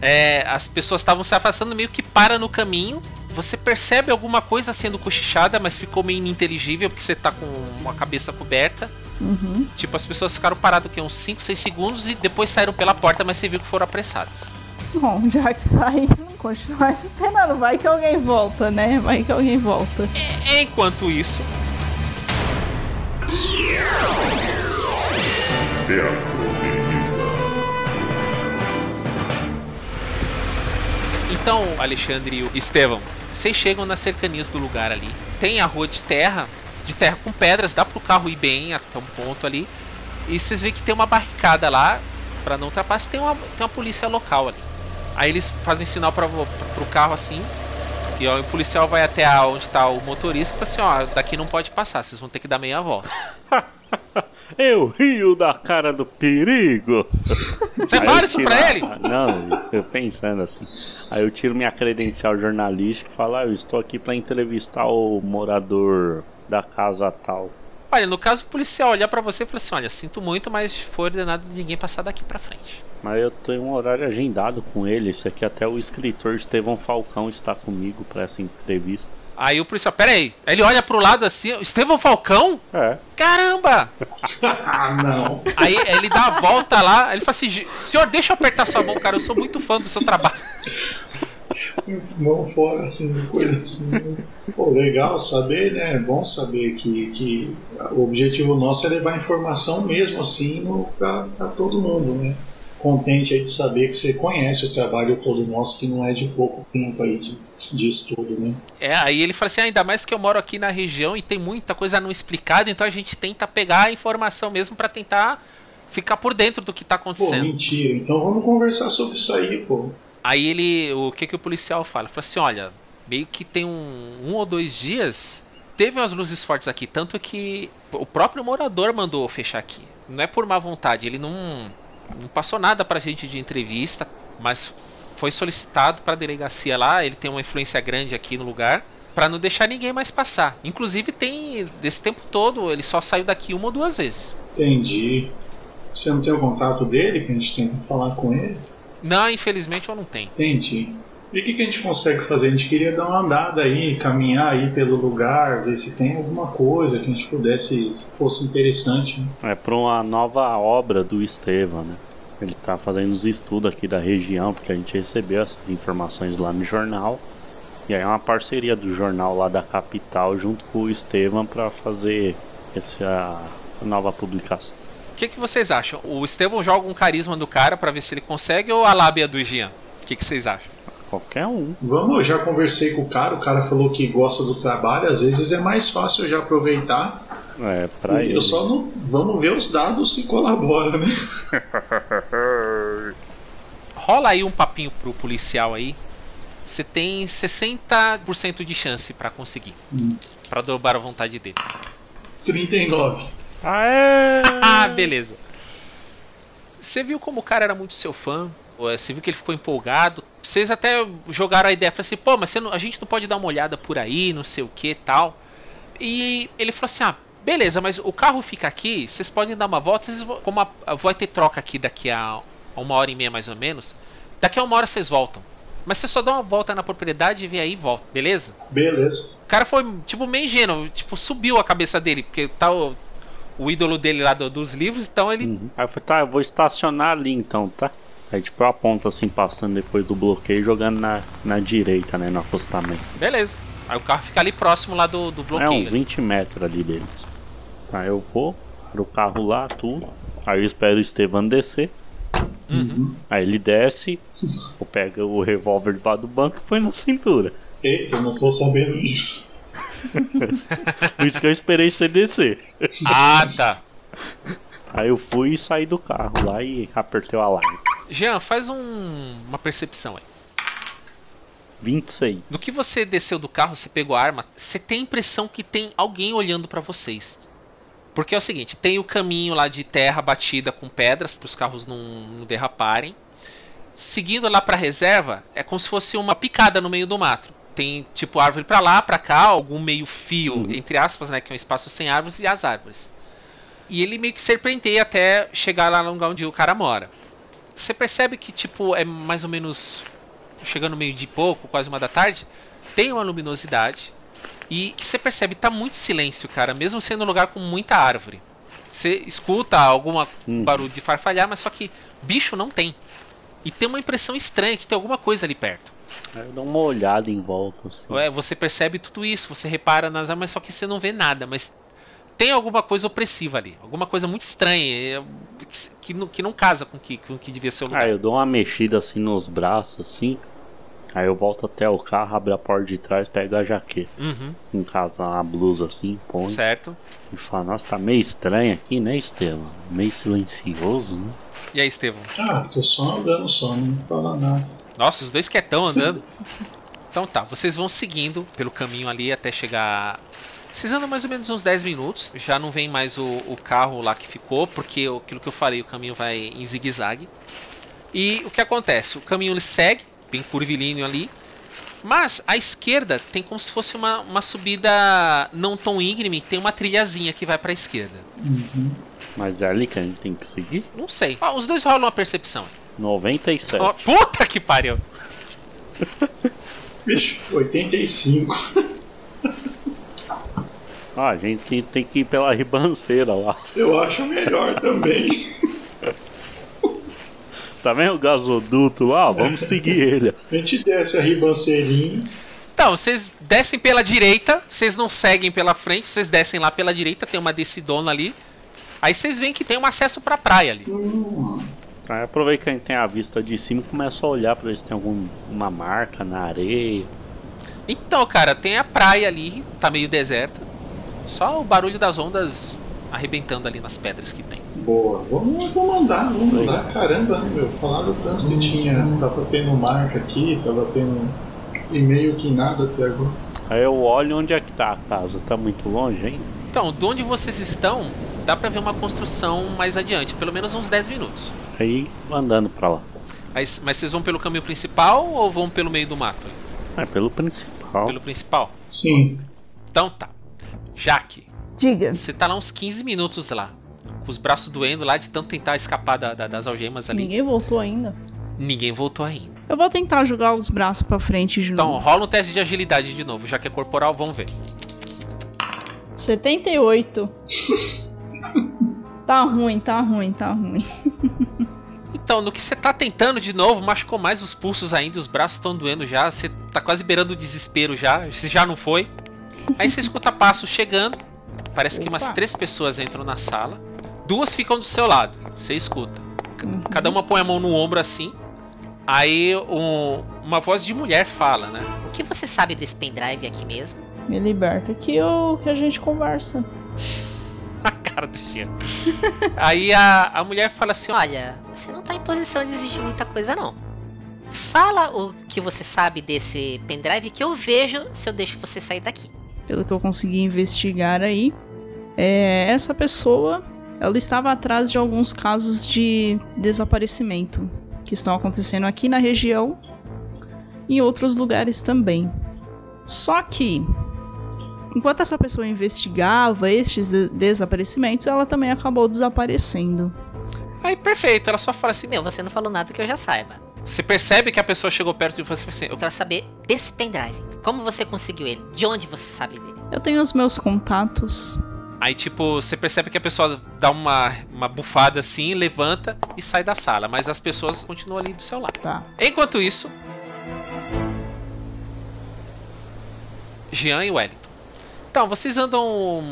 é, as pessoas estavam se afastando, meio que para no caminho. Você percebe alguma coisa sendo cochichada, mas ficou meio ininteligível porque você tá com uma cabeça coberta. Uhum. Tipo, as pessoas ficaram paradas aqui uns 5, 6 segundos e depois saíram pela porta, mas você viu que foram apressadas. Bom, já que saíram, continuar esperando. Vai que alguém volta, né? Vai que alguém volta. Enquanto isso. Então, Alexandre e Estevão, vocês chegam nas cercanias do lugar ali. Tem a rua de terra, de terra com pedras, dá pro carro ir bem até um ponto ali. E vocês veem que tem uma barricada lá, pra não ultrapassar, tem uma, tem uma polícia local ali. Aí eles fazem sinal vo- pro carro assim. E ó, o policial vai até a- onde tá o motorista e fala assim, ó, daqui não pode passar, vocês vão ter que dar meia volta. <laughs> Eu rio da cara do perigo. <laughs> Você Aí fala isso tiro pra ele? Não, eu pensando assim. Aí eu tiro minha credencial jornalística e falo, ah, eu estou aqui pra entrevistar o morador da casa tal. Olha, no caso o policial olhar pra você e falar assim, olha, sinto muito, mas foi ordenado ninguém passar daqui pra frente. Mas eu tenho um horário agendado com ele. Esse aqui até o escritor Estevão Falcão está comigo para essa entrevista. Aí o policial, pera aí. Ele olha pro lado assim, Estevão Falcão? É. Caramba! Ah, <laughs> não. Aí ele dá a volta lá, ele fala assim, "Gi- senhor, deixa eu apertar sua mão, cara, eu sou muito fã do seu trabalho. <laughs> Mão fora, assim, coisa assim. Pô, legal saber, né? É bom saber que, que o objetivo nosso é levar informação mesmo assim pra todo mundo, né? Contente aí de saber que você conhece o trabalho todo nosso, que não é de pouco tempo aí de, de estudo, né? É, aí ele fala assim, "Ah, ainda mais que eu moro aqui na região e tem muita coisa não explicada, então a gente tenta pegar a informação mesmo pra tentar ficar por dentro do que tá Pô, acontecendo. mentira. Então vamos conversar sobre isso aí, pô. Aí ele, o que que o policial fala? Fala assim, olha, meio que tem um, um ou dois dias, teve umas luzes fortes aqui, tanto que o próprio morador mandou fechar aqui. Não é por má vontade, ele não, não passou nada pra gente de entrevista, mas foi solicitado pra delegacia lá, ele tem uma influência grande aqui no lugar, pra não deixar ninguém mais passar. Inclusive tem, desse tempo todo, ele só saiu daqui uma ou duas vezes. Entendi. Você não tem o contato dele pra gente tentar falar com ele? Não, infelizmente eu não tenho. Entendi. E o que, que a gente consegue fazer? A gente queria dar uma andada aí, caminhar aí pelo lugar, ver se tem alguma coisa que a gente pudesse, se fosse interessante. Né? É para uma nova obra do Estevão, né? Ele tá fazendo os estudos aqui da região, porque a gente recebeu essas informações lá no jornal. E aí é uma parceria do jornal lá da capital junto com o Estevam para fazer essa nova publicação. O que, que vocês acham? O Estevão joga um carisma do cara pra ver se ele consegue ou a lábia do Jean? O que, que vocês acham? Qualquer um. Vamos, eu já conversei com o cara, o cara falou que gosta do trabalho, às vezes é mais fácil eu já aproveitar. É, pra eu ele. só não. Vamos ver os dados se colabora, né? <laughs> Rola aí um papinho pro policial aí. Você tem 60% de chance pra conseguir. Hum. Pra dobrar a vontade dele. 39. Aê! <laughs> Ah, beleza. Você viu como o cara era muito seu fã? Ou, Você viu que ele ficou empolgado? Vocês até jogaram a ideia, falaram assim, pô, mas você não- a gente não pode dar uma olhada por aí, não sei o que tal. E ele falou assim, ah, beleza, mas o carro fica aqui, vocês podem dar uma volta, vocês vão- como a, vai ter troca aqui daqui a uma hora e meia mais ou menos, daqui a uma hora vocês voltam. Mas você só dá uma volta na propriedade e vem aí e volta, beleza? Beleza. O cara foi, tipo, meio ingênuo, tipo, subiu a cabeça dele, porque tá o, ídolo dele lá do- dos livros, então ele Uhum. Aí eu falei, tá, eu vou estacionar ali então, tá? Aí tipo eu aponto assim, passando depois do bloqueio, jogando na, na direita, né, no acostamento. Beleza. Aí o carro fica ali próximo lá do, do É bloqueio. uns 20 metros ali deles. Aí eu vou, paro o carro lá, tudo. Aí eu espero o Estevam descer. Uhum. Aí ele desce, eu pego o revólver debaixo do banco e põe na cintura. E, eu não tô sabendo disso. <laughs> Por isso que eu esperei você descer. Ah, tá. Aí eu fui e saí do carro lá e apertei o alarme. Jean, faz um- uma percepção aí. 26. No que você desceu do carro, você pegou a arma, você tem a impressão que tem alguém olhando pra vocês. Porque é o seguinte, tem o caminho lá de terra batida com pedras para os carros não, não derraparem. seguindo lá pra reserva, é como se fosse uma picada no meio do mato. Tem tipo árvore pra lá, pra cá, algum meio fio, Uhum. entre aspas, né? Que é um espaço sem árvores e as árvores. E ele meio que serpenteia até chegar lá no lugar onde o cara mora. Você percebe que, tipo, é mais ou menos chegando meio de pouco, quase uma da tarde, tem uma luminosidade. E que você percebe, tá muito silêncio, cara, mesmo sendo um lugar com muita árvore. Você escuta algum Hum. barulho de farfalhar, mas só que bicho não tem. E tem uma impressão estranha que tem alguma coisa ali perto. Aí eu dou uma olhada em volta, assim. É, você percebe tudo isso, você repara nas armas, só que você não vê nada, mas tem alguma coisa opressiva ali, alguma coisa muito estranha, é, que, que não, que não casa com o que, com o que devia ser o lugar. Aí eu dou uma mexida assim nos braços, assim. Aí eu volto até o carro, abro a porta de trás, pego a jaqueta. Uhum, Em casa, uma blusa assim, põe. certo. E falo, nossa, tá meio estranho aqui, né, Estevam? Meio silencioso, né? E aí, Estevão? Ah, tô só andando só, não fala nada. Nossa, os dois quietão andando. Então tá, vocês vão seguindo pelo caminho ali até chegar. Vocês andam mais ou menos uns 10 minutos. Já não vem mais o, o carro lá que ficou, porque aquilo que eu falei, o caminho vai em zigue-zague. E o que acontece? O caminho ele segue, bem curvilíneo ali. Mas à esquerda tem como se fosse uma, uma subida não tão íngreme, tem uma trilhazinha que vai pra esquerda. Mas é ali que a gente tem que seguir? Não sei. Ah, os dois rolam uma percepção. 97. Ó, puta que pariu! <laughs> Bicho, 85. <laughs> Ah, a gente tem que ir pela ribanceira lá. Eu acho melhor também. <laughs> Tá vendo o gasoduto lá? Vamos seguir ele. A gente desce a ribanceirinha. Então, vocês descem pela direita, vocês não seguem pela frente, vocês descem lá pela direita, tem uma descidona ali. Aí vocês veem que tem um acesso pra praia ali. Aí aproveita que a gente tem a vista de cima e começa a olhar pra ver se tem alguma marca na areia. Então, cara, tem a praia ali, tá meio deserta. Só o barulho das ondas arrebentando ali nas pedras que tem. Boa, vamos, vamos andar, vamos andar. Caramba, né, meu? Falaram tanto que tinha. Tava tendo marca aqui, tava tendo. E meio que nada até agora. Aí eu olho onde é que tá a casa. Tá muito longe, hein? Então, de onde vocês estão, dá pra ver uma construção mais adiante, pelo menos uns 10 minutos. Aí andando pra lá. Aí, mas vocês vão pelo caminho principal ou vão pelo meio do mato? É pelo principal. Pelo principal? Sim. Então tá. Jaque, Diga. você tá lá uns 15 minutos lá. Com os braços doendo lá de tanto tentar escapar da- da- das algemas ali. Ninguém voltou ainda. Ninguém voltou ainda. Eu vou tentar jogar os braços pra frente de Então, novo. rola um teste de agilidade de novo, já que é corporal, vamos ver. 78. <laughs> tá ruim, tá ruim, tá ruim. Então, no que você tá tentando de novo, machucou mais os pulsos ainda, os braços estão doendo já, você tá quase beirando o desespero já, se já não foi. Aí você escuta passos chegando, parece que umas Opa. três pessoas entram na sala, duas ficam do seu lado, você escuta. Cada uma põe a mão no ombro assim, aí um- uma voz de mulher fala, né? O que você sabe desse pendrive aqui mesmo? Me liberta que, eu, que a gente conversa. <laughs> A cara do Jean. Aí a, a mulher fala assim: ó, Olha, você não tá em posição de exigir muita coisa, não. Fala o que você sabe desse pendrive que eu vejo se eu deixo você sair daqui. Pelo que eu consegui investigar aí, é, essa pessoa ela estava atrás de alguns casos de desaparecimento que estão acontecendo aqui na região e em outros lugares também. Só que, enquanto essa pessoa investigava estes de- desaparecimentos, ela também acabou desaparecendo. Aí perfeito, ela só fala assim: Meu, você não falou nada que eu já saiba. Você percebe que a pessoa chegou perto de você e assim: Eu quero saber desse pendrive. Como você conseguiu ele? De onde você sabe dele? Eu tenho os meus contatos. Aí, tipo, você percebe que a pessoa dá uma, uma bufada assim, levanta e sai da sala. Mas as pessoas continuam ali do seu lado. Tá. Enquanto isso, Jean e Wellington. Então, vocês andam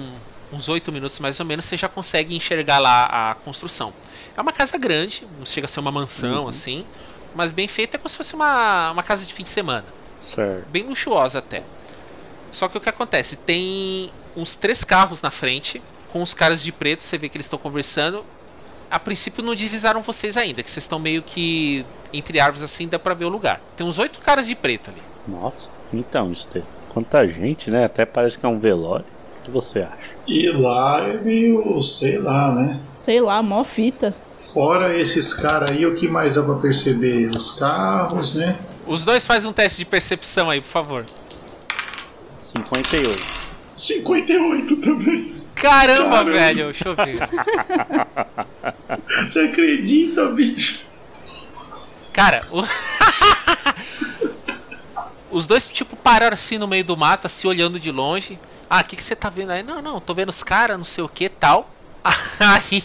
uns 8 minutos mais ou menos, você já consegue enxergar lá a construção. É uma casa grande, não chega a ser uma mansão assim, mas bem feita, é como se fosse uma, uma casa de fim de semana. Certo. Bem luxuosa até. Só que o que acontece? Tem uns três carros na frente, com os caras de preto, você vê que eles estão conversando. A princípio não divisaram vocês ainda, que vocês estão meio que entre árvores assim, dá pra ver o lugar. Tem uns oito caras de preto ali. Nossa. Então, Estevão. Quanta gente, né? Até parece que é um velório. O que você acha? E lá é meio, sei lá, né? Sei lá, mó fita. Fora esses caras aí, o que mais dá pra perceber? Os carros, né? Os dois fazem um teste de percepção aí, por favor. 58. 58 também. Caramba, Caramba. velho, deixa eu ver. Você acredita, bicho? Cara, o... <laughs> os dois, tipo, pararam assim no meio do mato, assim, olhando de longe. Ah, o que, que você tá vendo aí? Não, não, tô vendo os caras, não sei o que tal. <laughs> Aí,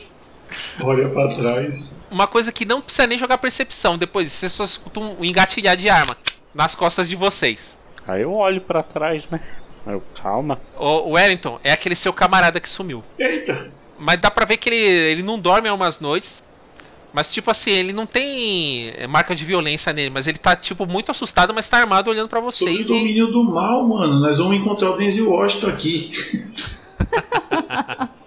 Olha pra trás. uma coisa que não precisa nem jogar percepção. Depois, você só escuta um engatilhar de arma nas costas de vocês. Aí eu olho pra trás, né? Aí eu, calma. O Wellington é aquele seu camarada que sumiu. Eita! Mas dá pra ver que ele, ele não dorme algumas noites. Mas, tipo assim, ele não tem é, marca de violência nele. Mas ele tá, tipo, muito assustado, mas tá armado olhando pra Sob vocês. E... domínio do mal, mano. Nós vamos encontrar o Denzel Washington aqui. <laughs>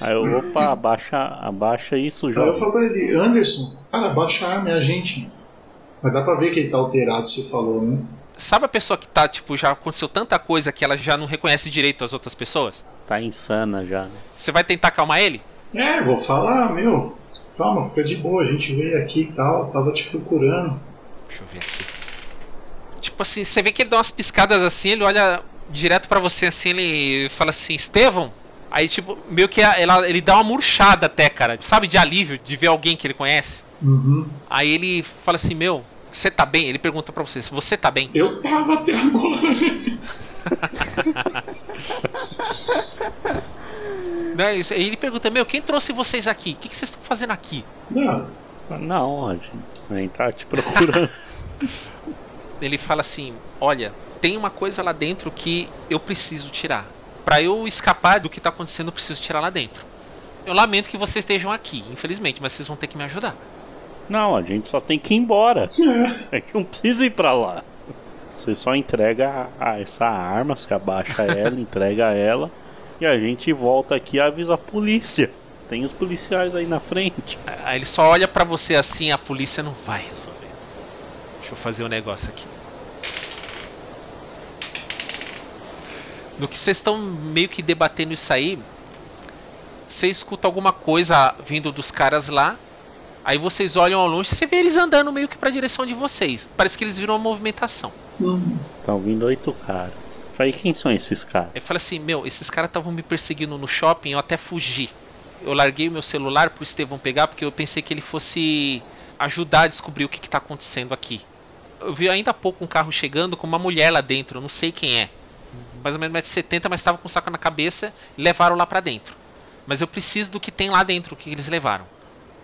Aí eu, opa, abaixa, abaixa isso, Aí eu falo pra ele, Anderson, cara, baixa a arma, é a gente. Mas dá pra ver que ele tá alterado, você falou, né? Sabe a pessoa que tá, tipo, já aconteceu tanta coisa que ela já não reconhece direito as outras pessoas? Tá insana já, né? Você vai tentar acalmar ele? É, vou falar, meu. Calma, fica de boa, a gente veio aqui e tal, tava te procurando. Deixa eu ver aqui. Tipo assim, você vê que ele dá umas piscadas assim, ele olha direto pra você assim, ele fala assim, Estevão? Aí, tipo, meio que ela, ele dá uma murchada até, cara. Sabe, de alívio, de ver alguém que ele conhece. Uhum. Aí ele fala assim, meu, você tá bem? Ele pergunta pra você, você tá bem? Eu tava até agora. <laughs> Isso- Aí ele pergunta, meu, quem trouxe vocês aqui? O que, que vocês estão fazendo aqui? Não, Não, a gente nem tá te procurando. <laughs> Ele fala assim, olha, tem uma coisa lá dentro que eu preciso tirar. Pra eu escapar do que tá acontecendo, eu preciso tirar lá dentro. Eu lamento que vocês estejam aqui, infelizmente, mas vocês vão ter que me ajudar. Não, a gente só tem que ir embora. <laughs> É que não precisa ir pra lá. Você só entrega a, a essa arma, você abaixa ela, <laughs> entrega ela e a gente volta aqui e avisa a polícia. Tem os policiais aí na frente. Aí ele só olha pra você assim, a polícia não vai resolver. Deixa eu fazer um negócio aqui. No que vocês estão meio que debatendo isso aí, você escuta alguma coisa vindo dos caras lá. Aí vocês olham ao longe e você vê eles andando meio que pra direção de vocês. Parece que eles viram uma movimentação. Estão vindo oito caras. Falei, quem são esses caras? Aí fala assim: Meu, esses caras estavam me perseguindo no shopping, eu até fugi. Eu larguei o meu celular pro Estevão pegar porque eu pensei que ele fosse ajudar a descobrir o que, que tá acontecendo aqui. Eu vi ainda há pouco um carro chegando com uma mulher lá dentro, eu não sei quem é. Mais ou menos 1,70m, mas estava com um saco na cabeça e levaram lá pra dentro. Mas eu preciso do que tem lá dentro, o que eles levaram.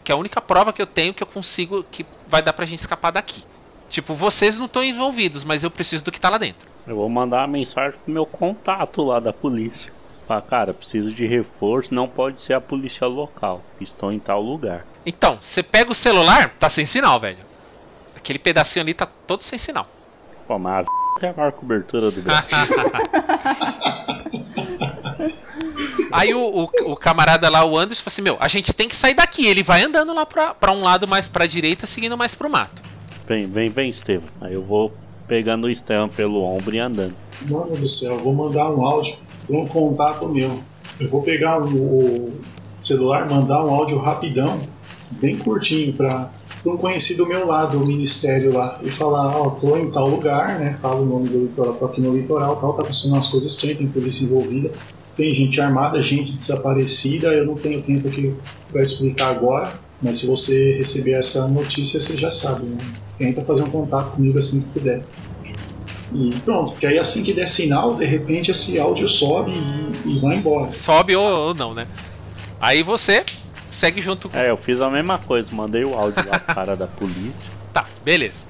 Que é a única prova que eu tenho que eu consigo, que vai dar pra gente escapar daqui. Tipo, vocês não estão envolvidos, mas eu preciso do que tá lá dentro. Eu vou mandar uma mensagem pro meu contato lá da polícia. Fala, cara, preciso de reforço, não pode ser a polícia local. Estou em tal lugar. Então, você pega o celular, tá sem sinal, velho. Aquele pedacinho ali tá todo sem sinal. Pô, mas a <laughs> é a maior cobertura do Brasil. <laughs> Aí o, o, o camarada lá, o Anderson, falou assim: Meu, a gente tem que sair daqui. Ele vai andando lá pra, pra um lado mais pra direita, seguindo mais pro mato. Vem, vem, vem, Estevam. Aí eu vou pegando o Estevam pelo ombro e andando. Mano do céu, eu vou mandar um áudio pra um contato meu. Eu vou pegar o, o celular, mandar um áudio rapidão, bem curtinho, pra um conhecido meu lá do ministério lá. E falar, ó, tô em tal lugar, né? Fala o nome do litoral, tô aqui no litoral, tal, tá acontecendo umas coisas estranhas, tem polícia envolvida. Tem gente armada, gente desaparecida, eu não tenho tempo aqui pra explicar agora, mas se você receber essa notícia, você já sabe, né? Tenta fazer um contato comigo assim que puder. E pronto, que aí assim que der sinal, de repente esse áudio sobe e, e vai embora. Sobe ou, ou não, né? Aí você segue junto com. É, eu fiz a mesma coisa, mandei o áudio lá pro cara da polícia. <laughs> Tá, beleza.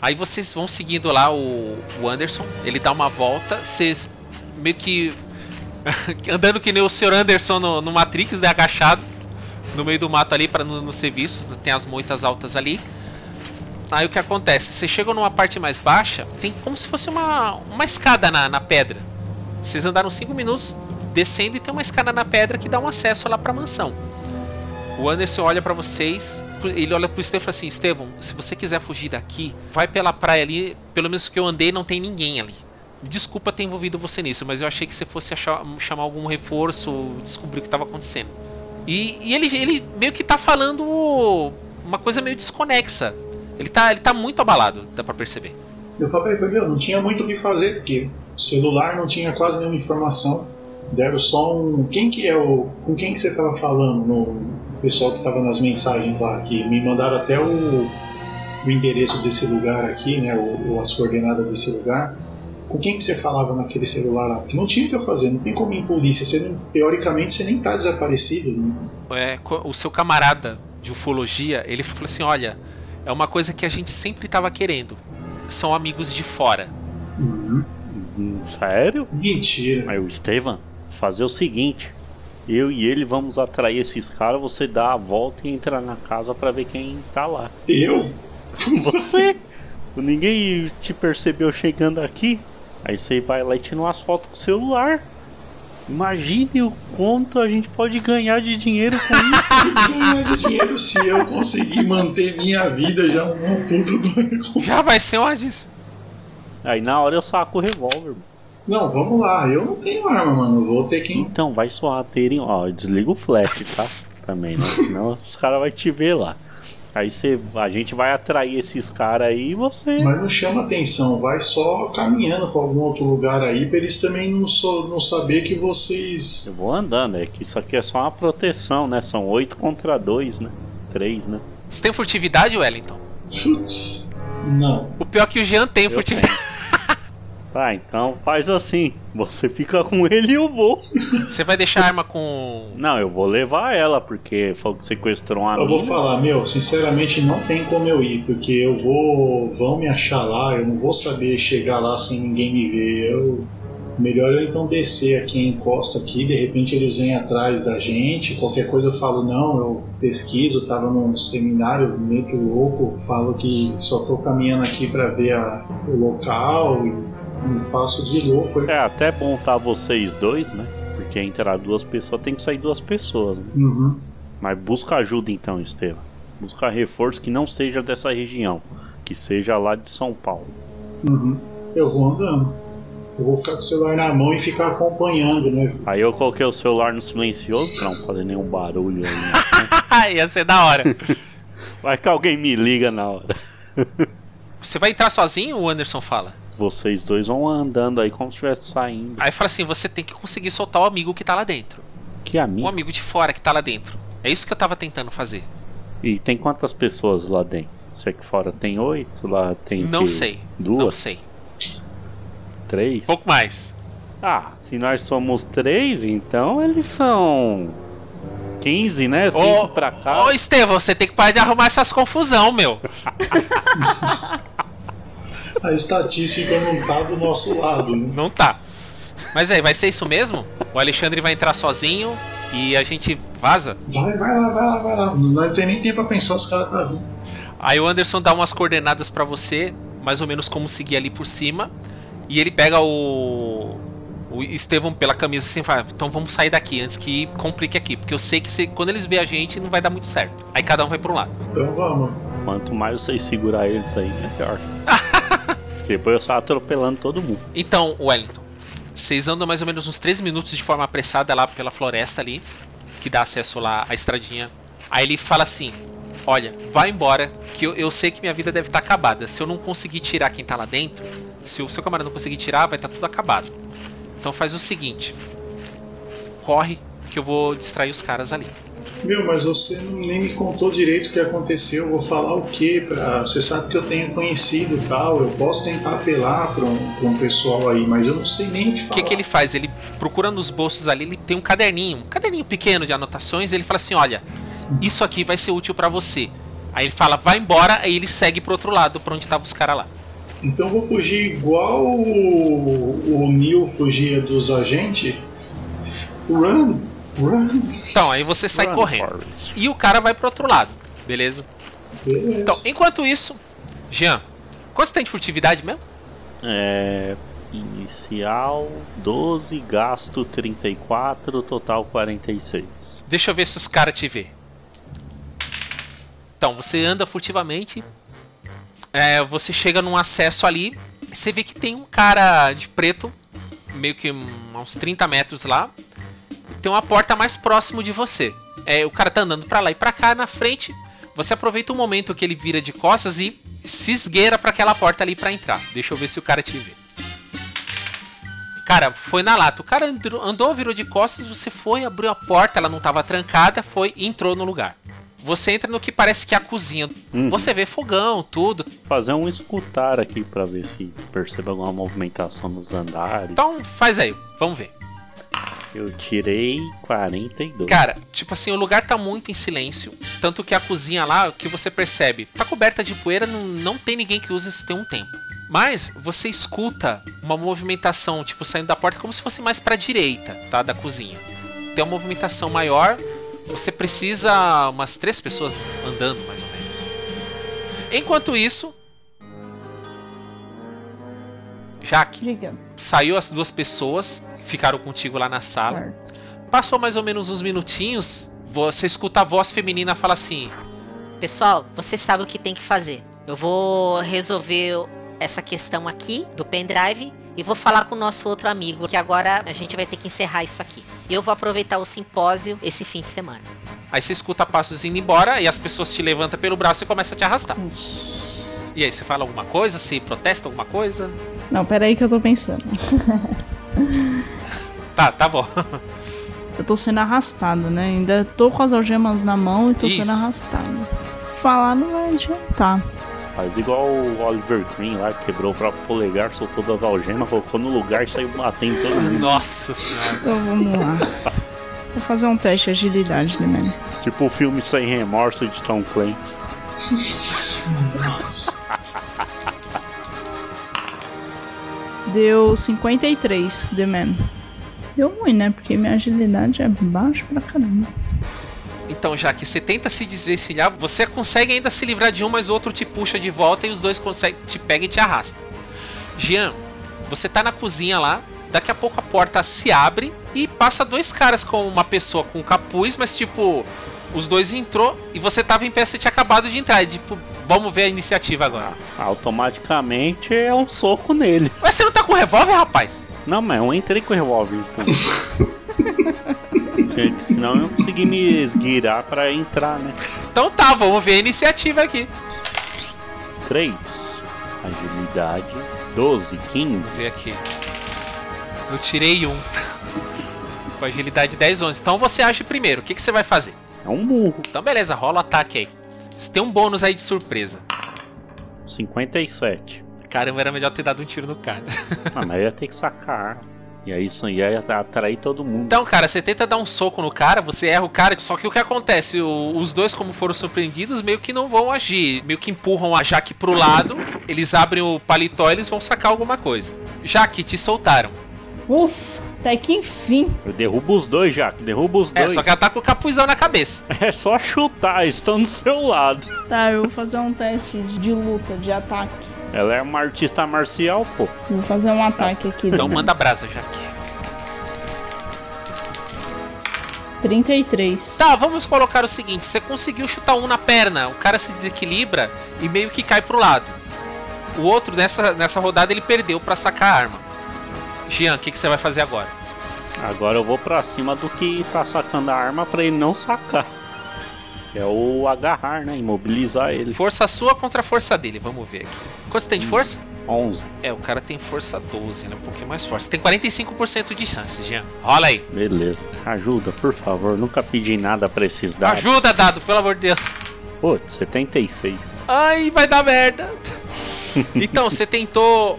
Aí vocês vão seguindo lá o, o Anderson, ele dá uma volta, vocês meio que. <laughs> andando que nem o Sr. Anderson no, no Matrix, né? Agachado no meio do mato ali para no, no serviço, tem as moitas altas ali. Aí o que acontece? Você chega numa parte mais baixa, tem como se fosse uma, uma escada na, na pedra. Vocês andaram 5 minutos descendo e tem uma escada na pedra que dá um acesso lá pra mansão. O Anderson olha pra vocês, ele olha pro Estevão assim: Estevão, se você quiser fugir daqui, vai pela praia ali, pelo menos que eu andei, não tem ninguém ali. Desculpa ter envolvido você nisso, mas eu achei que você fosse achar- chamar algum reforço descobrir o que estava acontecendo. E, e ele, ele meio que tá falando uma coisa meio desconexa. Ele tá, ele tá muito abalado, dá pra perceber. Eu falei, foi, meu, não tinha muito o que fazer, porque o celular não tinha quase nenhuma informação. Deram só um. Quem que é o. Com quem que você tava falando? No pessoal que tava nas mensagens lá, que me mandaram até o, o endereço desse lugar aqui, né? O, as coordenadas desse lugar. Com quem que você falava naquele celular lá? Porque não tinha o que eu fazer, não tem como ir em polícia. Você não, teoricamente você nem tá desaparecido. Né? É, o seu camarada de ufologia, ele falou assim: olha, é uma coisa que a gente sempre estava querendo. São amigos de fora. Uhum. Sério? Mentira. Aí o Estevam, fazer o seguinte: eu e ele vamos atrair esses caras, você dá a volta e entra na casa para ver quem tá lá. Eu? <laughs> Você? Ninguém te percebeu chegando aqui? Aí você vai lá e tira umas fotos com o celular. Imagine o quanto a gente pode ganhar de dinheiro com isso. <laughs> ganhar de dinheiro se eu conseguir manter minha vida já um puto do Já vai ser uma disso. Aí na hora eu saco o revólver. Não, vamos lá. Eu não tenho arma, mano. Vou ter que. Então, vai soar terem. Ó, desliga o flash, tá? Também, né? Senão os caras vão te ver lá. Aí você, a gente vai atrair esses caras aí e você. Mas não chama atenção, vai só caminhando para algum outro lugar aí para eles também não, so, não saber que vocês. Eu vou andando, é que isso aqui é só uma proteção, né? São oito contra dois, né? Três, né? Você tem furtividade, Wellington? Putz, não. O pior é que o Jean tem furtividade. Tá, então faz assim. Você fica com <laughs> ele e eu vou. Você vai deixar a arma com. Não, eu vou levar ela, porque foi que sequestrou uma Eu vou falar, meu, sinceramente não tem como eu ir, porque eu vou. vão me achar lá, eu não vou saber chegar lá sem ninguém me ver. Eu. Melhor eu então descer aqui, encosto aqui, de repente eles vêm atrás da gente, qualquer coisa eu falo, não, eu pesquiso, tava num seminário meio que louco, falo que só tô caminhando aqui para ver a, o local e me faço de louco. É até bom estar vocês dois, né? Porque entrar duas pessoas tem que sair duas pessoas. Né? Uhum. Mas busca ajuda então, Estevam. Busca reforço que não seja dessa região, que seja lá de São Paulo. Uhum. Eu vou andando. Eu vou ficar com o celular na mão e ficar acompanhando, né? Aí eu coloquei o celular no silencioso pra não fazer nenhum barulho aí. Né? <laughs> Ia ser da hora. Vai que alguém me liga na hora. Você vai entrar sozinho, o Anderson fala? Vocês dois vão andando aí como se estivesse saindo. Aí fala assim: você tem que conseguir soltar o amigo que tá lá dentro. Que amigo? O amigo de fora que tá lá dentro. É isso que eu tava tentando fazer. E tem quantas pessoas lá dentro? Você aqui fora tem oito, lá tem. Não que... sei. Duas? Não sei. Três? Pouco mais. Ah, se nós somos três, então eles são. 15, né? Cinco ô, pra cá. Ô, Estevão, você tem que parar de arrumar essas confusão, meu. <laughs> a estatística não tá do nosso lado. Né? Não tá. Mas aí, vai ser isso mesmo? O Alexandre vai entrar sozinho e a gente vaza? Vai, vai lá, vai lá, vai lá. Não tem nem tempo pra pensar, os caras tá vindo. Aí o Anderson dá umas coordenadas para você, mais ou menos como seguir ali por cima. E ele pega o. O Estevão pela camisa assim fala, então vamos sair daqui antes que complique aqui. Porque eu sei que se, quando eles verem a gente não vai dar muito certo. Aí cada um vai pro um lado. Então vamos. Quanto mais vocês segurar eles aí, melhor. <laughs> Depois eu saio atropelando todo mundo. Então, Wellington, vocês andam mais ou menos uns 13 minutos de forma apressada lá pela floresta ali, que dá acesso lá à estradinha. Aí ele fala assim: Olha, vai embora, que eu, eu sei que minha vida deve estar tá acabada. Se eu não conseguir tirar quem tá lá dentro, se o seu camarada não conseguir tirar, vai estar tá tudo acabado. Então faz o seguinte: corre, que eu vou distrair os caras ali. Meu, mas você nem me contou direito o que aconteceu. Eu vou falar o que? Pra... Você sabe que eu tenho conhecido tal. Eu posso tentar apelar para um, um pessoal aí, mas eu não sei nem o que falar. O que, que ele faz? Ele procura nos bolsos ali, ele tem um caderninho, um caderninho pequeno de anotações. Ele fala assim: olha, isso aqui vai ser útil para você. Aí ele fala, vai embora, aí ele segue pro outro lado, pra onde estavam os caras lá. Então eu vou fugir igual o, o Neil fugia dos agentes? Run! Então, aí você sai Run correndo. E o cara vai pro outro lado, beleza? beleza? Então, enquanto isso, Jean, quanto você tem de furtividade mesmo? É. Inicial 12, gasto 34, total 46. Deixa eu ver se os caras te vê. Então, você anda furtivamente. É, você chega num acesso ali. Você vê que tem um cara de preto, meio que uns 30 metros lá. Tem uma porta mais próximo de você. É, o cara tá andando pra lá e pra cá na frente. Você aproveita o momento que ele vira de costas e se esgueira pra aquela porta ali pra entrar. Deixa eu ver se o cara te vê. Cara, foi na lata. O cara andou, virou de costas, você foi, abriu a porta, ela não tava trancada, foi e entrou no lugar. Você entra no que parece que é a cozinha. Uhum. Você vê fogão, tudo. Fazer um escutar aqui para ver se percebe alguma movimentação nos andares. Então faz aí, vamos ver. Eu tirei 42. Cara, tipo assim, o lugar tá muito em silêncio. Tanto que a cozinha lá, o que você percebe, tá coberta de poeira, não, não tem ninguém que usa isso tem um tempo. Mas você escuta uma movimentação, tipo, saindo da porta como se fosse mais pra direita, tá? Da cozinha. Tem uma movimentação maior. Você precisa umas três pessoas andando, mais ou menos. Enquanto isso. Jaque, Diga. saiu as duas pessoas, ficaram contigo lá na sala. Certo. Passou mais ou menos uns minutinhos. Você escuta a voz feminina falar assim: Pessoal, você sabe o que tem que fazer. Eu vou resolver essa questão aqui do pendrive e vou falar com o nosso outro amigo, que agora a gente vai ter que encerrar isso aqui. E eu vou aproveitar o simpósio esse fim de semana. Aí você escuta passos indo embora e as pessoas te levantam pelo braço e começam a te arrastar. E aí, você fala alguma coisa? Se protesta alguma coisa? Não, pera aí que eu tô pensando. <laughs> <laughs> tá, tá bom. <laughs> eu tô sendo arrastado, né? Ainda tô com as algemas na mão e tô Isso. sendo arrastado. Falar não vai adiantar. Faz igual o Oliver Queen lá, que quebrou o próprio polegar, soltou das algemas, colocou no lugar e saiu batendo todo mundo. Nossa senhora. Então vamos lá. Vou fazer um teste de agilidade também. Né? Tipo o filme Sem Remorso de Tom Clancy. Nossa. <laughs> Deu 53, The Man. Deu ruim, né? Porque minha agilidade é baixa pra caramba. Então, já que você tenta se desvencilhar, você consegue ainda se livrar de um, mas o outro te puxa de volta e os dois conseguem, te pega e te arrasta. Jean, você tá na cozinha lá, daqui a pouco a porta se abre e passa dois caras com uma pessoa com capuz, mas tipo, os dois entrou e você tava em pé, você tinha acabado de entrar. E, tipo, vamos ver a iniciativa agora. Automaticamente é um soco nele. Mas você não tá com revólver, rapaz? Não, mas eu entrei com revólver. Então. <laughs> Gente, senão eu não consegui me esguirar pra entrar, né? Então tá, vamos ver a iniciativa aqui. 3. Agilidade. 12, 15. Vamos ver aqui. Eu tirei um. Com agilidade 10, 11. Então você age primeiro. O que, que você vai fazer? É um burro. Então beleza, rola o ataque aí. Você tem um bônus aí de surpresa. 57. Caramba, era melhor ter dado um tiro no cara. Ah, mas eu ia ter que sacar. E aí isso ia atrair todo mundo. Então, cara, você tenta dar um soco no cara, você erra o cara, só que o que acontece? O, os dois, como foram surpreendidos, meio que não vão agir. Meio que empurram a Jaque pro lado, eles abrem o paletó e eles vão sacar alguma coisa. Jaque, te soltaram. Ufa, até que enfim. Eu derrubo os dois, Jaque, derrubo os dois. É, só que ela tá com o capuzão na cabeça. <laughs> É só chutar, estão do seu lado. Tá, eu vou fazer um teste de, de luta, de ataque. Ela é uma artista marcial, pô. Vou fazer um ataque aqui. Então manda brasa, Jaque. 33. Tá, vamos colocar o seguinte: você conseguiu chutar um na perna, o cara se desequilibra e meio que cai pro lado. O outro, nessa, nessa rodada, ele perdeu para sacar a arma. Jean, o que, que você vai fazer agora? Agora eu vou pra cima do que tá sacando a arma para ele não sacar. É o agarrar, né? Imobilizar ele. Força sua contra a força dele, vamos ver aqui. Quanto você tem de força? 11. É, o cara tem força 12, né? Um pouquinho mais forte. Você tem 45% de chance, Jean. Rola aí. Beleza. Ajuda, por favor. Nunca pedi nada pra esses dados. Ajuda, dado, pelo amor de Deus. Pô, 76. Ai, vai dar merda. <laughs> então, você tentou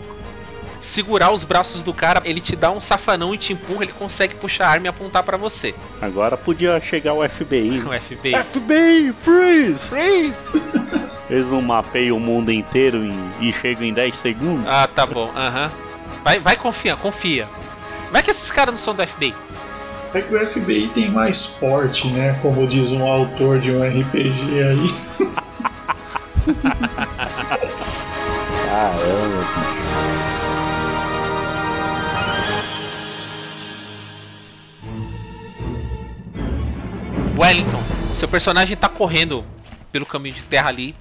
segurar os braços do cara, ele te dá um safanão e te empurra, ele consegue puxar a arma e apontar para você. Agora podia chegar o FBI. <laughs> o FBI. FBI, freeze! Freeze! <laughs> Eles não mapeiam o mundo inteiro e, e chegam em 10 segundos. Ah, tá bom. Aham. Uhum. Vai, vai confia, confia. Como é que esses caras não são do FBI? É que o FBI tem mais forte, né? Como diz um autor de um RPG aí. <laughs> Caramba, bicho. Wellington, seu personagem tá correndo pelo caminho de terra ali,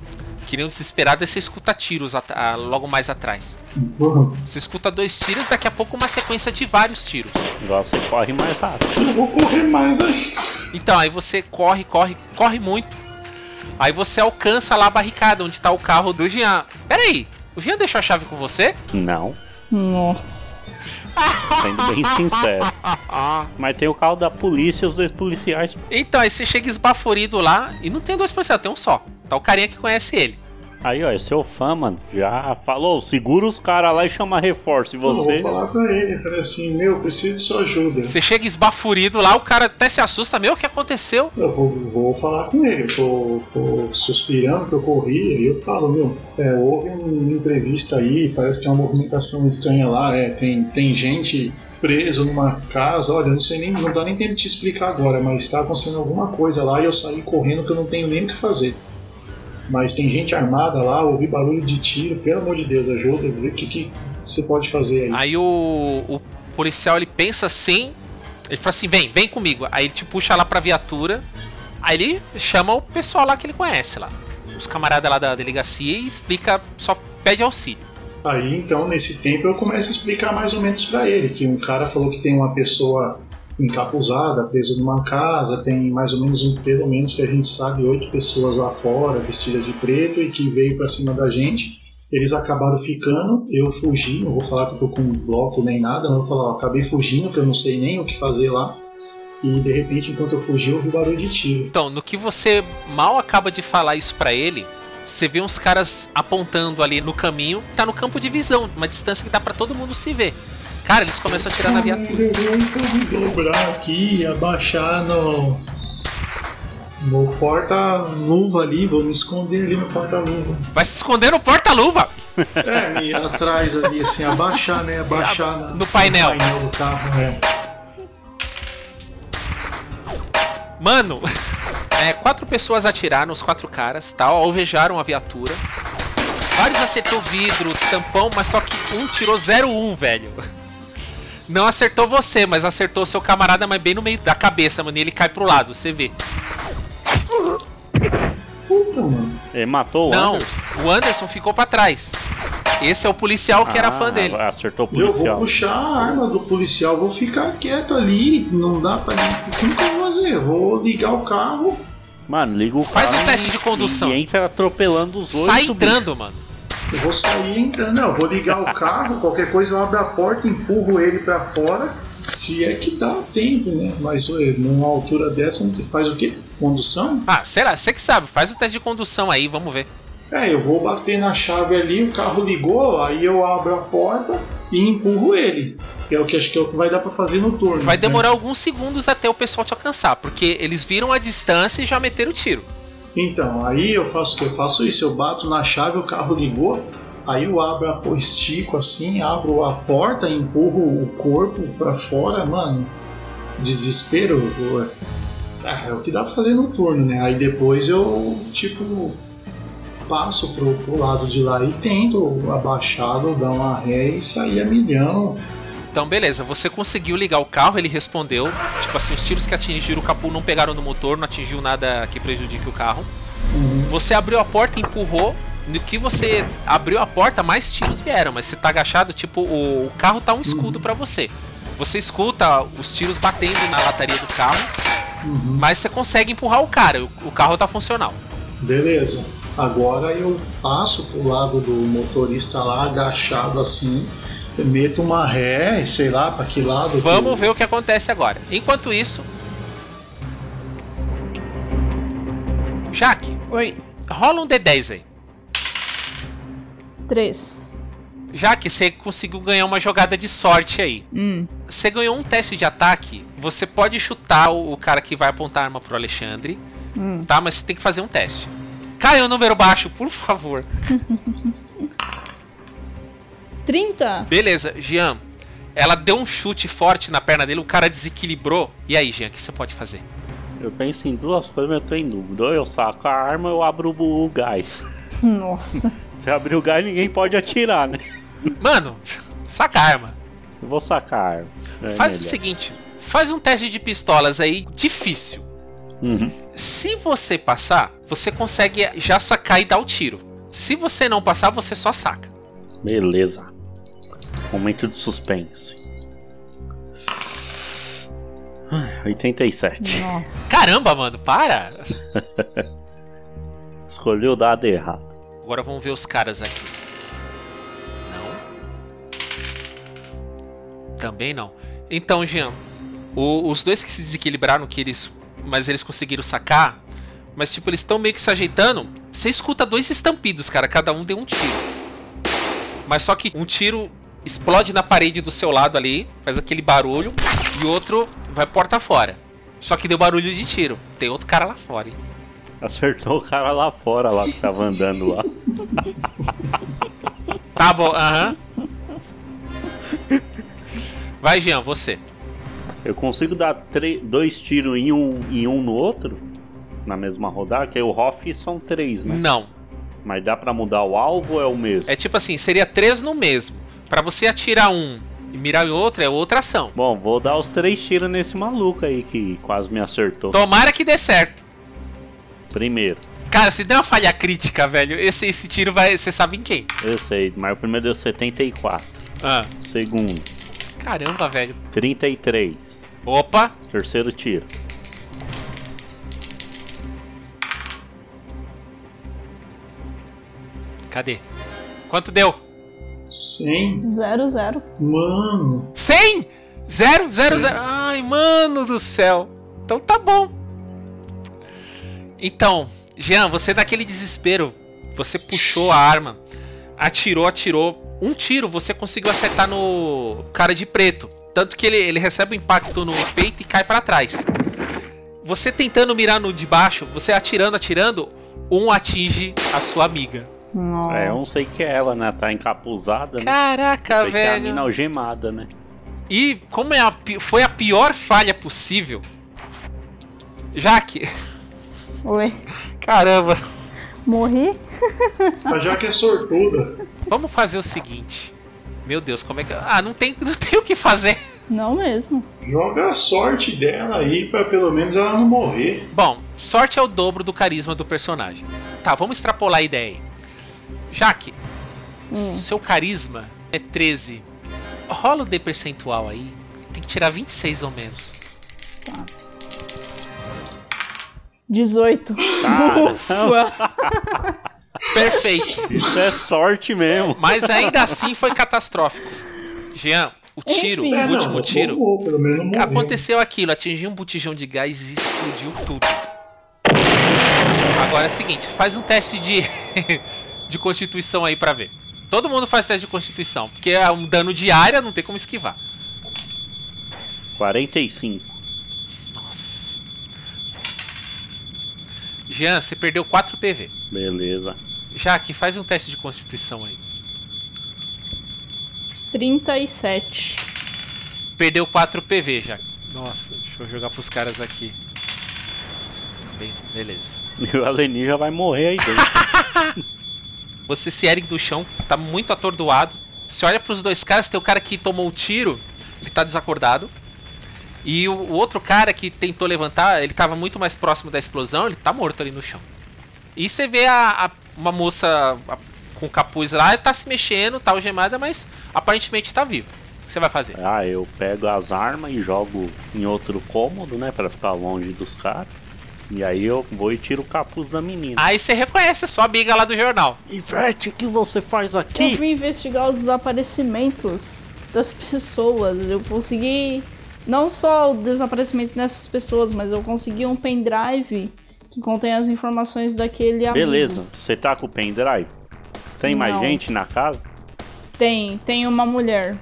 querendo desesperado, e você escuta tiros logo mais atrás. Uhum. Você escuta dois tiros, daqui a pouco uma sequência de vários tiros. Igual você corre mais rápido. Eu vou correr mais aí. Então, aí você corre, corre, corre muito. Aí você alcança lá a barricada onde tá o carro do Jean. Pera aí, o Jean deixou a chave com você? Não, Nossa. Sendo bem sincero. Mas tem o carro da polícia e os dois policiais. Então, aí você chega esbaforido lá e não tem dois policiais, tem um só. Tá o carinha que conhece ele. Aí, ó, é seu fã, mano. Já falou, segura os caras lá e chama reforço. E Eu você. vou falar pra ele, falei assim, meu, preciso de sua ajuda. Você chega esbaforido lá, o cara até se assusta. Meu, o que aconteceu? Eu vou, vou falar com ele, eu tô, tô suspirando que eu corri, aí eu falo, meu, é, houve uma entrevista aí, parece que tem uma movimentação estranha lá, é, tem, tem gente preso numa casa, olha, eu não sei nem, não dá nem tempo de te explicar agora, mas tá acontecendo alguma coisa lá e eu saí correndo que eu não tenho nem o que fazer. Mas tem gente armada lá, ouvi barulho de tiro, pelo amor de Deus, ajuda, vê o que, que você pode fazer aí. Aí o, o policial ele pensa assim, ele fala assim: vem, vem comigo. Aí ele te puxa lá pra viatura. Aí ele chama o pessoal lá que ele conhece lá. Os camaradas lá da delegacia e explica, só pede auxílio. Aí então, nesse tempo, eu começo a explicar mais ou menos pra ele que um cara falou que tem uma pessoa encapuzada, presa numa casa, tem mais ou menos, um, pelo menos que a gente sabe, oito pessoas lá fora, vestidas de preto e que veio pra cima da gente. Eles acabaram ficando, eu fugi, não vou falar que eu tô com bloco nem nada, não vou falar, ó, acabei fugindo, que eu não sei nem o que fazer lá. E de repente, enquanto eu fugi, eu ouvi barulho de tiro. Então, no que você mal acaba de falar isso pra ele, você vê uns caras apontando ali no caminho, tá no campo de visão, uma distância que dá pra todo mundo se ver. Cara, eles começam a atirar na viatura. Eu vou dobrar aqui, abaixar no. No porta-luva ali, vou me esconder ali no porta-luva. Vai se esconder no porta-luva! É, me atrás ali, assim, abaixar, né? Abaixar <laughs> na- No painel. no painel do carro, né? Mano, <laughs> é, quatro pessoas atiraram, os quatro caras, tá? Alvejaram a viatura. Vários acertou vidro, tampão, mas só que um tirou 01, velho. Não acertou você, mas acertou seu camarada, mas bem no meio da cabeça, mano. E ele cai pro lado, você vê. Puta, mano. Ele matou o Não, Anderson? o Anderson ficou pra trás. Esse é o policial que era Ah, fã dele. Acertou o Eu vou policial. puxar a arma do policial, vou ficar quieto ali, não dá pra. Como que eu vou fazer? Eu Vou ligar o carro. Mano, liga o Faz um carro teste de condução. E entra atropelando os oito. Sai bicho. entrando, mano. Eu vou sair entrando, não, eu vou ligar o carro, qualquer coisa eu abro a porta, empurro ele pra fora, se é que dá tempo, né? Mas ué, numa altura dessa, faz o quê? Condução? Ah, será? Você que sabe. Faz o teste de condução aí, vamos ver. É, eu vou bater na chave ali, o carro ligou, aí eu abro a porta e empurro ele. Que é o que acho que é o que vai dar pra fazer no turno. Vai né? demorar alguns segundos até o pessoal te alcançar, porque eles viram a distância e já meteram o tiro. Então, aí eu faço o que? Eu faço isso, eu bato na chave, o carro ligou, aí eu abro eu estico assim, abro a porta, empurro o corpo pra fora, mano. Desespero. É, é o que dá pra fazer no turno, né? Aí depois eu, tipo, passo pro, pro lado de lá e tento abaixado, dar uma ré e sair a milhão. Então, beleza, você conseguiu ligar o carro, ele respondeu. Tipo assim, os tiros que atingiram o capô não pegaram no motor, não atingiu nada que prejudique o carro. Você abriu a porta, empurrou. No que você abriu a porta, mais tiros vieram, mas você tá agachado, tipo, o, o carro tá um escudo pra você. Você escuta os tiros batendo na lataria do carro, mas você consegue empurrar o cara, o, o carro tá funcional. Beleza. Agora eu passo pro lado do motorista lá, agachado assim, meto uma ré, sei lá pra que lado. Vamos que... ver o que acontece agora. Enquanto isso. Jaque, Oi. rola um D10 aí. Três. Jaque, você conseguiu ganhar uma jogada de sorte aí. Hum. Você ganhou um teste de ataque. Você pode chutar o, cara que vai apontar a arma pro Alexandre, Hum. tá? Mas você tem que fazer um teste. Caia o número baixo, por favor. <laughs> 30? Beleza, Jean. Ela deu um chute forte na perna dele, o cara desequilibrou. E aí, Jean, o que você pode fazer? Eu penso em duas coisas, mas eu tô em dúvida. Ou eu saco a arma ou eu abro o, o gás. <laughs> Nossa. Se abrir o gás, ninguém pode atirar, né? Mano, saca a arma. Eu vou sacar a arma. É Faz o melhor. seguinte: faz um teste de pistolas aí difícil. Uhum. Se você passar, você consegue já sacar e dar o tiro. Se você não passar, você só saca. Beleza. Momento de suspense. 87. Nossa. Caramba, mano, para! <laughs> Escolheu o dado errado. Agora vamos ver os caras aqui. Não. Também não. Então, Jean, o- os dois que se desequilibraram, que eles, mas eles conseguiram sacar, mas tipo, eles estão meio que se ajeitando. Você escuta dois estampidos, cara, cada um deu um tiro. Mas só que um tiro explode na parede do seu lado ali, faz aquele barulho, e outro vai porta fora. Só que deu barulho de tiro. Tem outro cara lá fora, hein? Acertou o cara lá fora, lá que tava andando lá. <laughs> Tá bom, aham. Vai, Jean, você. Eu consigo dar dois tiros em um, em um no outro? Na mesma rodada? Que aí o Hoff são três, né? Não. Mas dá pra mudar o alvo ou é o mesmo? É tipo assim, seria três no mesmo. Pra você atirar um e mirar em outro, é outra ação. Bom, vou dar os três tiros nesse maluco aí que quase me acertou. Tomara que dê certo. Primeiro, Cara, se der uma falha crítica, velho, esse, esse tiro vai. Você sabe em quem? eu sei, mas o primeiro deu 74. Ah. Segundo, Caramba, velho. 33. Opa! Terceiro tiro. Cadê? Quanto deu? 100? Zero, zero. Mano. 100? Zero, zero, zero. Ai, mano do céu. Então tá bom. Então, Jean, você naquele desespero, você puxou a arma, atirou, atirou. Um tiro você conseguiu acertar no cara de preto. Tanto que ele, ele recebe o impacto no peito e cai pra trás. Você tentando mirar no de baixo, você atirando, atirando, um atinge a sua amiga. Nossa. É, eu não sei que é ela, né? Tá encapuzada, né? Caraca, Sei que é a velho. mina algemada, né? E como é a foi a pior falha possível, Jaque, Oi. caramba, Morri? A Jaque é sortuda. vamos fazer o seguinte. Meu Deus, como é que. Ah, não tem, não tem o que fazer. Não mesmo. Joga a sorte dela aí pra pelo menos ela não morrer. Bom, sorte é o dobro do carisma do personagem. Tá, vamos extrapolar a ideia aí. Jaque, seu carisma é 13. Rola o D percentual aí. Tem que tirar 26 ou menos. 18. Cara, Ufa. <laughs> Perfeito. isso é sorte mesmo. Mas ainda assim foi catastrófico. Jean, o tiro, Enfim. o É, não, último tiro. não morreu. Aconteceu aquilo, atingiu um botijão de gás e explodiu tudo. Agora é o seguinte, faz um teste de, <laughs> de constituição aí pra ver. Todo mundo faz teste de constituição, porque é um dano de área, não tem como esquivar. 45. Nossa. Jean, você perdeu 4 PV. Beleza. Jaque, faz um teste de constituição aí. 37. Perdeu 4 PV, Jaque. Nossa, deixa eu jogar pros caras aqui. Bem, beleza. E o Aleni já vai morrer aí dentro. <laughs> Você se ergue do chão, tá muito atordoado. Você olha pros dois caras, tem o cara que tomou o tiro, ele tá desacordado. E o, o outro cara que tentou levantar, ele tava muito mais próximo da explosão, ele tá morto ali no chão. E você vê a, a- uma moça a- com capuz lá, tá se mexendo, tá algemada, mas aparentemente tá viva. O que você vai fazer? Ah, eu pego as armas e jogo em outro cômodo, né? Pra ficar longe dos caras. E aí eu vou e tiro o capuz da menina. Aí você reconhece a sua amiga lá do jornal. Ivete, o que você faz Eu aqui? fui investigar os desaparecimentos das pessoas. Eu consegui não só o desaparecimento dessas pessoas, mas eu consegui um pendrive que contém as informações daquele amigo. Beleza, você tá com o pendrive? Tem mais Não. gente na casa? Tem, tem uma mulher.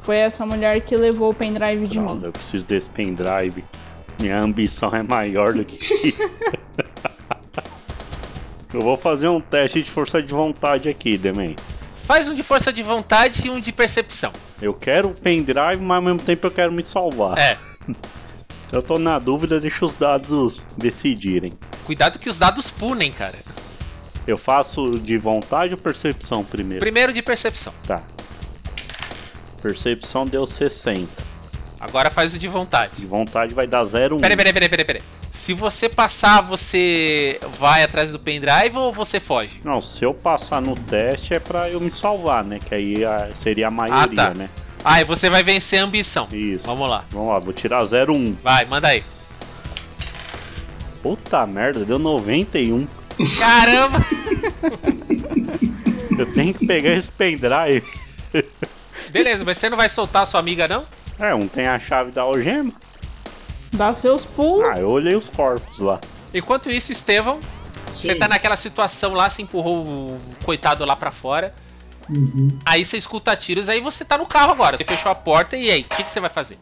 Foi essa mulher que levou o pendrive de mim. eu preciso desse pendrive. Minha ambição é maior do que isso. eu vou fazer um teste de força de vontade aqui, Demen. Faz um de força de vontade e um de percepção. Eu quero o pendrive, mas ao mesmo tempo eu quero me salvar. É, <laughs> Eu tô na dúvida, deixa os dados decidirem. cuidado que os dados punem, cara. Eu faço de vontade ou percepção primeiro? Primeiro de percepção. Tá. Percepção deu 60. Agora faz o de vontade. De vontade vai dar 0,1. Peraí, peraí, peraí, peraí, peraí. Se você passar, você vai atrás do pendrive ou você foge? Não, se eu passar no teste é pra eu me salvar, né? Que aí ah, seria a maioria, Ah, tá. né? Ah, e você vai vencer a ambição. Isso. Vamos lá. Vamos lá, vou tirar 01. Vai, manda aí. Puta merda, deu 91. Caramba! <laughs> Eu tenho que pegar esse pendrive. Beleza, mas você não vai soltar a sua amiga, não? É, um tem a chave da algema. Dá seus pulos. Ah, eu olhei os corpos lá. Enquanto isso, Estevão, você Sim. tá naquela situação lá, você empurrou o coitado lá pra fora. Aí você escuta tiros, aí você tá no carro agora. Você fechou a porta e aí, o que, que você vai fazer?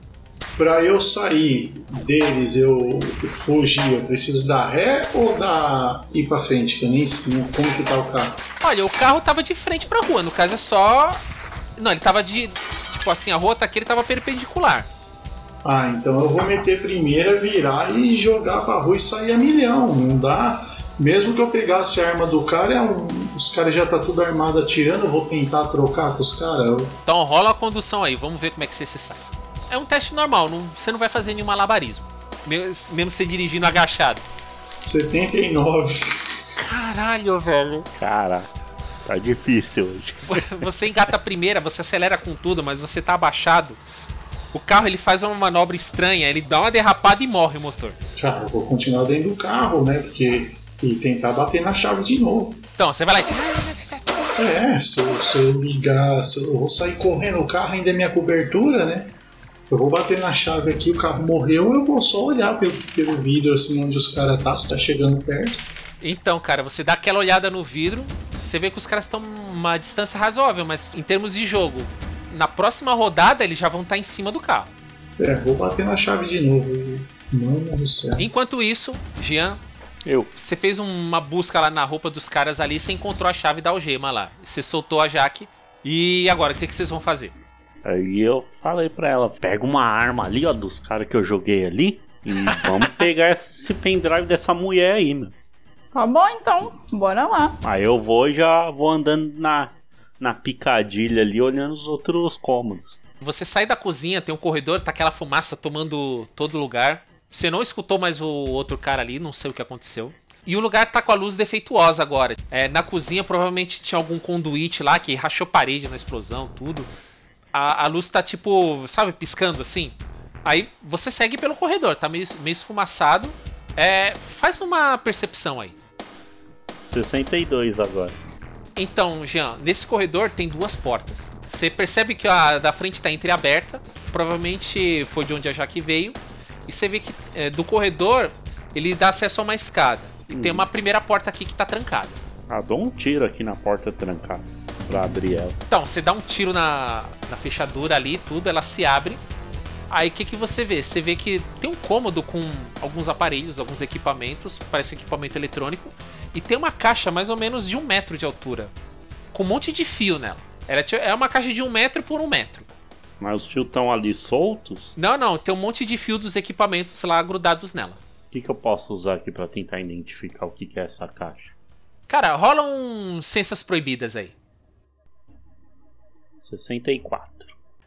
Pra eu sair deles, eu fugir, eu preciso dar ré ou dar ir pra frente? Que eu nem sei como que tá o carro. Olha, o carro tava de frente pra rua, no caso é só. Não, ele tava de. Tipo assim, a rua tá aqui, ele tava perpendicular. Ah, então eu vou meter primeira, virar e jogar pra rua e sair a milhão. Não dá. Mesmo que eu pegasse a arma do cara, é um- os caras já tá tudo armado atirando, eu vou tentar trocar com os caras. Eu- Então rola a condução aí, vamos ver como é que você se sai. É um teste normal, não- você não vai fazer nenhum malabarismo. Mesmo, você dirigindo agachado. 79. Caralho, velho. Caraca, tá difícil hoje. Você engata a primeira, você acelera com tudo, mas você tá abaixado. O carro ele faz uma manobra estranha, ele dá uma derrapada e morre o motor. Cara, eu vou continuar dentro do carro, né? Porque. E tentar bater na chave de novo. Então, você vai lá e tira. É, se eu, se eu ligar, se eu vou sair correndo, o carro ainda é minha cobertura, né? Eu vou bater na chave aqui, o carro morreu, eu vou só olhar pelo, pelo vidro assim onde os caras tá, se tá chegando perto. Então, cara, você dá aquela olhada no vidro, você vê que os caras estão uma distância razoável, mas em termos de jogo, na próxima rodada eles já vão estar em cima do carro. É, vou bater na chave de novo. Mano do céu. Enquanto isso, Jean, Eu. você fez uma busca lá na roupa dos caras ali, você encontrou a chave da algema lá. Você soltou a Jaque. E agora, o que, que vocês vão fazer? Aí eu falei pra ela, pega uma arma ali, ó, dos caras que eu joguei ali. E vamos <laughs> pegar esse pendrive dessa mulher aí, meu. Tá bom então, bora lá. Aí eu vou e já vou andando na, na picadilha ali, olhando os outros cômodos. Você sai da cozinha, tem um corredor, tá aquela fumaça tomando todo lugar. Você não escutou mais o outro cara ali, não sei o que aconteceu. E o lugar tá com a luz defeituosa agora. É, na cozinha provavelmente tinha algum conduíte lá que rachou parede na explosão, tudo. A, a luz tá tipo, sabe, piscando assim. Aí você segue pelo corredor, tá meio, meio esfumaçado. É, faz uma percepção aí. 62 agora. Então, Jean, nesse corredor tem duas portas. Você percebe que a da frente está entreaberta, provavelmente foi de onde a Jaque veio. E você vê que é, do corredor ele dá acesso a uma escada. E tem uma primeira porta aqui que está trancada. Ah, dou um tiro aqui na porta trancada pra abrir ela. Então, você dá um tiro na, na fechadura ali, tudo, ela se abre. Aí o que, que você vê? Você vê que tem um cômodo com alguns aparelhos, alguns equipamentos, parece um equipamento eletrônico. E tem uma caixa mais ou menos de um metro de altura, com um monte de fio nela. Ela ti- é uma caixa de um metro por um metro. Mas os fios estão ali soltos. Não, não, tem um monte de fio dos equipamentos lá grudados nela. O que, que eu posso usar aqui pra tentar identificar o que, que é essa caixa? Cara, rola um ciências proibidas aí. 64.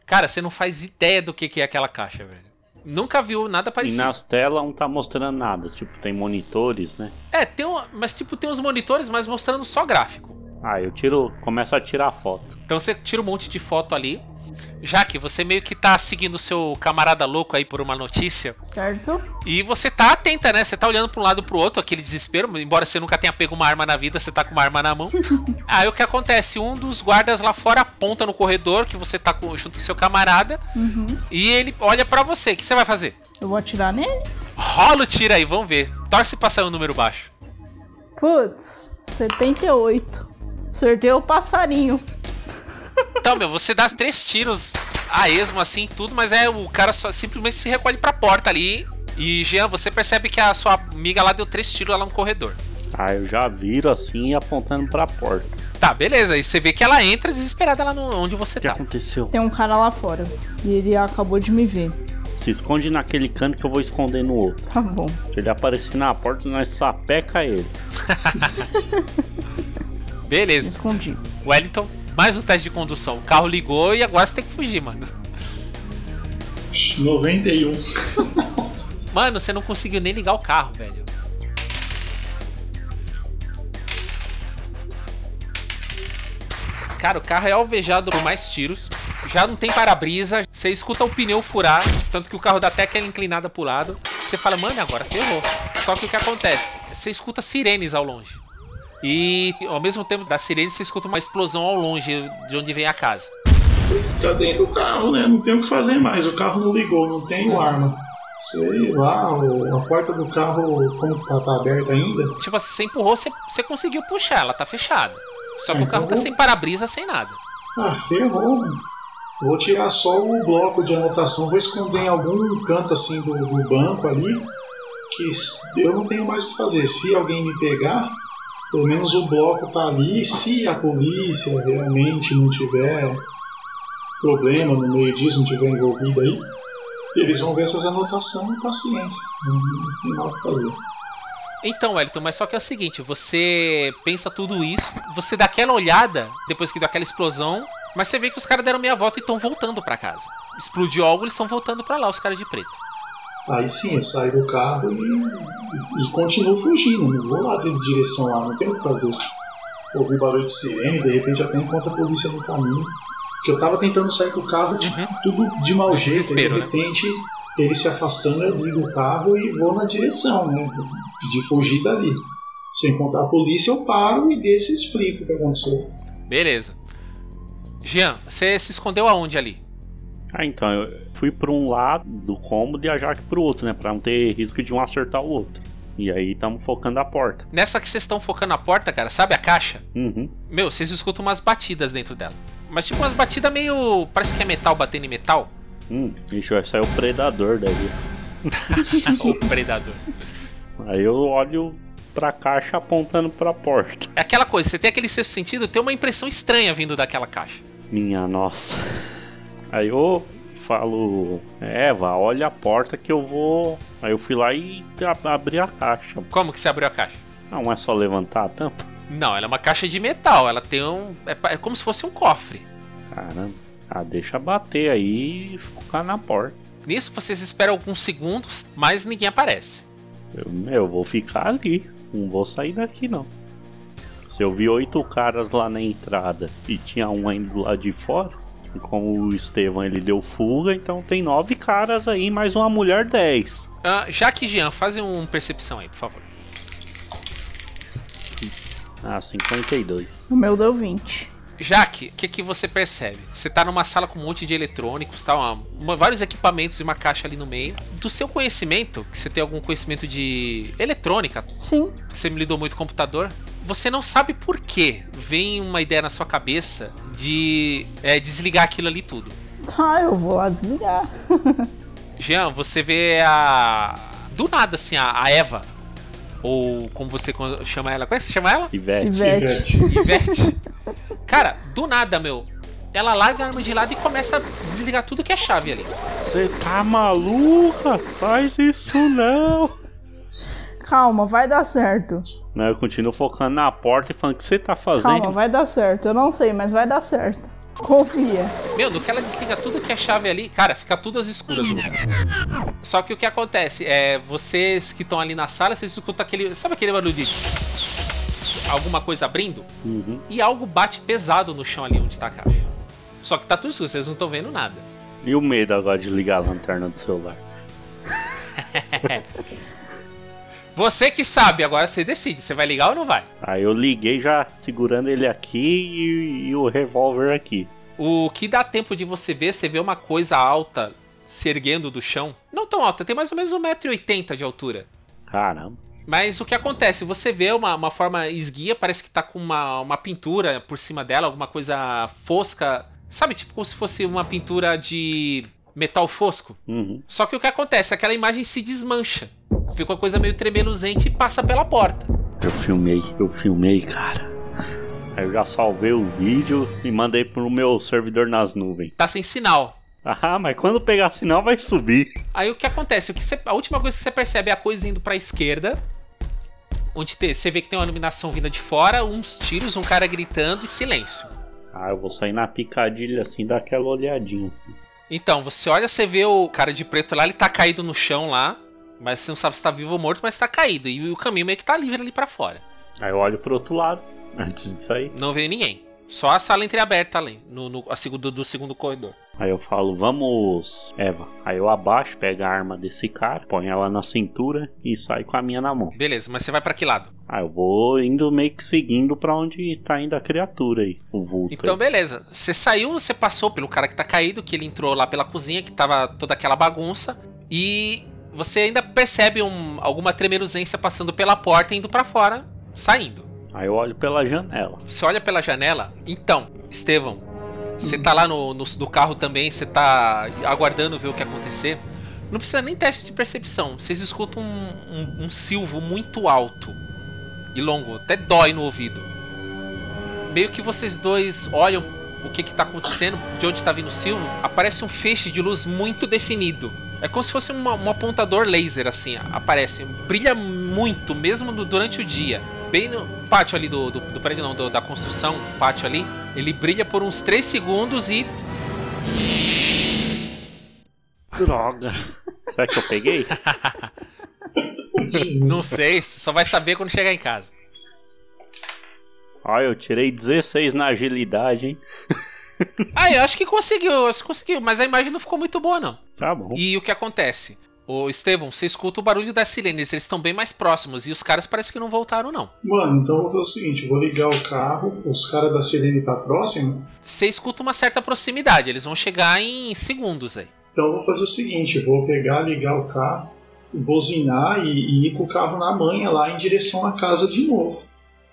Cara, você não faz ideia do que que é aquela caixa, velho. Nunca viu nada E parecido. nas telas não tá mostrando nada. Tipo, tem monitores, né? É, tem um, mas tipo, tem uns monitores, mas mostrando só gráfico. Ah, eu tiro. Começo a tirar foto. Então você tira um monte de foto ali. Já que você meio que tá seguindo o seu camarada louco aí por uma notícia. Certo? E você tá atenta, né? Você tá olhando pra um lado pro outro, aquele desespero. Embora você nunca tenha pego uma arma na vida, você tá com uma arma na mão. <laughs> aí o que acontece? Um dos guardas lá fora aponta no corredor que você tá com, junto com seu camarada. E ele olha pra você. O que você vai fazer? Eu vou atirar nele. Rola o tiro aí, vamos ver. Torce pra sair um número baixo. Putz, 78. Acertei o passarinho. Então, meu, você dá três tiros a esmo, assim, tudo, mas é o cara só simplesmente se recolhe pra porta ali. E, Jean, você percebe que a sua amiga lá deu três tiros lá no corredor. Ah, eu já viro assim apontando pra porta. Tá, beleza. E você vê que ela entra desesperada lá no, onde você O que tá. aconteceu? Tem um cara lá fora. E ele acabou de me ver. Se esconde naquele canto que eu vou esconder no outro. Tá bom. Se ele aparecer na porta, nós sapeca ele. <laughs> Beleza. Escondi. Wellington, mais um teste de condução. O carro ligou e agora você tem que fugir, mano. 91. Mano, você não conseguiu nem ligar o carro, velho. Cara, o carro é alvejado por mais tiros. já não tem para-brisa, você escuta o pneu furar, tanto que o carro dá até aquela inclinada pro lado. Você fala, mano, agora ferrou. Só que o que acontece? Você escuta sirenes ao longe. E ao mesmo tempo da sirene, você escuta uma explosão ao longe de onde vem a casa. Fica dentro do carro, né? Não tem o que fazer mais. O carro não ligou, não tem arma. Sei lá, a porta do carro, como tá, tá aberta ainda? Tipo, você empurrou, você, você conseguiu puxar, ela tá fechada. Só que o carro tá sem para-brisa, sem nada. Ah, ferrou, mano. Vou tirar só o bloco de anotação, vou esconder em algum canto assim do, do banco ali. Que eu não tenho mais o que fazer. Se alguém me pegar, pelo menos o bloco tá ali. Se a polícia realmente não tiver problema no meio disso, não tiver envolvido aí, eles vão ver essas anotações e paciência. Não, tem nada que fazer. Então, Wellington, mas só que é o seguinte, você pensa tudo isso, você dá aquela olhada depois que deu aquela explosão, mas você vê que os caras deram meia volta e estão voltando para casa. Explodiu algo, eles estão voltando para lá, os caras de preto. Aí sim, eu saio do carro e, e, continuo fugindo, não vou lá de direção lá, não tenho o que fazer. Ouvi barulho de sirene, de repente até encontro a polícia no caminho. Porque eu tava tentando sair com o carro, Uhum. tudo de mau jeito, e de né? repente ele se afastando, eu ligo o carro e vou na direção, né? De fugir dali. Se eu encontrar a polícia, eu paro e desço e explico o que aconteceu. Beleza. Jean, você se escondeu aonde ali? Ah, então, eu fui pra um lado do cômodo e a Jaque pro outro, né? Pra não ter risco de um acertar o outro. E aí estamos focando a porta. Nessa que vocês estão focando na porta, cara, sabe a caixa? Uhum. Meu, vocês escutam umas batidas dentro dela. Mas tipo umas batidas meio. Parece que é metal batendo em metal. Hum, ixi, vai sair o predador daí. <laughs> o predador. Aí eu olho pra caixa apontando pra porta. É aquela coisa, você tem aquele sexto sentido, tem uma impressão estranha vindo daquela caixa. Minha nossa. Aí eu falo, Eva, olha a porta que eu vou. Aí eu fui lá e a- abri a caixa. Como que você abriu a caixa? Não é só levantar a tampa? Não, ela é uma caixa de metal, ela tem um. É, é como se fosse um cofre. Caramba. Ah, deixa bater aí e focar na porta. Nisso vocês esperam alguns segundos, mas ninguém aparece. Eu, eu vou ficar ali. Não vou sair daqui não. Se eu vi oito caras lá na entrada e tinha um ainda do lado de fora, e como o Estevão ele deu fuga, então tem nove caras aí, mais uma mulher dez. Ah, Jaque e Jean, fazem um percepção aí, por favor. Ah, 52. O meu deu 20. Jaque, o que, que você percebe? Você tá numa sala com um monte de eletrônicos, tá? Uma- uma- vários equipamentos e uma caixa ali no meio. Do seu conhecimento, que você tem algum conhecimento de eletrônica, Sim. você me lidou muito com computador, você não sabe por que vem uma ideia na sua cabeça de é, desligar aquilo ali tudo. Ah, eu vou lá desligar. <laughs> Jean, você vê a. Do nada, assim, a, a Eva. Ou como você chama ela? Como é que você chama ela? Ivete. Ivete. Ivete. Cara, do nada, meu. Ela larga a arma de lado e começa a desligar tudo que é chave ali. Você tá maluca? Faz isso não. Calma, vai dar certo. Não, eu continuo focando na porta e falando o que você tá Calma, fazendo. vai dar certo. Eu não sei, mas vai dar certo. Confia. Meu, no que ela desliga tudo que é chave ali, cara, fica tudo às escuras. Só que o que acontece é, vocês que estão ali na sala, vocês escutam aquele. Sabe aquele barulho de. Alguma coisa abrindo? Uhum. E algo bate pesado no chão ali onde tá a caixa. Só que tá tudo escuro, vocês não estão vendo nada. E o medo agora de ligar a lanterna do celular? <laughs> Você que sabe, agora você decide, você vai ligar ou não vai? Aí eu liguei já segurando ele aqui e, e o revólver aqui. O que dá tempo de você ver, você vê uma coisa alta se erguendo do chão. Não tão alta, tem mais ou menos 1,80m de altura. Caramba. Mas o que acontece? Você vê uma, uma forma esguia, parece que tá com uma, uma pintura por cima dela, alguma coisa fosca. Sabe, tipo como se fosse uma pintura de metal fosco. Uhum. Só que o que acontece? Aquela imagem se desmancha. Fica uma coisa meio tremeluzente e passa pela porta. Eu filmei, eu filmei, cara. Aí eu já salvei o vídeo e mandei pro meu servidor nas nuvens. Tá sem sinal. Ah, mas quando pegar sinal vai subir. Aí o que acontece? O que você- a última coisa que você percebe é a coisa indo pra esquerda. Onde te- você vê que tem uma iluminação vinda de fora, uns tiros, um cara gritando e silêncio. Ah, eu vou sair na picadilha assim, dar aquela olhadinha. Então, você olha, você vê o cara de preto lá, ele tá caído no chão lá. Mas você não sabe se tá vivo ou morto, mas tá caído. E o caminho meio que tá livre ali pra fora. Aí eu olho pro outro lado, <laughs> antes de sair. Não veio ninguém. Só a sala entreaberta ali, no, no a segundo, do segundo corredor. Aí eu falo, vamos, Eva. Aí eu abaixo, pego a arma desse cara, põe ela na cintura e saio com a minha na mão. Beleza, mas você vai para que lado? Aí eu vou indo meio que seguindo para onde tá indo a criatura aí, o vulto. Então, aí. beleza. Você saiu, você passou pelo cara que tá caído, que ele entrou lá pela cozinha, que tava toda aquela bagunça. E você ainda percebe um, alguma tremeruzência passando pela porta e indo para fora, saindo. Aí eu olho pela janela. Você olha pela janela? Então, Estevão, você tá lá no, no, no carro também, você tá aguardando ver o que acontecer. Não precisa nem teste de percepção. Vocês escutam um, um, um silvo muito alto e longo, até dói no ouvido. Meio que vocês dois olham o que, que tá acontecendo, de onde tá vindo o silvo, aparece um feixe de luz muito definido. É como se fosse um apontador laser, assim, aparece. Brilha muito, mesmo durante o dia. Bem no pátio ali do, do, do prédio, não, do, da construção, pátio ali. Ele brilha por uns 3 segundos e. Droga. Será que eu peguei? <laughs> não sei, só vai saber quando chegar em casa. Olha, eu tirei 16 na agilidade, hein? ah, eu acho que conseguiu, acho que conseguiu, mas a imagem não ficou muito boa, não. Tá bom. E o que acontece? Ô, Estevão, você escuta o barulho das sirenes, eles estão bem mais próximos e os caras parece que não voltaram, não. Mano, então eu vou fazer o seguinte: vou ligar o carro, os caras da sirene tá próximo. Você escuta uma certa proximidade, eles vão chegar em segundos aí. Então eu vou fazer o seguinte: vou pegar, ligar o carro, buzinar e, e ir com o carro na manha lá em direção à casa de novo.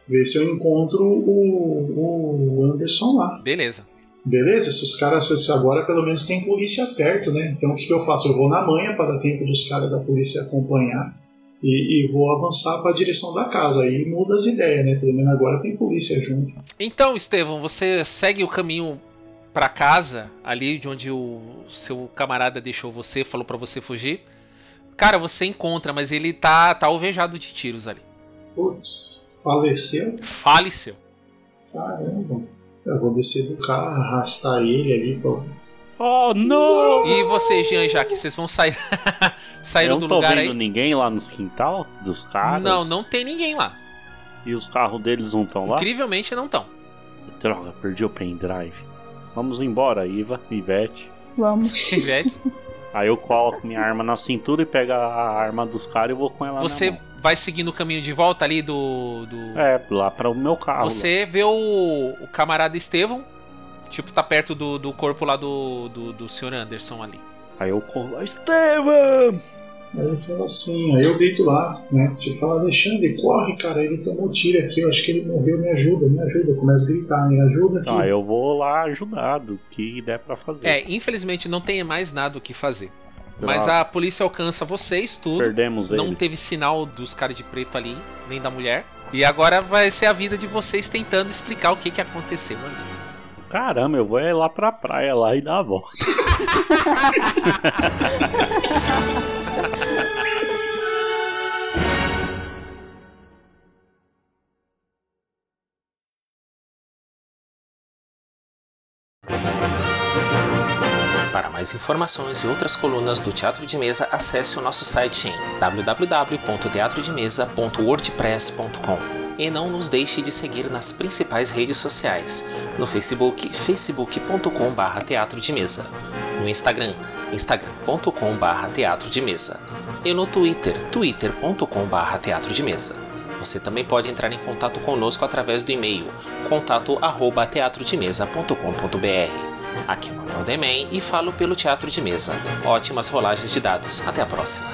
Ver se eu encontro o, o Anderson lá. Beleza. Beleza, se os caras agora pelo menos tem polícia perto, né? Então o que, que eu faço? Eu vou na manhã para dar tempo dos caras da polícia acompanhar e, e vou avançar para a direção da casa. Aí muda as ideias, né? Pelo menos agora tem polícia junto. Então, Estevão, você segue o caminho para casa, ali de onde o seu camarada deixou você, falou para você fugir. Cara, você encontra, mas ele tá, tá alvejado de tiros ali. Putz, faleceu? Faleceu. Caramba. Eu vou descer do carro, arrastar ele ali, pô. Oh, não! E você, Jean, já que vocês vão sair <laughs> saíram do lugar aí? Não tô vendo ninguém lá nos quintal dos caras? Não, não tem ninguém lá. E os carros deles não estão lá? Incrivelmente não estão. Droga, perdi o pendrive. Vamos embora, Iva, Ivete. Vamos. <laughs> Ivete. Aí eu coloco minha arma na cintura e pego a arma dos caras e vou com ela Você na mão. Vai seguindo o caminho de volta ali do. do... É, lá para o meu carro. Você lá. vê o, o camarada Estevão, tipo, tá perto do, do corpo lá do, do, do Sr. Anderson ali. Aí eu corro, Estevão! Aí ele falou assim, aí eu grito lá, né? Tipo, fala, Alexandre, corre, cara, ele tomou tiro aqui, eu acho que ele morreu, me ajuda, me ajuda. Eu começo a gritar, me ajuda aqui. Ah, eu vou lá ajudar do que der pra fazer. É, infelizmente não tem mais nada o que fazer. Mas a polícia alcança vocês, tudo. Perdemos Não ele. teve sinal dos caras de preto ali, nem da mulher. E agora vai ser a vida de vocês tentando explicar o que, que aconteceu ali. Caramba, eu vou é lá pra praia lá e dar a volta. <laughs> mais informações e outras colunas do Teatro de Mesa, acesse o nosso site em www.teatrodemesa.wordpress.com. E não nos deixe de seguir nas principais redes sociais, no Facebook, facebook.com.br teatro de mesa, no Instagram, instagram.com.br teatro de mesa e no Twitter, twitter.com.br teatro de mesa. Você também pode entrar em contato conosco através do e-mail contato@teatrodemesa.com.br. Aqui é o Manuel Demen e falo pelo Teatro de Mesa. Ótimas rolagens de dados. Até a próxima.